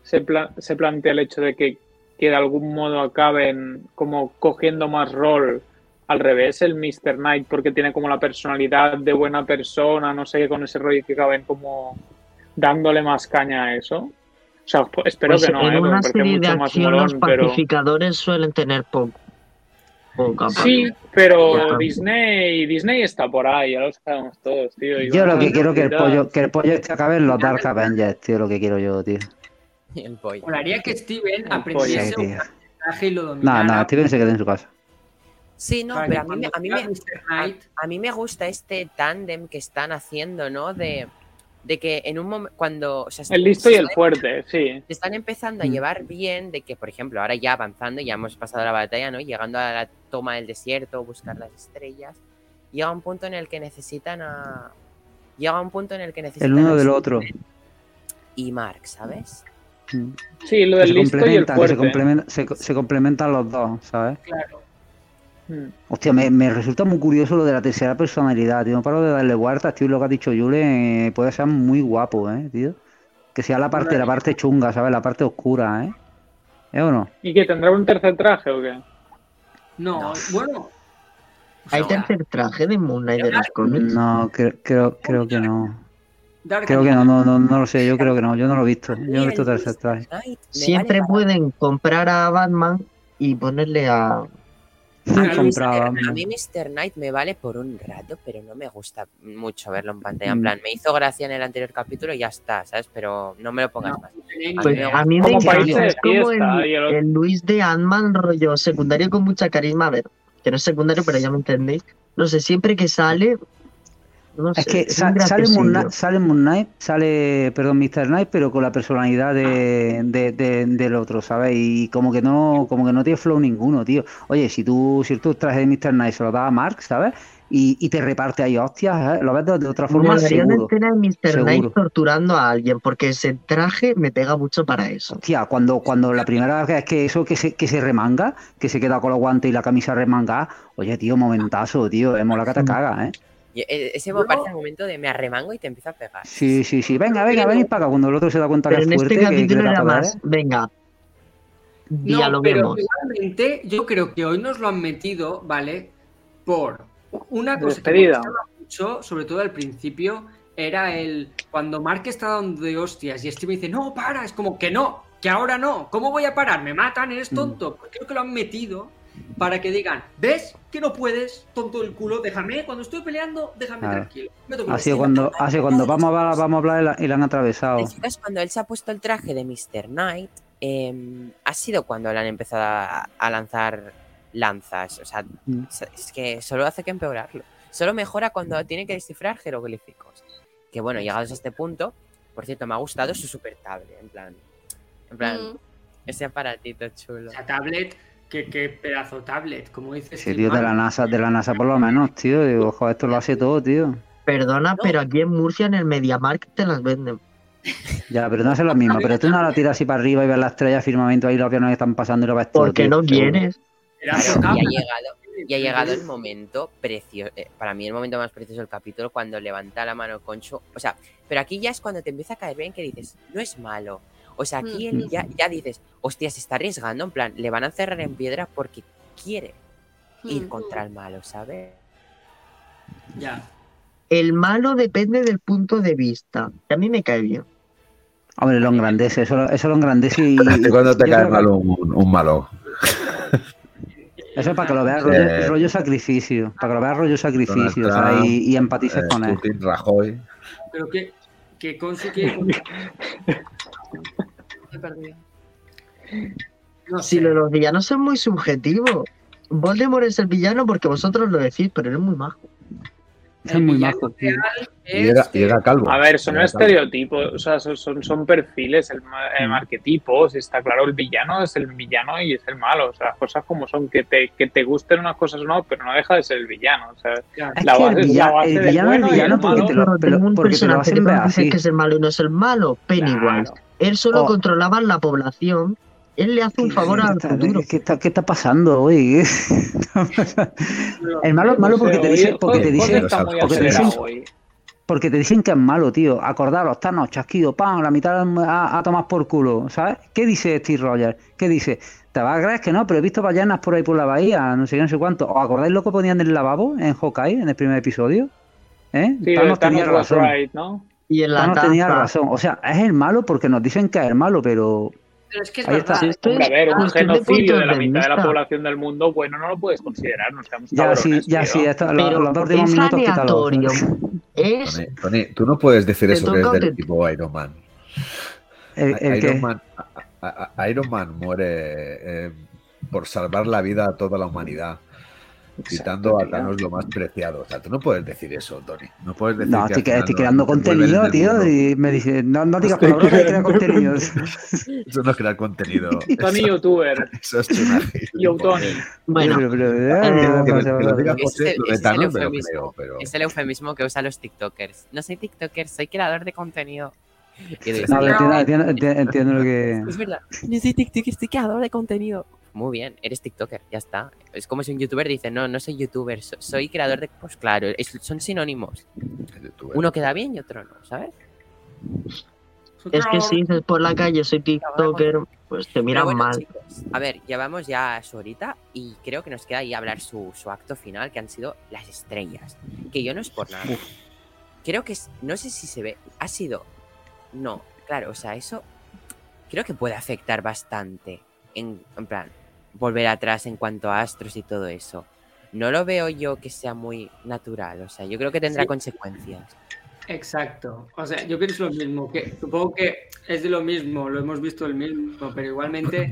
se, pla- se plantea el hecho de que, que de algún modo acaben como cogiendo más rol al revés el Mr. Knight porque tiene como la personalidad de buena persona, no sé qué, con ese rollo que acaben como dándole más caña a eso? O sea, pues, espero Pues que no, en ¿eh? una serie de mucho más acción los pero... pacificadores suelen tener poco. poca Sí, pero Ya. Disney, Disney está por ahí, ya lo sabemos todos, tío. y Yo lo que quiero que el pollo, que el pollo este acabe en los Dark Avengers, tío, lo que quiero yo, tío. [LAUGHS] El pollo. Molaría que Steven El aprendiese un Sí, tío. traje y lo No, dominara. no, Steven se quede en su casa. Sí, no, para pero a mí, me, a, mí me, Mr. a, Knight, a mí me gusta este tándem que están haciendo, ¿no? De, de que en un momento, cuando... O sea, El listo y el fuerte, sí. Se están empezando a Mm. llevar bien de que, por ejemplo, ahora ya avanzando, ya hemos pasado la batalla, ¿no? Llegando a la toma del desierto, buscar las estrellas, llega un punto en el que necesitan a... Llega un punto en el que necesitan El uno del otro. Y Mark, ¿sabes? Sí, lo del se listo y el se, fuerte. complementan, se, se complementan los dos, ¿sabes? claro. Mm. Hostia, me, me resulta muy curioso lo de la tercera personalidad, tío. No paro de darle vueltas, tío. Lo que ha dicho Yule eh, puede ser muy guapo, ¿eh, tío? Que sea la parte, la parte chunga, ¿sabes? La parte oscura, ¿eh? ¿Eh o no? ¿Y que tendrá un tercer traje o qué? No, No. bueno. ¿Hay tercer traje de Moon Knight de los cómics? No, creo, creo, creo que no. Dark Creo que no, no, no, no lo sé. Yo creo que no. Yo no lo he visto. Yo no he visto tercer traje. Knight me Siempre vale pueden comprar a Batman y ponerle a... a mí, Compraba, a mí Mr. Knight me vale por un rato, pero no me gusta mucho verlo en pantalla. En Mm. plan, me hizo gracia en el anterior capítulo y ya está, ¿sabes? Pero no me lo pongas No. más. Pues me a mí me para encanta, es como el Luis de Ant-Man rollo secundario con mucha carisma, a ver, que no es secundario, pero ya me entendéis. No sé, siempre que sale, no sé, Es que es sale, Moon. Knight, sale Moon Knight, sale, perdón, Mr. Knight, pero con la personalidad de, de- de- del otro, ¿sabes? Y como que no, como que no tiene flow ninguno, tío. Oye, si tú, si tú traje de Mr. Knight se lo das a Mark, ¿sabes? Y, y te reparte ahí hostias, ¿eh? Lo ves de, otra forma, una seguro. de Mr. Knight torturando a alguien, porque ese traje me pega mucho para eso. Hostia, cuando, cuando la primera vez que eso, que se, que se remanga, que se queda con los guantes y la camisa remangada, oye, tío, momentazo, tío, es mola que te cagas, ¿eh? Y e- ese me parece el momento de me arremango y te empiezo a pegar. Sí, sí, sí, venga, venga, venid para acá, cuando el otro se da cuenta que Pero es en fuerte, este que, que capítulo era más, venga, No, ya lo pero vemos. igualmente yo creo que hoy nos lo han metido, ¿vale? Por una cosa que me mucho, sobre todo al principio, era el cuando Mark está dando de hostias y Steve dice, no, para, es como que no, que ahora no, ¿cómo voy a parar? Me matan, eres Mm. tonto. Pues creo que lo han metido para que digan, ¿ves que no puedes, tonto del culo? Déjame, cuando estoy peleando, déjame Claro. tranquilo. Huevos". cuando, ha sido cuando vamos a hablar, vamos a hablar y la, la han atravesado. ¿Te fijas cuando él se ha puesto el traje de Mr. Knight? em, ha sido cuando le han empezado a, a lanzar lanzas. O sea, Mm. es que solo hace que empeorarlo. Solo mejora cuando tiene que descifrar jeroglíficos. Que bueno, llegados a este punto, por cierto, me ha gustado su super tablet. En plan, en plan, Mm. ese aparatito chulo. Esa tablet, que, que pedazo tablet, como dices. Sí, tío, de la NASA, de la NASA por lo menos, tío. Digo, joder, esto lo hace todo, tío. Perdona, pero aquí en Murcia, en el MediaMarkt, te las venden. Ya, pero no es lo mismo. Pero tú no la tiras así para arriba y ves la estrella, firmamento ahí, los aviones que están pasando y lo ves todo. Porque no quieres. Y ha llegado, y ha llegado el momento precioso, para mí el momento más precioso del capítulo, cuando levanta la mano Concho. O sea, pero aquí ya es cuando te empieza a caer bien que dices, no es malo. O sea, aquí él ya, ya dices, hostia, se está arriesgando, en plan, le van a encerrar en piedra porque quiere ir Mm. contra el malo, ¿sabes? Ya. El malo depende del punto de vista. que A mí me cae bien. Hombre, lo engrandece, eso, lo- eso lo engrandece y. [LAUGHS] ¿Y cuando te cae creo que mal un, un malo? Eso es para que lo veas rollo, Eh. rollo sacrificio. Para que lo veas rollo sacrificio, o sea, y, y empatices Eh, con él. Putin, Rajoy. Pero que, que quiere. He perdido. No Si sé. lo de los villanos es muy subjetivo. Voldemort es el villano porque vosotros lo decís, pero él es muy majo. Es El muy villano majo, Y era, y era calvo. A ver, son estereotipos, o sea, son, son, son perfiles, el, ma- Mm. arquetipos. Está claro, el villano es el villano y es el malo. O sea, las cosas como son, que te, que te gusten unas cosas o no, pero no deja de ser el villano. O sea. Es La base- el, la villa- base el del villano bueno y villano el porque malo. te lo, Pero pero- tengo un porque te lo personaje que hacen ver no dice así. que es el malo y no es el malo, Pennywise. Claro. Él solo Oh. controlaba la población. Él le hace un favor ¿Qué al está, futuro. ¿qué está, qué está pasando hoy? [LAUGHS] el malo es malo porque te dice, porque te porque dicen, porque te dicen que es malo, tío. Acordaros, Thanos, chasquido, pam, la mitad a, a tomar por culo, ¿sabes? ¿Qué dice Steve Rogers? ¿Qué dice? Te vas a creer que no, pero he visto ballenas por ahí por la bahía, no sé qué, no sé cuánto. ¿Os acordáis lo que ponían en el lavabo en Hawkeye, en el primer episodio? ¿Eh? Sí, Thanos Thanos tenía razón. right, ¿no? Y en la Thanos taza. tenía razón. O sea, es el malo porque nos dicen que es el malo, pero Pero es que es Ahí está. verdad. Esto a es ver, un de genocidio puntos de la de mitad de la población del mundo, bueno, no lo puedes considerar, no ya sí, ya tío. sí, esto- los, Pero los dos últimos es minutos aleatorio. Es Tony, Tony, tú no puedes decir Te eso que toca del que- equipo Iron Man. El, el Iron, que- Man a- a- Iron Man muere eh, por salvar la vida a toda la humanidad, quitando a. Thanos lo más preciado. O sea, tú no puedes decir eso, Tony. No puedes decir No, que estoy, estoy creando contenido, tío. Y me dice, no, no digas Estoy palabras, que crea creando contenido. [LAUGHS] Eso no es crear contenido. [LAUGHS] Tony Eso, youtuber, [LAUGHS] eso es chunajismo. yo Tony. bueno. Pero, pero, Eh, pero... Es el eufemismo que usan los TikTokers. No soy TikToker, soy creador de contenido. No, pero entiendo, "No, entiendo, entiendo- entiendo lo que. [LAUGHS] Es verdad. No soy TikToker, de contenido. Muy bien, eres TikToker, ya está. Es como si un youtuber dice, no, no soy youtuber, so- soy creador de... Pues claro, es- son sinónimos. Uno queda bien y otro no, ¿sabes? Es que si dices por la calle soy TikToker, pues te miran bueno, mal. chicos, a ver, llevamos ya su horita y creo que nos queda ahí hablar su, su acto final, que han sido las estrellas. Que yo no es por nada. Creo que es, no sé si se ve, ha sido, no, claro, o sea, eso creo que puede afectar bastante. En, en plan, volver atrás en cuanto a astros y todo eso. No lo veo yo que sea muy natural, o sea, yo creo que tendrá Sí. consecuencias. Exacto. O sea, yo pienso lo mismo, que supongo que es de lo mismo, lo hemos visto el mismo, pero igualmente,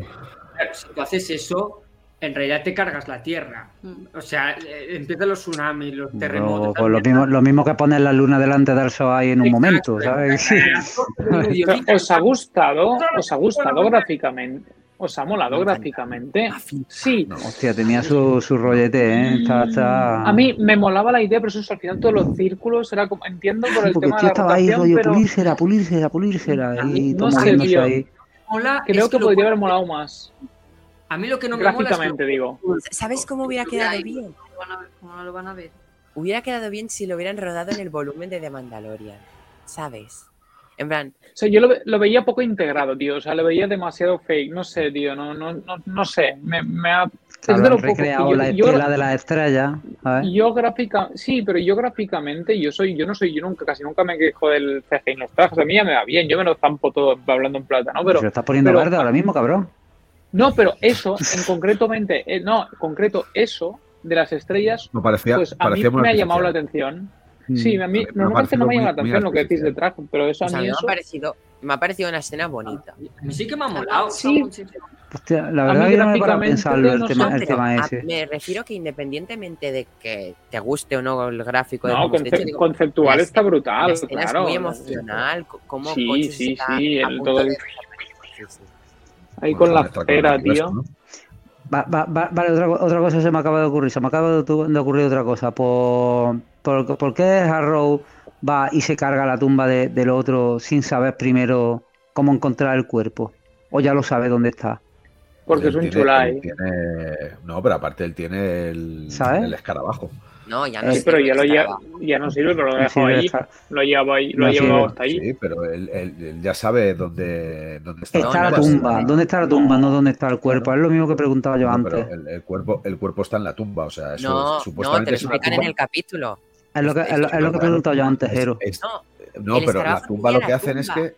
claro, si tú haces eso, en realidad te cargas la tierra. Mm. O sea, eh, empiezan los tsunamis, los terremotos. No, pues lo, mismo, lo mismo que poner la luna delante del sol ahí en un momento, ¿sabes? Sí. [LAUGHS] ¿Os ha gustado? ¿Os ha gustado gráficamente? ¿Os ha molado gráficamente? Sí. Hostia, tenía su, su rollete, ¿eh? Está, está... A mí me molaba la idea, pero eso es al final todos los círculos era como entiendo por el Porque tema tío de la estaba ahí, rollo, pero pulírsela, pulírsela, pulírsela, y no todo sé, ahí. Mola creo es que podría haber molado más. A mí lo que no me mola es que digo. ¿Sabes cómo hubiera quedado bien? ¿cómo a ver? ¿Cómo no lo van a ver? Hubiera quedado bien si lo hubieran rodado en el volumen de The Mandalorian. ¿Sabes? En plan, O sea, yo lo, lo veía poco integrado, tío. O sea, lo veía demasiado fake. No sé, tío. No, no, no, no sé. Me, me ha... es Claro, de lo poco yo- la yo- de las estrellas, ¿sabes? Yo gráfica, sí, pero yo gráficamente, yo soy, yo no soy, yo nunca, casi nunca me quejo del CGI en los trajes, a mí ya me va bien, yo me lo zampo todo hablando en plata, ¿no? Pero, Se lo estás poniendo pero- verde ahora mismo, cabrón. No, pero eso, en concretamente, eh, no, en concreto, eso de las estrellas, No, parecía, pues a mí me ha llamado la atención. Mm. Sí, a mí, Me ha normalmente no me llama la atención lo que decís de traje, pero eso o a sea, a mí me eso, ha parecido, me ha parecido una escena bonita. A mí sí que me ha molado. sí. Hostia, la A verdad que no me a gráficamente, pensarlo el no tema, el tema a- ese. me refiero que independientemente de que te guste o no el gráfico de no, conce- hecho, digo, conceptual la está escena- brutal, la claro. es muy emocional, cómo Sí, sí, sí, a el- todo el- de- Sí, sí. Ahí Bueno, con la resto, tío. ¿no? Va- va- va- vale, otra, otra cosa se me acaba de ocurrir. Se me acaba de, ocurrir otra cosa. Por, por, ¿por qué Harrow va y se carga la tumba de- del otro sin saber primero cómo encontrar el cuerpo? ¿O ya lo sabe dónde está? Porque es un tiene- chulai. tiene- No, pero aparte él tiene el, el escarabajo. No, ya no Eh, Sí, pero sirve ya lo lleva, ya no sirve, pero lo No dejo sirve ahí. Lo llevo ahí, lo No llevado hasta ahí. Sí, pero él, él- él ya sabe dónde, dónde está. Está la no, tumba. no. ¿Dónde está la tumba? No, dónde está el cuerpo. Claro. Es lo mismo que preguntaba yo No, antes. pero el, el cuerpo, el cuerpo está en la tumba, o sea, eso No, no, supuestamente te lo explican en el capítulo. Es lo que, es lo, es lo que he preguntado yo antes, Es- Jero. No, no, pero la tumba lo que hacen es que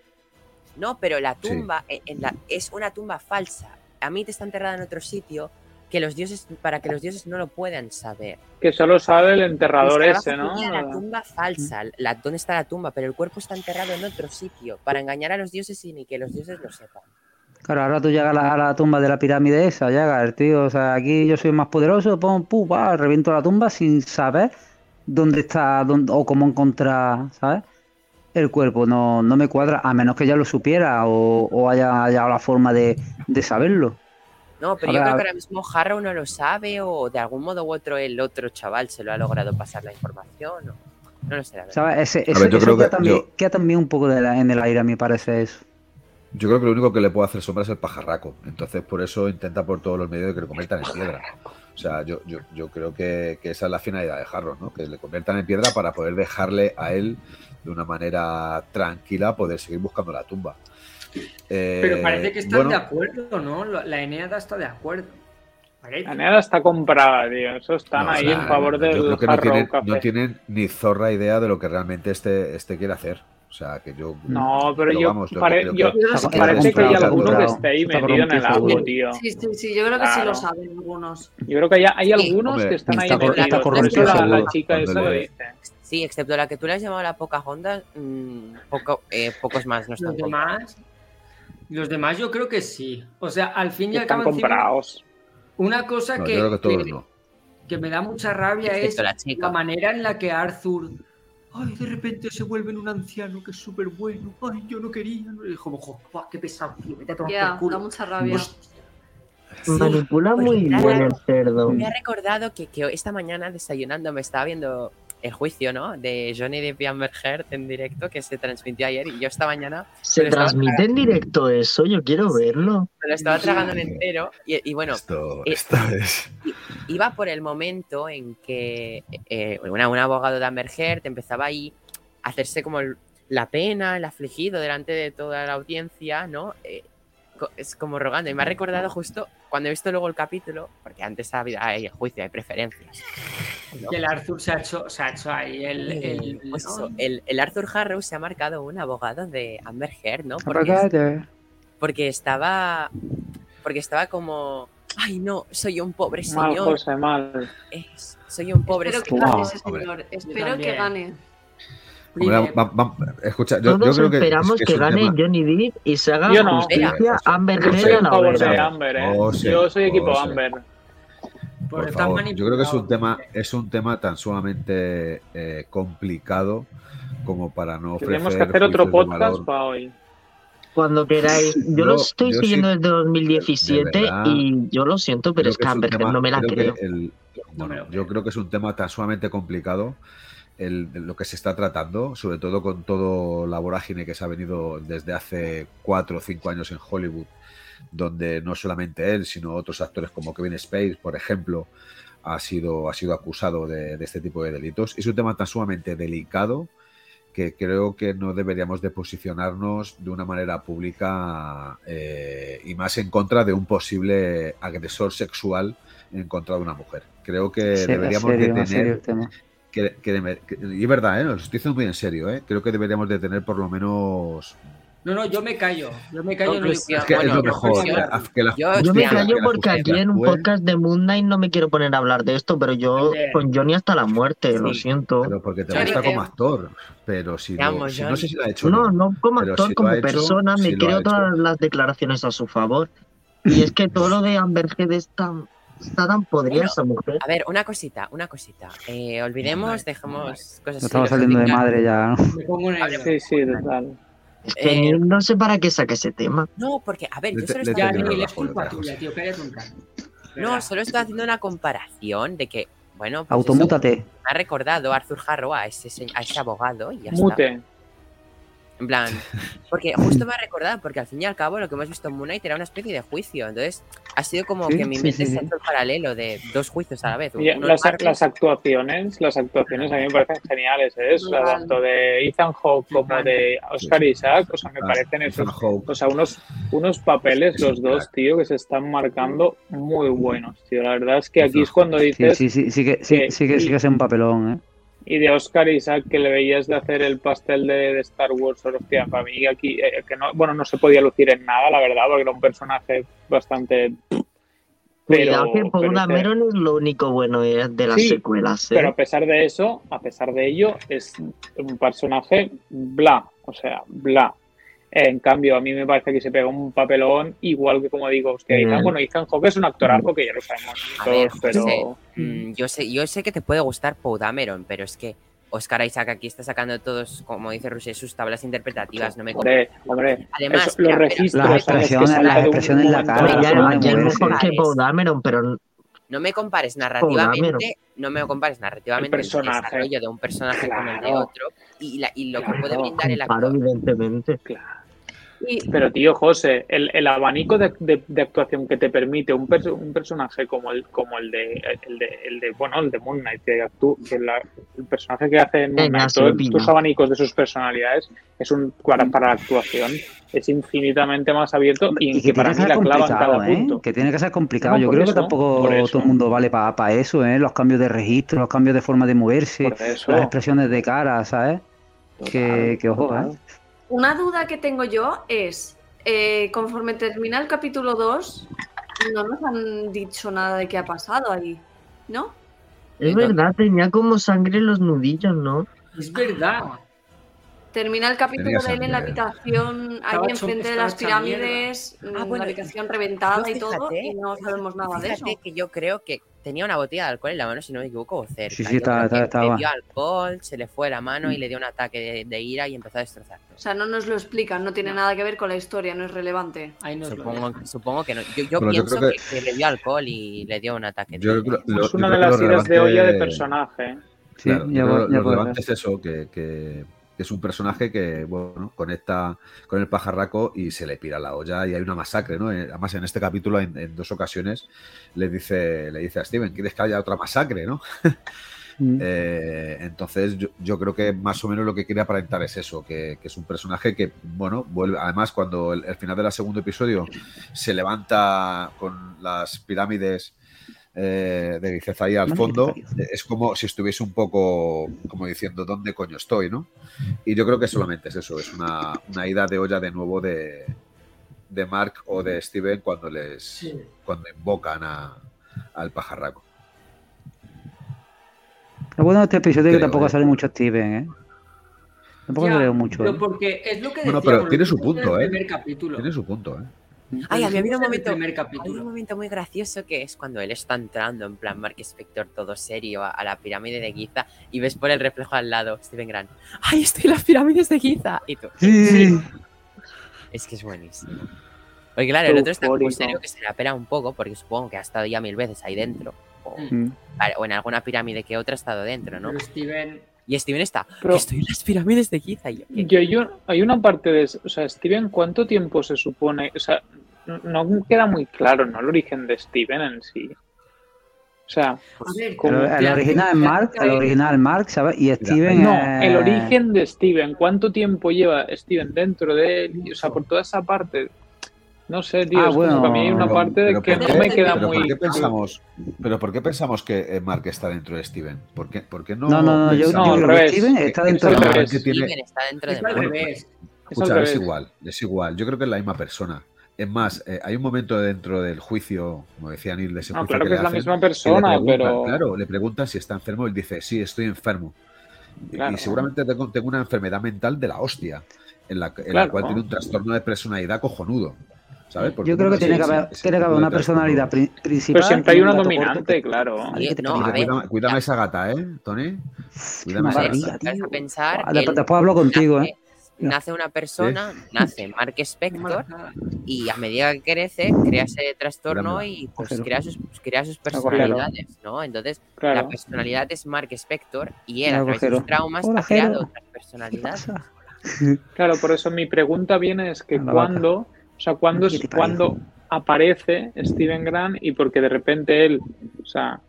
no, pero la tumba en la- es una tumba falsa. A mí te está enterrada en otro sitio que los dioses, para que los dioses no lo puedan saber. Que solo sabe el enterrador El ese, ¿no? la tumba falsa, la, ¿dónde está la tumba? Pero el cuerpo está enterrado en otro sitio para engañar a los dioses sin que los dioses lo sepan. Claro, ahora tú llegas a la, a la tumba de la pirámide esa, llegas, el tío, o sea, aquí yo soy más poderoso, pum, pum, va, reviento la tumba sin saber dónde está dónde- o cómo encontrar, ¿sabes? El cuerpo, no, no me cuadra, a menos que ya lo supiera o, o haya hallado la forma de, de saberlo. No, pero yo creo que ahora mismo Harrow no lo sabe o de algún modo u otro el otro chaval se lo ha logrado pasar la información. O... No lo sé, la verdad. ¿Sabes? Ese, A ese- ver, yo eso creo queda que también, yo- queda también un poco de la- en el aire, a mí parece eso. Yo creo que lo único que le puede hacer sombra es el pajarraco. Entonces, por eso intenta por todos los medios de que lo conviertan en piedra. O sea, yo, yo, yo creo que, que esa es la finalidad de Harrow, ¿no? Que le conviertan en piedra para poder dejarle a él de una manera tranquila poder seguir buscando la tumba. Eh, Pero parece que están bueno, de acuerdo, ¿no? La Eneada está de acuerdo. La nada está comprada, tío. Eso están no, o ahí sea, en favor yo del creo que no tienen, Café. no tienen ni zorra idea de lo que realmente este, este quiere hacer. O sea, que yo. No, pero yo, vamos, yo pare- creo que- yo- que parece que hay está alguno que esté ahí Está metido en el agua, tío. Sí, sí, sí, yo creo que sí Claro. lo saben algunos. Yo creo que hay, hay algunos Hombre, que están ahí está está metidos. Corrompido, la, la chica esa lo dice. Sí, excepto la que tú le has llamado la Pocahontas, mmm, poco, eh, pocos más no están Los demás, los demás yo creo que sí. O sea, al fin y al Están cabo, comprados. una cosa No, que, yo creo que todos que- no. que me da mucha rabia Excepto es la chica. la manera en la que Arthur, ay, de repente se vuelve en un anciano que es súper bueno, ay, yo no quería, ¿no? y como, "Jo, buah, qué pesado, tío, vete a tomar Ya, por culo. da mucha rabia. Pues, Manipula Oye, muy bien el cerdo. Me ha recordado que, que esta mañana desayunando me estaba viendo el juicio, ¿no? De Johnny Depp y Amber Heard en directo que se transmitió ayer y yo esta mañana ¿Se transmite en directo eso? Yo quiero verlo. me lo estaba tragando en entero y, y bueno, Esto, eh, es. iba por el momento en que eh, una- un abogado de Amber Heard empezaba ahí a hacerse como el- la pena, el afligido delante de toda la audiencia, ¿no? Eh, es como rogando. Y me ha recordado justo cuando he visto luego el capítulo, porque antes ha habido hay juicio, hay preferencias. ¿no? y el Arthur se ha hecho, se ha hecho ahí el... el- Pues el, el Arthur Harrow se ha marcado un abogado de Amber Heard, ¿no? Porque, porque estaba. Porque estaba como. Ay, no, soy un pobre Mal, señor. José, mal. es- soy un pobre Espero que señor. gane ese señor. Espero que gane. Hombre, va- va- escucha, yo, yo Todos creo que. esperamos es que, que es un gane tema- Johnny Depp y se haga no. justicia Amber Heard en la. Amber, ¿eh? Oh, sí, Yo soy equipo oh, sí. Amber. Por Porque favor, yo creo que es un tema, es un tema tan sumamente eh, complicado como para no ofrecer. Tenemos que hacer otro podcast para hoy. Cuando queráis. Yo, lo estoy yo siguiendo sí- desde 2017 de verdad, y yo lo siento, pero es que que Amber no me la creo que el- bueno, yo creo que es un tema tan sumamente complicado el, lo que se está tratando, sobre todo con todo la vorágine que se ha venido desde hace cuatro o cinco años en Hollywood, donde no solamente él, sino otros actores como Kevin Spacey, por ejemplo, ha sido, ha sido acusado de, de este tipo de delitos. Es un tema tan sumamente delicado que creo que no deberíamos de posicionarnos de una manera pública eh, y más en contra de un posible agresor sexual en contra de una mujer. Creo que Sí, deberíamos serio, de tener. Que, que debe- que- y es verdad, ¿eh? lo estoy diciendo muy en serio, ¿eh? creo que deberíamos de tener por lo menos No, no, yo me callo. Yo me callo. no digo Conclusión, es que bueno, es lo mejor que la- Yo- Yo me callo porque aquí en un podcast de Moon Knight no me quiero poner a hablar de esto, pero yo con Johnny hasta la muerte, lo siento. pero porque te gusta como actor pero si, lo- amo, si no sé si lo ha hecho No, no como actor, si como hecho, persona, si me creo todas las declaraciones a su favor. Y es que todo lo de Amber Heard es tan, está tan podrida Bueno, esa mujer. A ver, una cosita, una cosita. Eh, olvidemos, dejemos cosas No estamos saliendo de madre ya, ¿no? Me pongo negro. Sí, sí, total. Es que eh, no sé para qué saque ese tema. No, porque, a ver, yo solo estoy haciendo-. No, solo estoy haciendo una comparación de que, bueno, pues eso Automútate. me ha recordado Arthur Harrow a ese, se- a ese abogado y ya está. En plan, [LAUGHS] porque justo me ha recordado, porque al fin y al cabo lo que hemos visto en Moon Knight era una especie de juicio. Entonces, ha sido como Sí, que mi sí, mente sí, se ha sí. hecho el paralelo de dos juicios a la vez. Las, actuaciones, las actuaciones a mí me parecen geniales, ¿eh? O sea, tanto de Ethan Hawke como de Oscar Isaac, o sea, me Ah, parecen esos, o sea, unos, unos papeles Es los dos, tío, que se están marcando muy buenos, tío. La verdad es que aquí es cuando Sí, dices, sí, sí, sí que, sí, que- sí que, sí que es un papelón, ¿eh? Y de Oscar Isaac que le veías de hacer el pastel de, de Star Wars, hostia, para mí aquí, eh, que no, bueno, no se podía lucir en nada, la verdad, porque era un personaje bastante... Cuidado que Paul pero Dameron es lo único bueno eh, de las Sí, secuelas. ¿eh? Pero a pesar de eso, a pesar de ello, es un personaje bla, o sea, bla. En cambio, a mí me parece que se pega un papelón, igual que como digo, hostia, Ethan- Mm. bueno, Ethan Hawke es un actorazo que ya lo sabemos ver, todos, pero... José, mm, yo, sé, yo sé que te puede gustar Poe Dameron, pero es que Oscar Isaac aquí está sacando todos, como dice Rusé, sus tablas interpretativas. No me Hombre, hombre, Además, eso- los registros en la cara, ya, de ya es moverse. mejor que Poe Dameron, pero No me compares narrativamente, no me compares narrativamente El personaje. desarrollo de un personaje con el de Claro. otro y, la- y lo que puede Claro, brindar el actor. evidentemente. Y Pero tío, José, el, el abanico de, de- de actuación que te permite un, perso- un personaje como el como el de el de, el de bueno el de Moon Knight, que, actú- que la- el personaje que hace en Moon Venga, Knight, todos tus abanicos de sus personalidades es un para, para la actuación es infinitamente más abierto y, Y que que para tiene mí que ser la clava en complicado, cada ¿eh? punto. Que tiene que ser complicado. No, Yo creo que tampoco todo el mundo vale para eso, ¿eh? Los cambios de registro, los cambios de forma de moverse, las expresiones de cara, ¿sabes? que, que ojo, ¿eh? Una duda que tengo yo es, eh, conforme termina el capítulo 2, no nos han dicho nada de qué ha pasado ahí, ¿no? Es verdad, tenía como sangre en los nudillos, ¿no? Es verdad. Termina el capítulo de él en la habitación, ahí enfrente de las pirámides, Ah, mm, bueno, la habitación reventada y todo, fíjate- y no sabemos nada de eso. Que yo creo que tenía una botella de alcohol en la mano, si no me equivoco, o cerca. Sí, sí, estaba- estaba- Le dio alcohol, se le fue la mano y le dio un ataque de, de ira y empezó a destrozar. O sea, no nos lo explican, no tiene nada que ver con la historia, no es relevante. Ahí nos lo Supongo, supongo que no. Yo, yo Pero yo pienso creo que... que- que le dio alcohol y le dio un ataque. Yo lo- Es una de las iras de olla de personaje. Sí, Claro, ya ya lo relevante es eso, que, que- que es un personaje que bueno, conecta con el pajarraco y se le pira la olla y hay una masacre, ¿no? Eh, Además, en este capítulo, en, en dos ocasiones, le dice, le dice a Steven, ¿quieres que haya otra masacre, no? [LAUGHS] Mm. Eh, entonces, yo, yo creo que más o menos lo que quiere aparentar es eso, que, que es un personaje que, bueno, vuelve. Además, cuando el, el final del segundo episodio se levanta con las pirámides eh, de Gizeth ahí al fondo, eh, es como si estuviese un poco como diciendo dónde coño estoy, ¿no? Y yo creo que solamente es eso, es una, una ida de olla de nuevo de, de Mark o de Steven cuando les Sí. cuando invocan a- al pajarraco. Lo bueno de este episodio es que tampoco ¿eh? sale mucho Steven, ¿eh? Tampoco Ya, se veo mucho. pero ¿eh? porque es lo que Bueno, pero lo tiene su punto, el ¿eh? primer capítulo. Tiene su punto, ¿eh? Ay, a mí ha habido un momento, primer hay un momento muy gracioso que es cuando él está entrando en plan Mark Spector todo serio a, a la pirámide de Giza y ves por el reflejo al lado Steven Grant. ¡Ay, estoy en las pirámides de Giza! Y tú, Sí. es que es buenísimo. Porque claro, el otro está como Eufórico. serio que se la pela un poco porque supongo que ha estado ya mil veces ahí dentro. O, Mm. o en alguna pirámide que otra ha estado dentro, ¿no? Pero Steven, Y Steven está, Pero- estoy en las pirámides de Giza. Y yo. Yo, yo- hay una parte de, o sea, Steven, ¿cuánto tiempo se supone? O sea, no queda muy claro, ¿no? El origen de Steven en sí. O sea, ver, El, original Mark, el ya. original Mark, ¿sabes? Y Steven no, el origen de Steven, ¿cuánto tiempo lleva Steven dentro de él? O sea, por toda esa parte. No sé, tío, Ah, es como bueno, que a mí hay una Pero- parte pero que ¿por no qué- me queda pero muy. ¿por qué pensamos, pero ¿por qué pensamos que eh, Mark está dentro de Steven? ¿Por qué, por qué no? No, no, no, yo, No, al revés. Steven está Es dentro de No, Mark. tiene- Steven está dentro de Mark. Es Escucha, igual, es igual. Yo creo que es la misma persona. Es más, eh, hay un momento dentro del juicio, como decía Neil, de ese No, juicio claro que le es la hacen, misma persona, preguntan- pero. Claro, le preguntan si está enfermo, él dice, sí, estoy enfermo. Y- Claro. Y seguramente tengo, tengo una enfermedad mental de la hostia, en la, en la cual tiene un trastorno de personalidad cojonudo. ¿Sabes? Porque Yo creo que tiene que haber, ese tiene que haber una personalidad pri- principal. Pero siempre hay un una dominante, claro. Cuídame, cuídame esa gata, ¿eh, Tony? Cuídame esa gata. A pensar, después, hablo contigo, nace, ¿eh? nace una persona, nace Mark Spector y a medida que crece crea ese trastorno y pues crea sus, crea sus personalidades, ¿no? Entonces la personalidad es Mark Spector y él a través de sus traumas Hola, ha creado otras ¿Qué personalidades. Claro, por eso mi pregunta viene es que cuándo, o sea, cuándo, ¿Qué es, cuándo aparece Steven Grant y porque de repente él, o sea,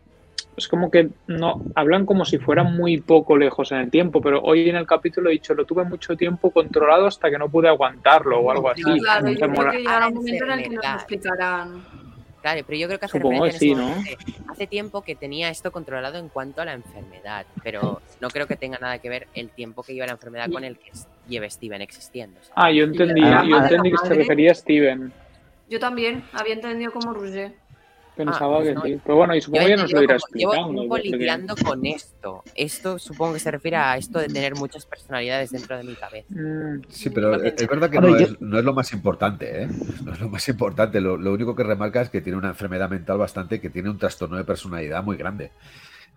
es como que no hablan como si fuera muy poco lejos en el tiempo, pero hoy en el capítulo he dicho lo tuve mucho tiempo controlado hasta que no pude aguantarlo o algo así. Claro, yo creo que llegará un momento en el que nos explicarán. Claro, pero yo creo que hace Supongo sí, en ¿no? Hace tiempo que tenía esto controlado en cuanto a la enfermedad, pero no creo que tenga nada que ver el tiempo que lleva la enfermedad con el que lleve Steven existiendo. ¿sabes? Ah, yo entendí, Ah, yo entendí que se refería a Steven. Yo también había entendido como Roger. Pensaba Ah, que no, sí. Pero bueno, y supongo que he nos lo irá como- Llevo explicando. tiempo lidiando con esto. Esto supongo que se refiere a esto de tener muchas personalidades dentro de mi cabeza. Mm, Sí, pero es es verdad que no yo- es, no es lo más importante, ¿eh? No es lo más importante. Lo, lo único que remarca es que tiene una enfermedad mental bastante, que tiene un trastorno de personalidad muy grande.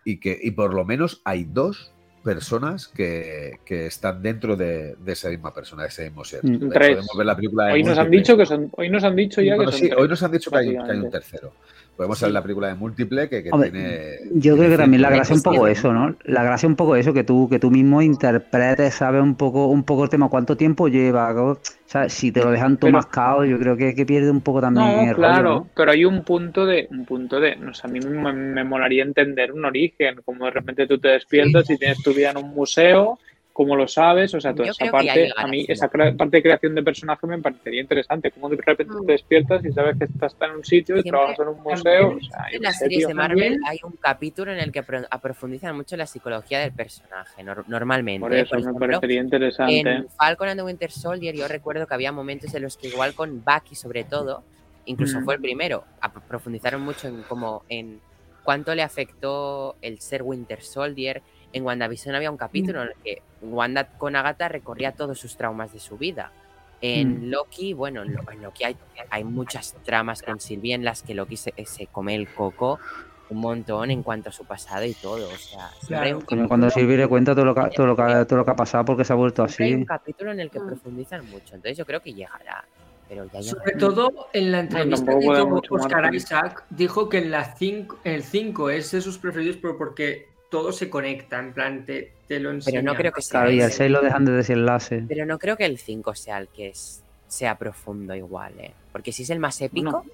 Y que, y por lo menos hay dos personas que, que están dentro de, de esa misma persona, de ese mismo ser. Mm. De hecho, Tres. Podemos ver la película de Hoy nos han dicho que son, hoy nos han dicho ya Bueno, que sí, son hoy nos han dicho que hay, que hay un tercero. Podemos Sí. ver la película de Múltiple que, que Hombre, tiene. Yo creo que también la gracia es un poco eso, ¿no? La gracia es un poco eso, que tú, que tú mismo interpretes, sabes un poco, un poco el tema, cuánto tiempo lleva, o sea, si te lo dejan todo mascado, yo creo que, que pierde un poco también No, el rollo, claro, ¿no? pero hay un punto de, un punto de, no sé, a mí me, me molaría entender un origen, como de repente tú te despiertas y tienes tu vida en un museo, cómo lo sabes, o sea, toda Yo esa parte, a mí esa parte de creación de personaje me parecería interesante, como de repente Mm. te despiertas y sabes que estás en un sitio y Siempre- trabajas en un museo, o sea, En las series de Marvel También- hay un capítulo en el que pro- aprofundizan mucho la psicología del personaje, nor- normalmente. por ¿eh? eso me ejemplo, parecería interesante. en Falcon and the Winter Soldier yo recuerdo que había momentos en los que igual con Bucky sobre todo, incluso Mm. fue el primero, profundizaron mucho en como en cuánto le afectó el ser Winter Soldier. En WandaVision había un capítulo en el que Wanda con Agatha recorría todos sus traumas de su vida. En Mm. Loki, bueno, en Lo- en Loki hay, hay muchas tramas con Sylvie en las que Loki se, se come el coco un montón en cuanto a su pasado y todo. O sea, un Coño, cuando Silvi le cuenta todo lo, que, todo, lo que, todo lo que ha pasado porque se ha vuelto siempre hay así. un capítulo en el que Mm. profundizan mucho. Entonces yo creo que llegará. Pero ya Sobre todo en la entrevista tampoco que Oscar. Isaac, dijo que en la cinco, el 5 es de sus preferidos, pero porque todo se conecta, en plan, te, te lo enseña. Pero no creo que sea Claro, y el ese. 6 lo dejan de desenlace. Pero no creo que el 5 sea el que es- sea profundo igual, ¿eh? Porque si es el más épico,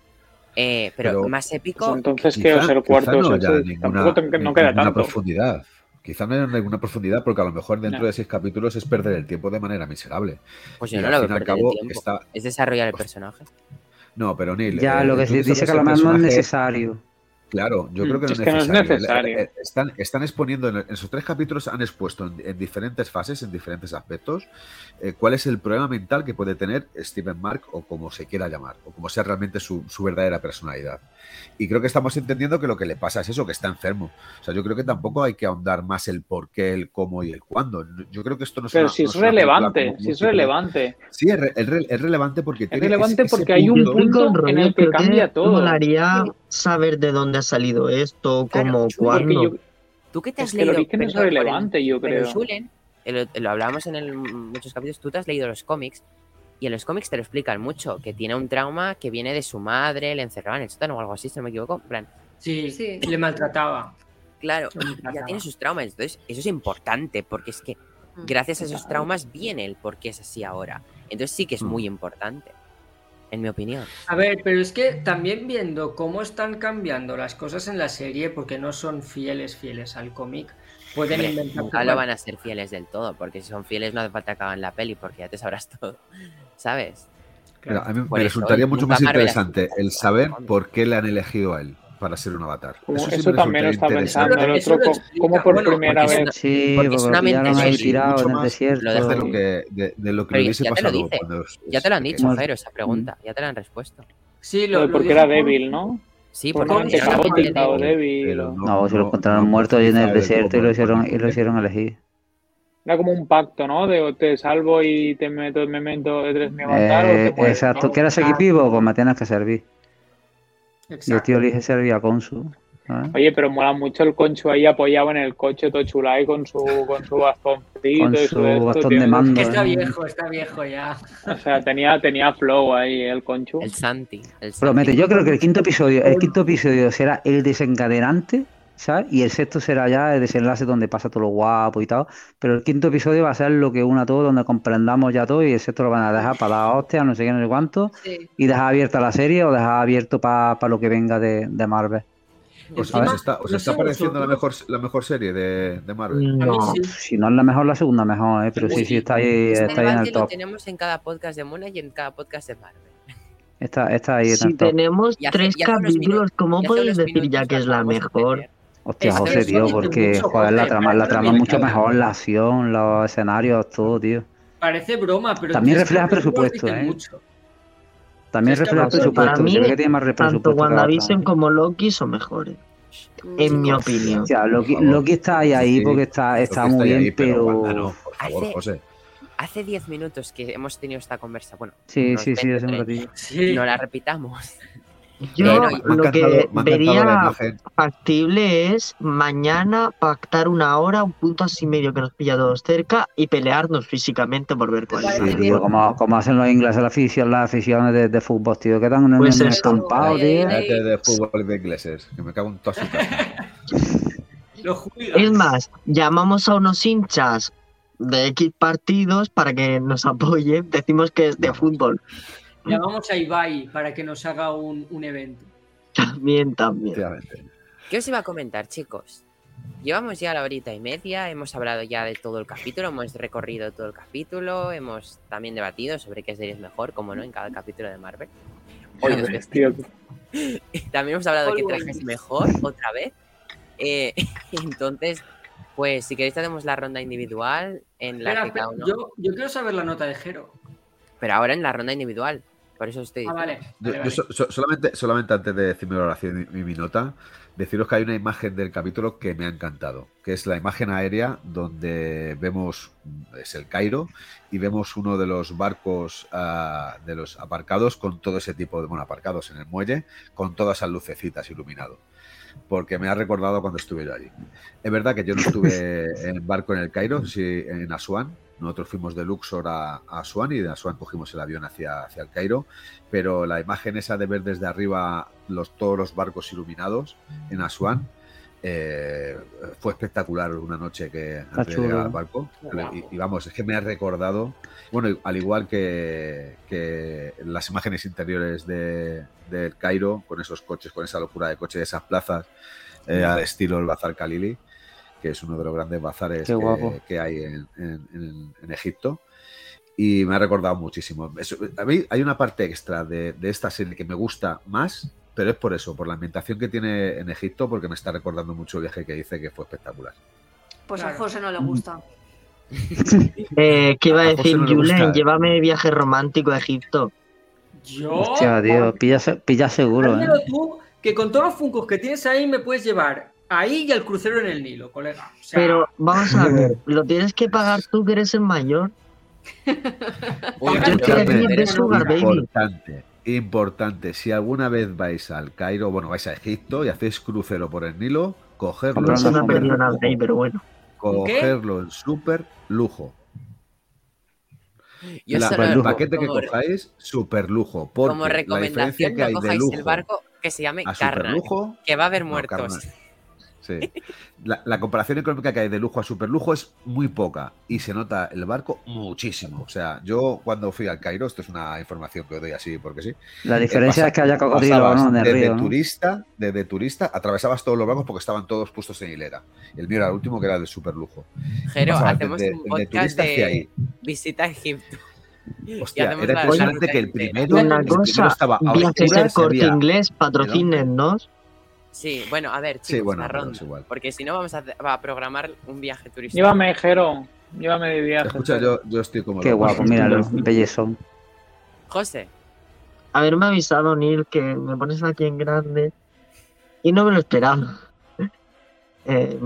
eh, pero, Pero- más Pues épico. entonces, Quizá- ¿qué? O sea, el cuarto no ese, ninguna, tampoco te- no queda ninguna tanto. profundidad. Quizá no haya ninguna profundidad porque a lo mejor dentro No. de seis capítulos es perder el tiempo de manera miserable. Pues y yo no lo veo el cabo tiempo. está- Es desarrollar el personaje. No, pero Neil. Ya, eh, lo que dice que a lo mejor no es necesario. Claro, yo creo que no es que no es necesario. necesario. Eh, eh, Están, están exponiendo, en, en esos tres capítulos han expuesto en, en diferentes fases, en diferentes aspectos, eh, cuál es el problema mental que puede tener Steven Mark o como se quiera llamar, o como sea realmente su, su verdadera personalidad. Y creo que estamos entendiendo que lo que le pasa es eso, que está enfermo. O sea, yo creo que tampoco hay que ahondar más el por qué, el cómo y el cuándo. Yo creo que esto no es Pero una- si es relevante, como si es relevante. Sí, es, re- es re- es relevante porque Es tiene relevante ese- ese porque hay un punto- en el que cambia todo. Molaría saber de dónde ha salido esto, Claro, cómo, cuándo. yo, Tú que te Es has que el leído. origen es el- relevante, yo creo. Lo, lo hablábamos en el- muchos capítulos, tú te has leído los cómics y en los cómics te lo explican mucho, que tiene un trauma que viene de su madre, le encerraban en el sótano o algo así, si no me equivoco. En plan, Sí, Sí. le maltrataba. claro, Le ya tiene sus traumas, entonces eso es importante porque es que Mm. gracias a esos traumas viene el por qué es así ahora. Entonces sí que es Mm. muy importante, en mi opinión. A ver, pero es que también viendo cómo están cambiando las cosas en la serie, porque no son fieles, fieles al cómic, pueden Hombre, inventar. nunca lo van a ser fieles del todo, porque si son fieles no hace falta que hagan la peli, porque ya te sabrás [LAUGHS] todo, ¿sabes? Mira, a mí Por me eso, resultaría mucho más Marvel interesante el saber por qué le han elegido a él para ser un avatar. Como Eso eso también lo está interesante. pensando el Eso otro, como por bueno, primera vez. una- Sí, Porque porque es una mente débil, tirado en el desierto. lo de lo que, de, de lo que Pero hubiese ya te lo pasado dice, cuando Ya te lo han dicho. Jairo, esa pregunta, ya te la han respuesto. Sí, Lo porque era débil, ¿no? Sí, Por porque era caótica o débil. No, se lo no- encontraron no muerto en el desierto y lo hicieron elegir. Era como un pacto, ¿no? De o te salvo y te meto, me meto detrás de mi avatar o Eh, te mueres. exacto, ¿no? ¿quieres seguir vivo? Pues me tienes que servir. Y el Exacto. tío elige servir a Consu. ¿sabes? Oye, pero mola mucho el concho ahí apoyado en el coche todo chulay con su, con su bastoncito Con y su esto, bastón tío. de mando. Está ¿eh? viejo, está viejo ya. O sea, tenía, tenía flow ahí el concho. El Santi. El Promete, Santi. yo creo que el quinto episodio, el quinto episodio será el desencadenante, ¿sabes? Y el sexto será ya el desenlace donde pasa todo lo guapo y tal. Pero el quinto episodio va a ser lo que una todo, donde comprendamos ya todo, y el sexto lo van a dejar para dar hostias, no sé qué, no sé cuánto, Sí. y dejar abierta la serie o dejar abierto para lo que venga de, de Marvel. ¿Os, os está, os no está pareciendo la mejor, la mejor serie de, de Marvel? No. sí. Si no es la mejor, la segunda mejor, ¿eh? Pero sí, sí, está ahí, Este está ahí en el lo top. tenemos en cada podcast de Mona y en cada podcast de Marvel. Está, está ahí en Si el top. tenemos tres capítulos, minutos- ¿cómo podéis decir ya que es la mejor? Hostia, José, tío, porque, mucho, joder, la trama, la trama es mucho mejor, la acción, los escenarios, todo, tío. Parece broma, pero También refleja presupuesto, ¿eh? mucho. También Es que refleja el presupuesto. para mí, se ve que tiene más Tanto. WandaVision como Loki son mejores. En mi opinión. O sea, Loki, está ahí, ahí Sí, porque está, está muy ahí, bien, pero. Wanda no, por favor, Hace- José. Hace 10 minutos que hemos tenido esta conversa. Bueno, Sí, sí, sí, 20, hace un 30. ratillo. Sí. No la repitamos. Yo lo que la vería factible es mañana pactar una hora, un punto así medio que nos pilla todos cerca y pelearnos físicamente por ver cuál es Sí, tío, como, como hacen los ingleses las aficiones, las aficiones de, de fútbol, tío, que dan un, Pues estampado, tío. ay, ay. Cállate de fútbol de ingleses, que me cago en hooligans. [LAUGHS] Es más, llamamos a unos hinchas de X partidos para que nos apoyen. Decimos que es de fútbol. Llamamos a Ibai para que nos haga un, un evento. También, también. ¿Qué os iba a comentar, chicos? Llevamos ya la horita y media, hemos hablado ya de todo el capítulo, hemos recorrido todo el capítulo, hemos también debatido sobre qué serie es mejor, como no, en cada capítulo de Marvel. Hoy. Tío, [LAUGHS] También hemos hablado de qué traje es mejor, otra vez. Eh, [LAUGHS] entonces, pues si queréis hacemos la ronda individual en la Espera, que cada uno... yo, yo quiero saber la nota de Jero. Pero ahora en la ronda individual, por eso estoy Ah, vale. Yo, vale, yo vale. so- so- solamente, solamente antes de decir mi oración y mi nota, deciros que hay una imagen del capítulo que me ha encantado, que es la imagen aérea donde vemos, es el Cairo, y vemos uno de los barcos ah, de los aparcados con todo ese tipo de, bueno, aparcados en el muelle, con todas esas lucecitas iluminado. Porque me ha recordado cuando estuve yo allí. Es verdad que yo no estuve [LAUGHS] en barco en el Cairo, sí en Asuán. Nosotros fuimos de Luxor a, a y de Asuán cogimos el avión hacia, hacia el Cairo pero la imagen esa de ver desde arriba los, todos los barcos iluminados en Asuán eh, fue espectacular una noche que antes de llegar al barco. Y, y vamos, es que me ha recordado, bueno, al igual que, que las imágenes interiores de, del Cairo, con esos coches, con esa locura de coches, esas plazas, eh, al estilo el Bazar Khalili, que es uno de los grandes bazares que, que hay en, en- en- en Egipto y me ha recordado muchísimo. Eso- a mí hay una parte extra de, de esta serie que me gusta más, pero es por eso, por la ambientación que tiene en Egipto, porque me está recordando mucho el viaje que hice, que fue espectacular. Pues a. José no le gusta. [LAUGHS] Eh, ¿Qué iba a decir, no le Julen? gusta. Llévame de viaje romántico a Egipto. Yo. Hostia, tío, pilla, se- pilla seguro, ¿eh? Tú, que con todos los funcos que tienes ahí me puedes llevar ahí y al crucero en el Nilo, colega. O sea, Pero vamos a [LAUGHS] ver, ¿lo tienes que pagar tú que eres el mayor? [LAUGHS] Yo Baby. Importante, importante. Si alguna vez vais al Cairo, bueno, vais a Egipto y hacéis crucero por el Nilo, cogerlo, en No se me ha hombre. perdido nada ahí, pero bueno. cogerlo en súper lujo. Yo La- el paquete que cojáis, súper lujo. Porque Como la diferencia recomendación, que no hay de cojáis lujo el barco que se llame superlujo, que va a haber muertos. Sí. La, la comparación económica que hay de lujo a superlujo es muy poca y se nota el barco muchísimo. O sea, yo cuando fui al Cairo, esto es una información que os doy así porque sí. La eh, diferencia es que haya cocodrilo, ¿no? Desde río, ¿no? turista, desde turista, atravesabas todos los barcos porque estaban todos puestos en hilera. El mío era el último que era de superlujo. Jero, hacemos un podcast de ahí. visita a Egipto. Hostia, era impresionante que el primero, Una el primero cosa, estaba a viajes oscuras, del corte había- inglés, patrocínennos. Sí, bueno, a ver, chicos, Sí, bueno, pero ronda. es igual. Porque si no, vamos a, programar un viaje turístico. Llévame, Jero. Llévame de viaje. Escucha, yo, yo estoy como Qué guapo, míralo, [LAUGHS] bellezón. José, Haberme avisado, Neil, que me pones aquí en grande. Y no me lo esperaba. [LAUGHS] Eh,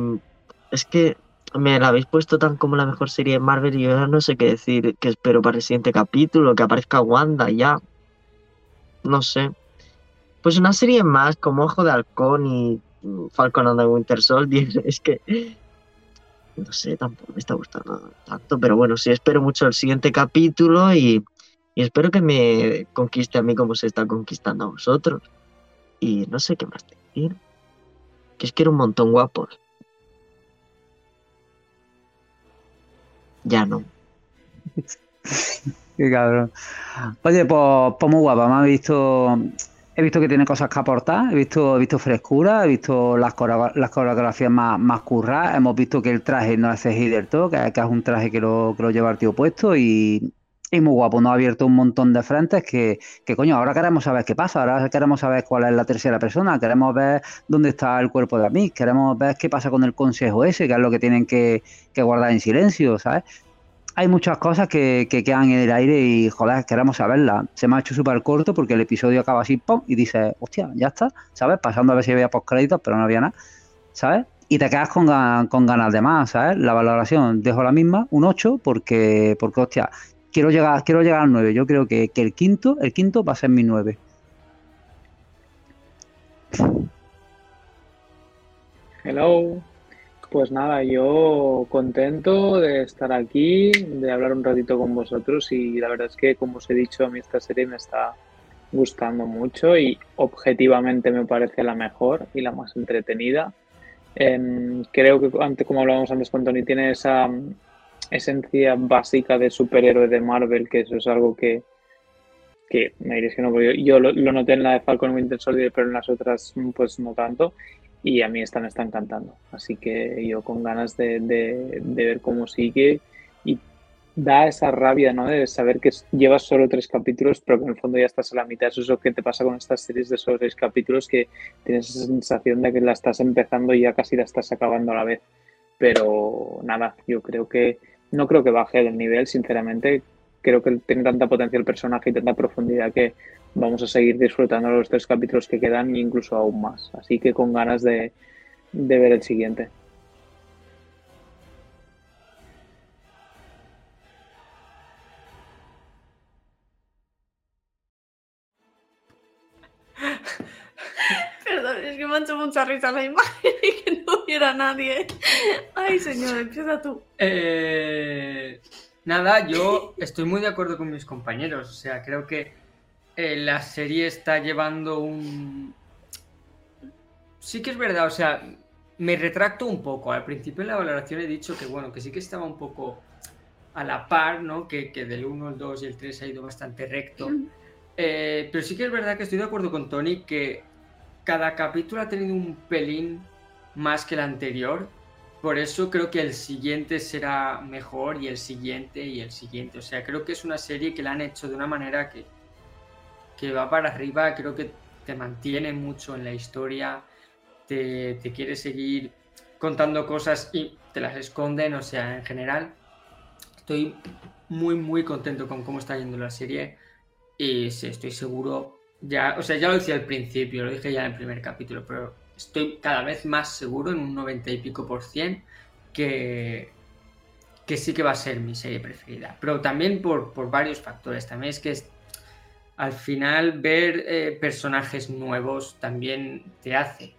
es que me la habéis puesto tan como la mejor serie de Marvel y yo ya no sé qué decir. Que espero para el siguiente capítulo, que aparezca Wanda ya. No sé. Pues una serie más como Ojo de Halcón y Falcon and the Winter Soldier. [LAUGHS] Es que. No sé, tampoco me está gustando tanto. Pero bueno, sí, espero mucho el siguiente capítulo y. Y espero que me conquiste a mí como se está conquistando a vosotros. Y no sé qué más decir. Que es que era un montón guapos. Ya no. [LAUGHS] Qué cabrón. Oye, pues, pues muy guapa, me ha visto. He visto que tiene cosas que aportar, he visto, he visto frescura, he visto las, las coreografías más, más curradas, hemos visto que el traje no es CGI del todo, que, es un traje que lo, que lo lleva el tío puesto y, y muy guapo, nos ha abierto un montón de frentes que, que coño, ahora queremos saber qué pasa, ahora queremos saber cuál es la tercera persona, queremos ver dónde está el cuerpo de Amix, queremos ver qué pasa con el consejo ese, que es lo que tienen que, que guardar en silencio, ¿sabes? Hay muchas cosas que, que quedan en el aire y, joder, queremos saberlas. Se me ha hecho súper corto porque el episodio acaba así, pum, y dices, hostia, ya está, ¿sabes? Pasando a ver si había postcréditos, pero no había nada, ¿sabes? Y te quedas con, con ganas de más, ¿sabes? La valoración dejo la misma, un 8, porque, porque hostia, quiero llegar, quiero llegar al 9. Yo creo que, que el quinto, el quinto va a ser mi 9. Hello. Pues nada, yo contento de estar aquí, de hablar un ratito con vosotros y la verdad es que, como os he dicho, a mí esta serie me está gustando mucho y objetivamente me parece la mejor y la más entretenida. Em, creo que, antes, como hablábamos antes con Tony, tiene esa mm, esencia básica de superhéroe de Marvel, que eso es algo que, que me diréis que no, pero yo, yo lo, lo noté en la de Falcon Winter Soldier, pero en las otras mm, pues no tanto. Y a mí esta me está encantando. Así que yo con ganas de, de- de ver cómo sigue y da esa rabia, ¿no? De saber que llevas solo tres capítulos, pero que en el fondo ya estás a la mitad. Eso es lo que te pasa con estas series de solo tres capítulos, que tienes esa sensación de que la estás empezando y ya casi la estás acabando a la vez. Pero nada, yo creo que no creo que baje el nivel, sinceramente. Creo que tiene tanta potencia el personaje y tanta profundidad que vamos a seguir disfrutando los tres capítulos que quedan e incluso aún más. Así que con ganas de, de ver el siguiente. [LAUGHS] Perdón, es que me ha hecho mucha risa la imagen y que no hubiera nadie. Ay, señor, empieza tú. Eh, nada, yo [LAUGHS] estoy muy de acuerdo con mis compañeros. O sea, creo que eh, la serie está llevando un... Sí que es verdad, o sea, me retracto un poco. Al principio en la valoración he dicho que, bueno, que sí que estaba un poco a la par, ¿no? Que, que del 1, el 2 y el 3 ha ido bastante recto. Eh, pero sí que es verdad que estoy de acuerdo con Tony que cada capítulo ha tenido un pelín más que el anterior. Por eso creo que el siguiente será mejor y el siguiente y el siguiente. O sea, creo que es una serie que la han hecho de una manera que, que va para arriba. Creo que te mantiene mucho en la historia. Te, te quiere seguir contando cosas y te las esconden. O sea, en general, estoy muy, muy contento con cómo está yendo la serie. Y sí, estoy seguro. Ya, o sea, ya lo decía al principio, lo dije ya en el primer capítulo, pero estoy cada vez más seguro, en un 90 y pico por cien, que, que sí que va a ser mi serie preferida. Pero también por, por varios factores. También es que al final ver eh, personajes nuevos también te hace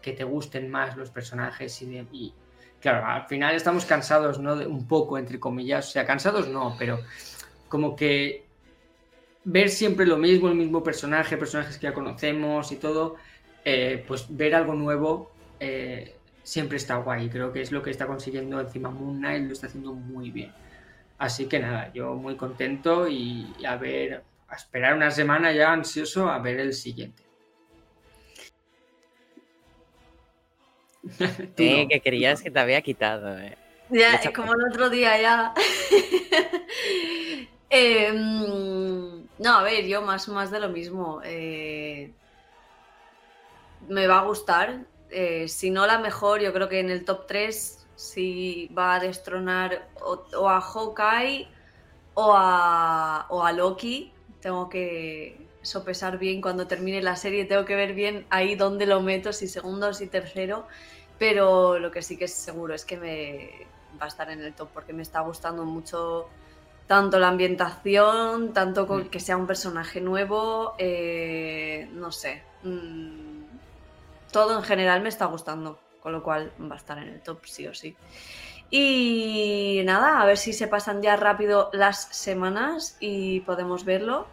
que te gusten más los personajes y, y, claro, al final estamos cansados, ¿no? De un poco, entre comillas, o sea, cansados no, pero como que ver siempre lo mismo, el mismo personaje, personajes que ya conocemos y todo, eh, pues ver algo nuevo eh, siempre está guay. Creo que es lo que está consiguiendo encima Moon Knight, lo está haciendo muy bien. Así que nada, yo muy contento y, a ver, a esperar una semana ya ansioso a ver el siguiente. [LAUGHS] Tú Eh, no. que querías que te había quitado, eh. Ya, Mucha como el otro día ya. [LAUGHS] Eh, mm, no, a ver, yo más, más de lo mismo. Eh, me va a gustar. Eh, si no la mejor, yo creo que en el top 3 sí va a destronar o, o a Hawkeye o a, o a Loki. Tengo que sopesar bien cuando termine la serie. Tengo que ver bien ahí dónde lo meto, si segundo o si tercero. Pero lo que sí que es seguro es que me va a estar en el top porque me está gustando mucho tanto la ambientación, tanto con que sea un personaje nuevo, eh, no sé. mm, todo en general me está gustando, con lo cual va a estar en el top sí o sí. Y nada, a ver si se pasan ya rápido las semanas y podemos verlo.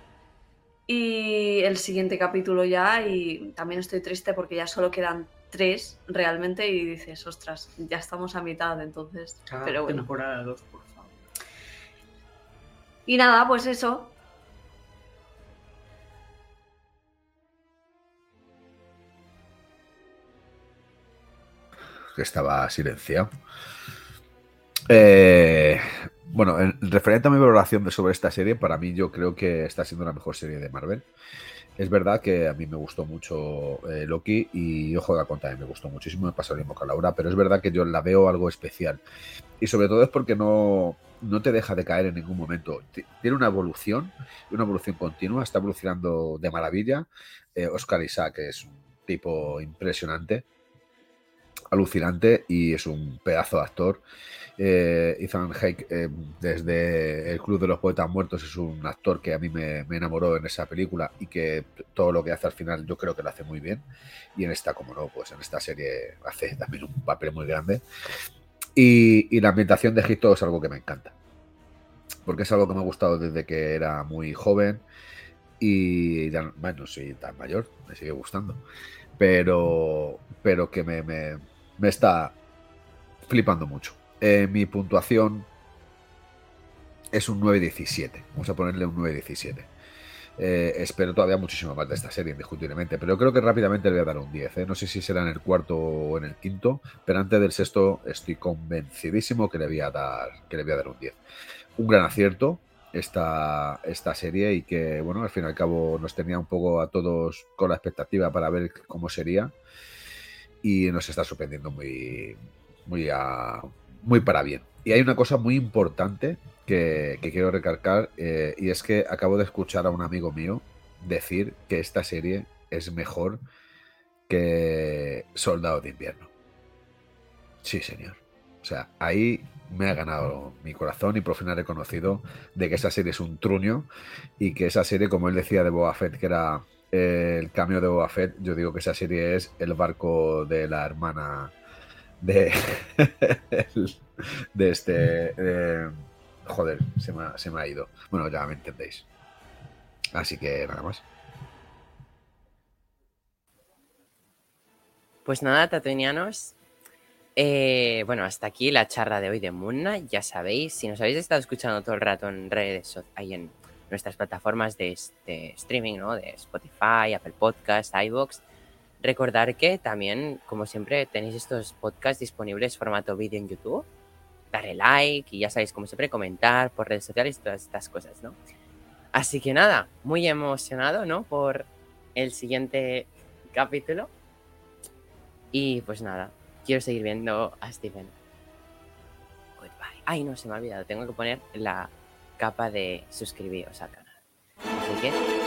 Y el siguiente capítulo ya, y también estoy triste porque ya solo quedan tres realmente y dices, ostras, ya estamos a mitad entonces. Cada Pero bueno. temporada 2, por favor. Y nada, pues eso. Que estaba silenciado. Eh, bueno, en referente a mi valoración de- sobre esta serie, para mí yo creo que está siendo la mejor serie de Marvel. Es verdad que a mí me gustó mucho eh, Loki y Ojo de Halcón también me gustó muchísimo, me pasó lo mismo con Laura, pero es verdad que yo la veo algo especial. Y sobre todo es porque no, no te deja de caer en ningún momento. Ti- Tiene una evolución, una evolución continua, está evolucionando de maravilla. Eh, Oscar Isaac es un tipo impresionante, alucinante y es un pedazo de actor. Eh, Ethan Hake, eh, desde El Club de los Poetas Muertos, es un actor que a mí me, enamoró en esa película y que todo lo que hace al final yo creo que lo hace muy bien. Y en esta, como no, pues en esta serie hace también un papel muy grande. Y, la ambientación de Egipto es algo que me encanta. Porque es algo que me ha gustado desde que era muy joven. Y ya, no- bueno, no soy tan mayor, me sigue gustando. Pero, pero que me- me está flipando mucho. Eh, mi puntuación es un 9.17. Vamos a ponerle un 9.17. Eh, espero todavía muchísimo más de esta serie, indiscutiblemente. Pero creo que rápidamente le voy a dar un 10. ¿eh? No sé si será en el cuarto o en el quinto, pero antes del sexto estoy convencidísimo que le voy a dar, que le voy a dar un 10. Un gran acierto esta, esta serie y que, bueno, al fin y al cabo nos tenía un poco a todos con la expectativa para ver cómo sería y nos está sorprendiendo muy, muy, a- muy para bien. Y hay una cosa muy importante que, que quiero recalcar eh, y es que acabo de escuchar a un amigo mío decir que esta serie es mejor que Soldado de Invierno. Sí, señor. O sea, ahí me ha ganado mi corazón y por fin ha reconocido de que esa serie es un truño y que esa serie, como él decía de Boba Fett, que era el cambio de Boba Fett, yo digo que esa serie es el barco de la hermana de, [LAUGHS] de este... eh, joder, se me, ha, se me ha ido. Bueno, ya me entendéis. Así que nada más. Pues nada, tatuinianos. Eh, bueno, hasta aquí la charla de hoy de Knight. Ya sabéis, si nos habéis estado escuchando todo el rato en redes, ahí en nuestras plataformas de, de streaming, ¿no? De Spotify, Apple Podcast, iVoox, recordar que también, como siempre, tenéis estos podcasts disponibles formato vídeo en YouTube. Darle like y ya sabéis, como siempre, comentar por redes sociales y todas estas cosas, ¿no? Así que nada, muy emocionado, ¿no? Por el siguiente capítulo. Y pues nada, quiero seguir viendo a Steven. Goodbye. Ay, no, se me ha olvidado. Tengo que poner la capa de suscribiros al canal. Así que